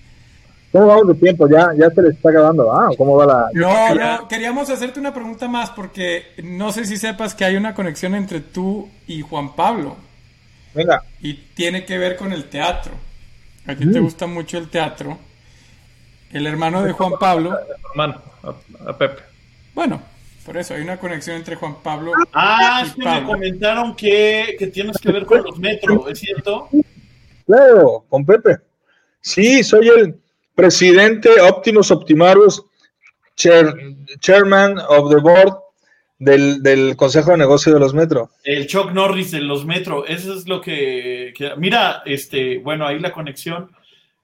¿Cómo vamos de tiempo? ¿Ya, ya se les está acabando? ¿Ah? ¿Cómo va la...? No, no, queríamos hacerte una pregunta más porque no sé si sepas que hay una conexión entre tú y Juan Pablo. Venga. Y tiene que ver con el teatro. A ti te gusta mucho el teatro. El hermano de Juan Pablo. Hermano, a, Pepe. Bueno, por eso hay una conexión entre Juan Pablo. Ah, es que me comentaron que, que tienes que ver con los metros, ¿es cierto? Claro, con Pepe. Sí, soy el presidente Optimus Optimarus, chairman of the board del, del, Consejo de Negocio de los Metro. El Chuck Norris de los Metro, eso es lo que, mira, este, bueno, ahí la conexión,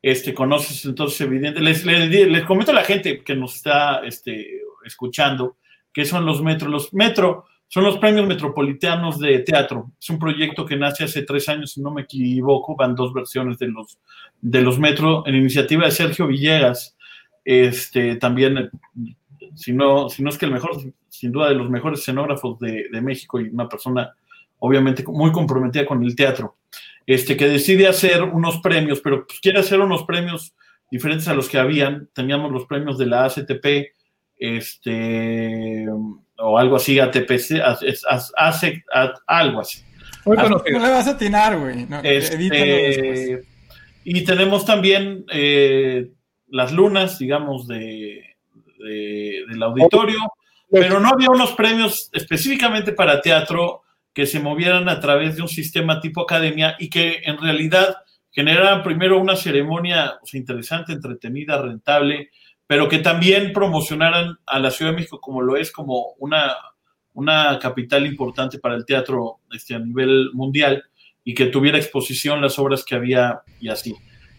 este, conoces entonces evidente. Les, les, comento a la gente que nos está este, escuchando qué son los Metro. Los Metro son los premios metropolitanos de teatro. Es un proyecto que nace hace tres años, si no me equivoco, van dos versiones de los, de los Metro en iniciativa de Sergio Villegas. Este, también si no, si no es que el mejor, sin duda de los mejores escenógrafos de, de, México y una persona obviamente muy comprometida con el teatro, este, que decide hacer unos premios, pero pues, quiere hacer unos premios diferentes a los que habían. Teníamos los premios de la ACTP, este, o algo así, ATPC, hace algo así. no le vas a atinar, güey. No, este, y tenemos también eh, las lunas, digamos, de, del auditorio, pero no había unos premios específicamente para teatro que se movieran a través de un sistema tipo academia y que en realidad generaran primero una ceremonia interesante, entretenida, rentable, pero que también promocionaran a la Ciudad de México como lo es, como una, una capital importante para el teatro este, a nivel mundial y que tuviera exposición las obras que había y así.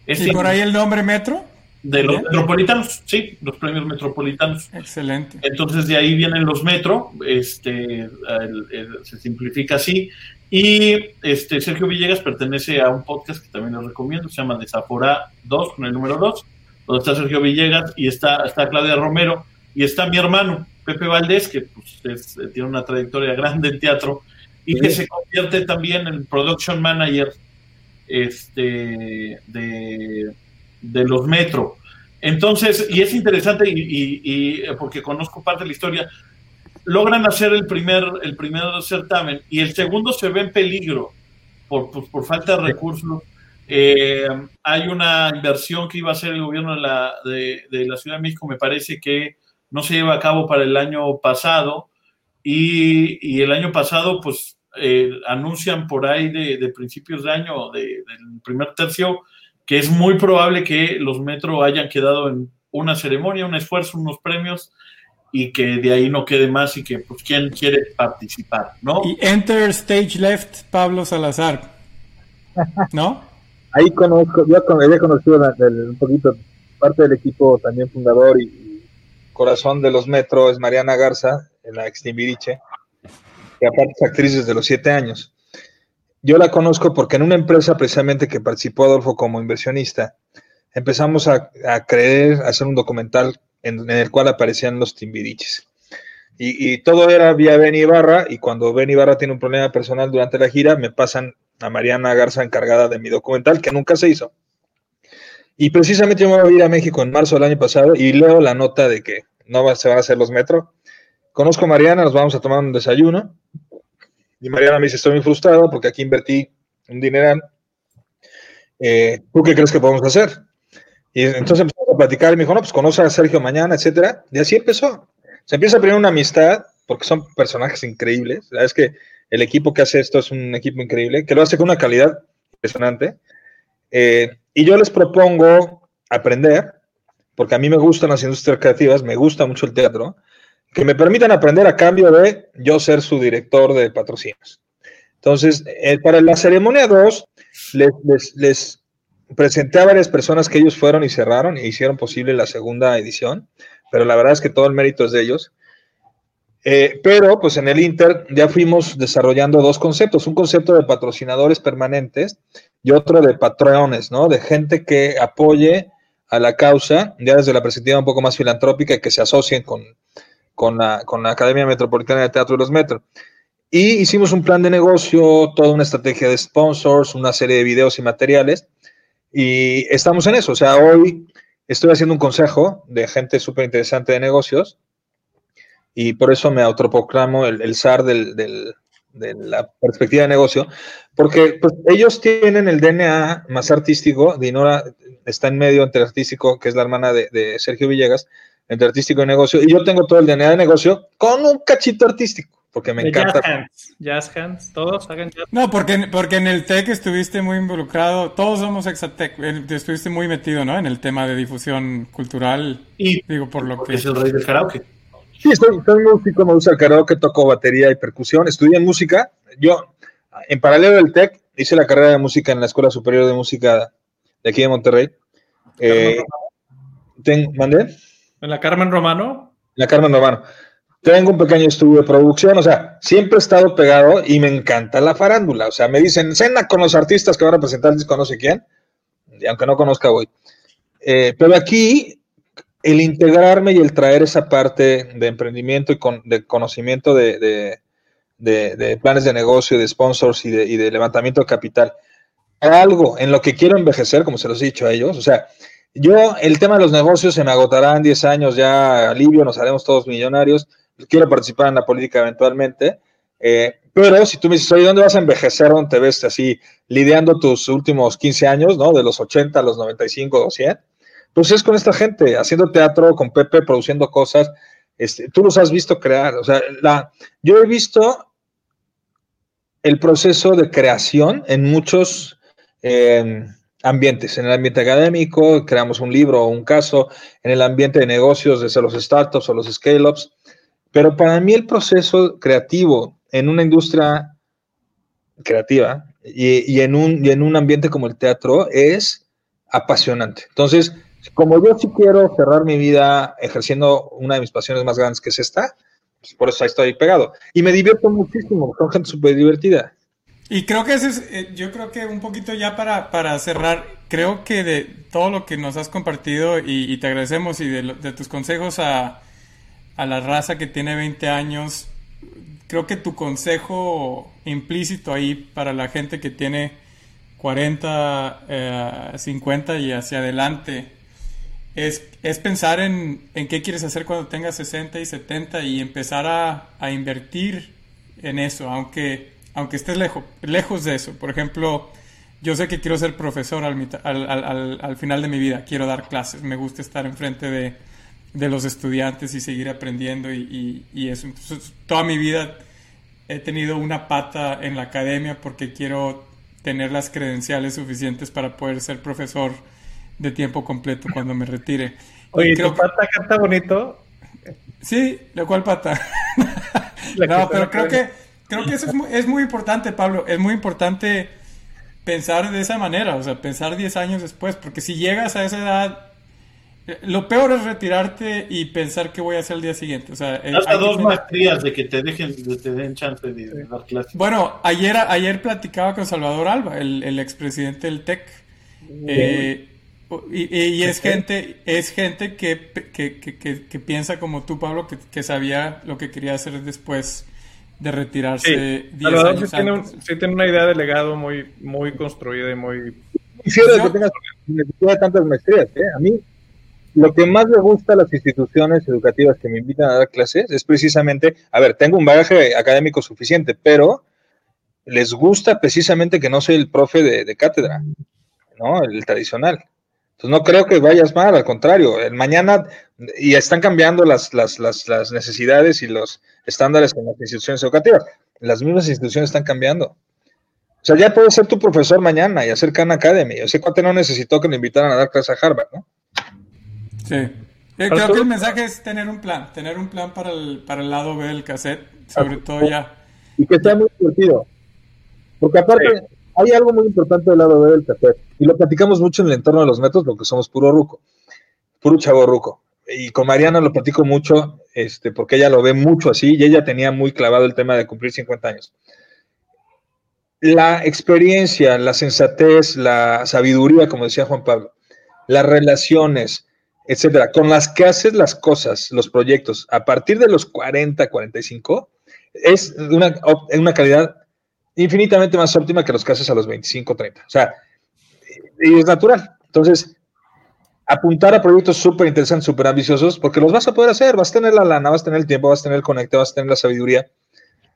¿Y por ahí el nombre Metro? De los metropolitanos, sí, los premios metropolitanos. Excelente. Entonces de ahí vienen los metro, este, se simplifica así. Y este Sergio Villegas pertenece a un podcast que también les recomiendo, se llama Desaforá 2, con el número 2, donde está Sergio Villegas y está, está Claudia Romero y está mi hermano Pepe Valdés, que pues, tiene una trayectoria grande en teatro y que se convierte también en production manager este, de de los metro. Entonces, y es interesante y, porque conozco parte de la historia, logran hacer el primer, el primer certamen y el segundo se ve en peligro por, por, falta de recursos. Eh, hay una inversión que iba a hacer el gobierno de la, de, la, Ciudad de México, me parece que no se lleva a cabo para el año pasado y, y el año pasado pues eh, anuncian por ahí de, de principios de año, de, del primer tercio, que es muy probable que los Metro hayan quedado en una ceremonia, un esfuerzo, unos premios y que de ahí no quede más y que pues quién quiere participar, ¿no? Y Enter Stage Left Pablo Salazar, ¿no? Ahí conozco, yo había conocido un poquito parte del equipo también fundador y, corazón de los Metro es Mariana Garza, en la Extimbiriche, que aparte es actriz desde los siete años. Yo la conozco porque en una empresa precisamente que participó Adolfo como inversionista, empezamos a, a creer, a hacer un documental en, el cual aparecían los timbiriches. Y, y, todo era vía Ben Ibarra, y cuando Ben Ibarra tiene un problema personal durante la gira, me pasan a Mariana Garza encargada de mi documental, que nunca se hizo. Y precisamente yo me voy a ir a México en marzo del año pasado y leo la nota de que no se van a hacer los metro. Conozco a Mariana, nos vamos a tomar un desayuno y Mariana me dice, estoy muy frustrado porque aquí invertí un dineral. Eh, ¿Tú qué crees que podemos hacer? Y entonces empezamos a platicar y me dijo, no, pues conoce a Sergio mañana, etcétera. Y así empezó. Se empieza a poner una amistad porque son personajes increíbles. Es que el equipo que hace esto es un equipo increíble, que lo hace con una calidad impresionante. Eh, y yo les propongo aprender, porque a mí me gustan las industrias creativas, me gusta mucho el teatro, que me permitan aprender a cambio de yo ser su director de patrocinios. Entonces, eh, para la ceremonia 2, les, presenté a varias personas que ellos fueron y cerraron e hicieron posible la segunda edición, pero la verdad es que todo el mérito es de ellos. Eh, pero pues en el Inter ya fuimos desarrollando dos conceptos, un concepto de patrocinadores permanentes y otro de patrones, ¿no? De gente que apoye a la causa, ya desde la perspectiva un poco más filantrópica y que se asocien con, con, la, con la Academia Metropolitana de Teatro de los Metros. Y hicimos un plan de negocio, toda una estrategia de sponsors, una serie de videos y materiales. Y estamos en eso. O sea, hoy estoy haciendo un consejo de gente súper interesante de negocios y por eso me autoproclamo el, el zar del, del, de la perspectiva de negocio, porque pues, ellos tienen el DNA más artístico, Dinora está en medio entre artístico, que es la hermana de, de Sergio Villegas, entre artístico y negocio, y yo tengo todo el DNA de negocio con un cachito artístico porque me encanta. Jazz hands, jazz hands, todos hagan jazz. No, porque, porque en el TEC estuviste muy involucrado, todos somos Exatec, estuviste muy metido, ¿no? En el tema de difusión cultural. Y digo, por lo que... es el rey del karaoke. Sí, soy, soy músico, me gusta el karaoke, toco batería y percusión, estudié música. Yo, en paralelo del TEC, hice la carrera de música en la Escuela Superior de Música de aquí de Monterrey. Eh, ten, ¿Mandé? ¿En la Carmen Romano? En la Carmen Romano. Tengo un pequeño estudio de producción, o sea, siempre he estado pegado y me encanta la farándula. O sea, me dicen, cena con los artistas que van a presentar el disco, no sé quién, y aunque no conozca, voy. Eh, pero aquí, el integrarme y el traer esa parte de emprendimiento y con, de conocimiento de, planes de negocio, de sponsors y de, y de levantamiento de capital, algo en lo que quiero envejecer, como se los he dicho a ellos, o sea, yo, el tema de los negocios se me agotará en 10 años, ya alivio, nos haremos todos millonarios, quiero participar en la política eventualmente, eh, pero si tú me dices, oye, ¿dónde vas a envejecer? ¿Dónde te ves así lidiando tus últimos 15 años, ¿no? De los 80 a los 95 o 100. Pues es con esta gente, haciendo teatro, con Pepe, produciendo cosas. Este, tú los has visto crear. O sea, la, yo he visto el proceso de creación en muchos eh, ambientes. En el ambiente académico, creamos un libro o un caso. En el ambiente de negocios, desde los startups o los scale-ups pero para mí el proceso creativo en una industria creativa y, en un, y en un ambiente como el teatro es apasionante. Entonces, como yo sí quiero cerrar mi vida ejerciendo una de mis pasiones más grandes, que es esta, pues por eso ahí estoy pegado. Y me divierto muchísimo, con gente súper divertida. Y creo que ese es, eh, yo creo que un poquito ya para, para cerrar, creo que de todo lo que nos has compartido y, y te agradecemos y de, de tus consejos a, a la raza que tiene 20 años, creo que tu consejo implícito ahí para la gente que tiene 40, eh, 50 y hacia adelante es, es pensar en, en, qué quieres hacer cuando tengas 60 y 70 y empezar a, a invertir en eso, aunque, aunque estés lejos, lejos de eso. Por ejemplo, yo sé que quiero ser profesor al, al, al, al final de mi vida, quiero dar clases, me gusta estar enfrente de de los estudiantes y seguir aprendiendo y, y, y, eso. Entonces, toda mi vida he tenido una pata en la academia porque quiero tener las credenciales suficientes para poder ser profesor de tiempo completo cuando me retire. Oye, creo ¿tu pata canta bonito? Sí, <laughs> ¿la cual pata? no, pero creo que, creo que eso es muy, es muy importante, Pablo. Es muy importante pensar de esa manera, o sea, pensar 10 años después, porque si llegas a esa edad lo peor es retirarte y pensar qué voy a hacer el día siguiente. O sea, Hasta dos tener... maestrías de que te dejen, de te den chance de dar clases. Bueno, ayer, ayer platicaba con Salvador Alba, el, el expresidente del TEC. Eh, y, y, es <laughs> gente, es gente que, que, que, que piensa como tú, Pablo, que, sabía lo que quería hacer después de retirarse. Sí, Salvador sí tiene, un, sí tiene, una idea de legado muy, muy construida y muy. Quisiera que tengas necesidad de tantas maestrías. ¿eh? A mí lo que más me gusta a las instituciones educativas que me invitan a dar clases es precisamente, a ver, tengo un bagaje académico suficiente, pero les gusta precisamente que no soy el profe de, de cátedra, ¿no? El tradicional. Entonces no creo que vayas mal, al contrario, el mañana, y están cambiando las, las, las, las necesidades y los estándares en las instituciones educativas. Las mismas instituciones están cambiando. O sea, ya puedes ser tu profesor mañana y hacer Khan Academy. Ese cuate no necesitó que le invitaran a dar clase a Harvard, ¿no? Sí. Yo creo que el mensaje es tener un plan, tener un plan para el, para el lado B del cassette, sobre todo ya. Y que sea muy divertido. Porque aparte, hay algo muy importante del lado B del café, y lo platicamos mucho en el entorno de los métodos, porque somos puro ruco, puro chavo ruco. Y con Mariana lo platico mucho, este, porque ella lo ve mucho así, y ella tenía muy clavado el tema de cumplir 50 años. La experiencia, la sensatez, la sabiduría, como decía Juan Pablo, las relaciones, etcétera, con las que haces las cosas, los proyectos, a partir de los 40, 45, es una, una calidad infinitamente más óptima que los que haces a los 25, 30. O sea, y es natural. Entonces, apuntar a proyectos súper interesantes, súper ambiciosos, porque los vas a poder hacer, vas a tener la lana, vas a tener el tiempo, vas a tener el conecte, vas a tener la sabiduría.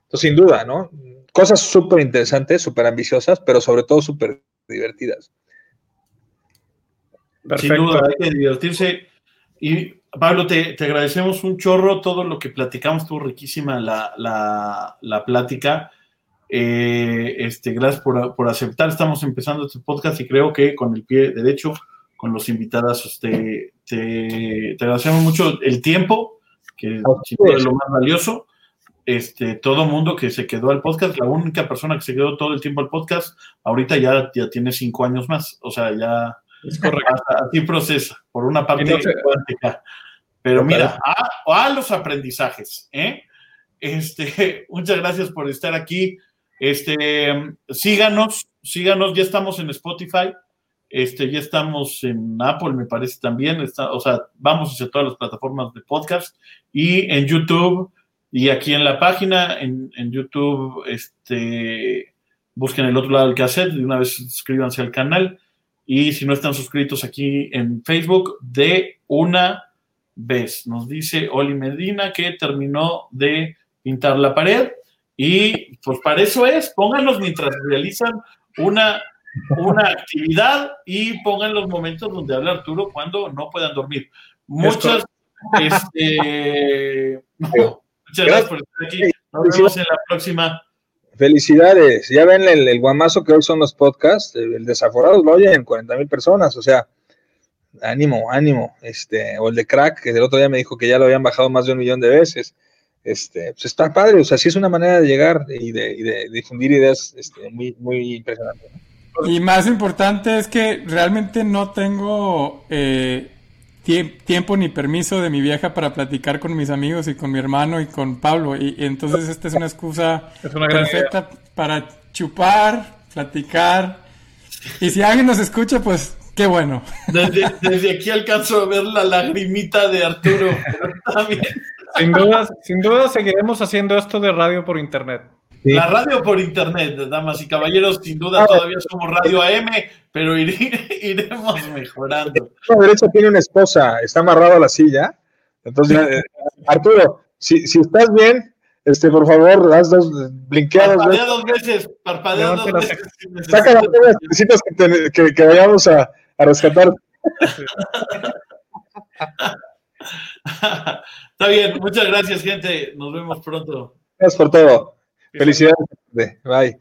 Entonces, sin duda, ¿no? Cosas súper interesantes, súper ambiciosas, pero sobre todo súper divertidas. Sin duda, hay que divertirse. Y Pablo, te, agradecemos un chorro todo lo que platicamos, estuvo riquísima la, la, la plática. Eh, este, gracias por, aceptar. Estamos empezando este podcast y creo que con el pie derecho, con los invitados, este, te, agradecemos mucho el tiempo, que es lo más valioso. Este, todo mundo que se quedó al podcast, la única persona que se quedó todo el tiempo al podcast, ahorita ya, ya tiene cinco años más. O sea, ya es correcto. así procesa, por una parte cuántica. Pero mira, a, a, los aprendizajes, ¿eh? Este, <laughs> muchas gracias por estar aquí. Este, síganos, síganos, ya estamos en Spotify, este, ya estamos en Apple, me parece también, está, o sea, vamos hacia todas las plataformas de podcast y en YouTube y aquí en la página, en, YouTube, este, busquen el otro lado del cassette, de una vez suscríbanse al canal y si no están suscritos aquí en Facebook, de una vez. Nos dice Oli Medina que terminó de pintar la pared y pues para eso es, pónganlos mientras realizan una, una actividad y pongan los momentos donde habla Arturo cuando no puedan dormir. Muchas, este, <laughs> muchas gracias por estar aquí. Nos vemos en la próxima. Felicidades. Ya ven el, guamazo que hoy son los podcasts. El desaforado lo oyen 40 mil personas. O sea, ánimo, ánimo. Este, o el de crack, que el otro día me dijo que ya lo habían bajado más de un millón de veces este, pues está padre, o sea, sí es una manera de llegar y de, difundir ideas este, muy, muy impresionante. Y más importante es que realmente no tengo eh, tiempo ni permiso de mi vieja para platicar con mis amigos y con mi hermano y con Pablo. Y, entonces esta es una excusa perfecta para chupar, platicar. Y si alguien nos escucha, pues qué bueno. Desde, desde aquí alcanzo a ver la lagrimita de Arturo. Sin duda, sin duda seguiremos haciendo esto de radio por internet. La radio por internet, damas y caballeros, sin duda todavía somos radio AM, pero <laughs> iremos mejorando. La derecha tiene una esposa, está amarrado a la silla. Entonces, eh, Arturo, si, si estás bien, este, por favor, haz dos blinqueadas. Parpadea dos veces, parpadea dos veces. Saca las necesitas que, que, que, vayamos a, a rescatar. <laughs> Está bien, muchas gracias, gente. Nos vemos pronto. Gracias por todo. Felicidades. Bye.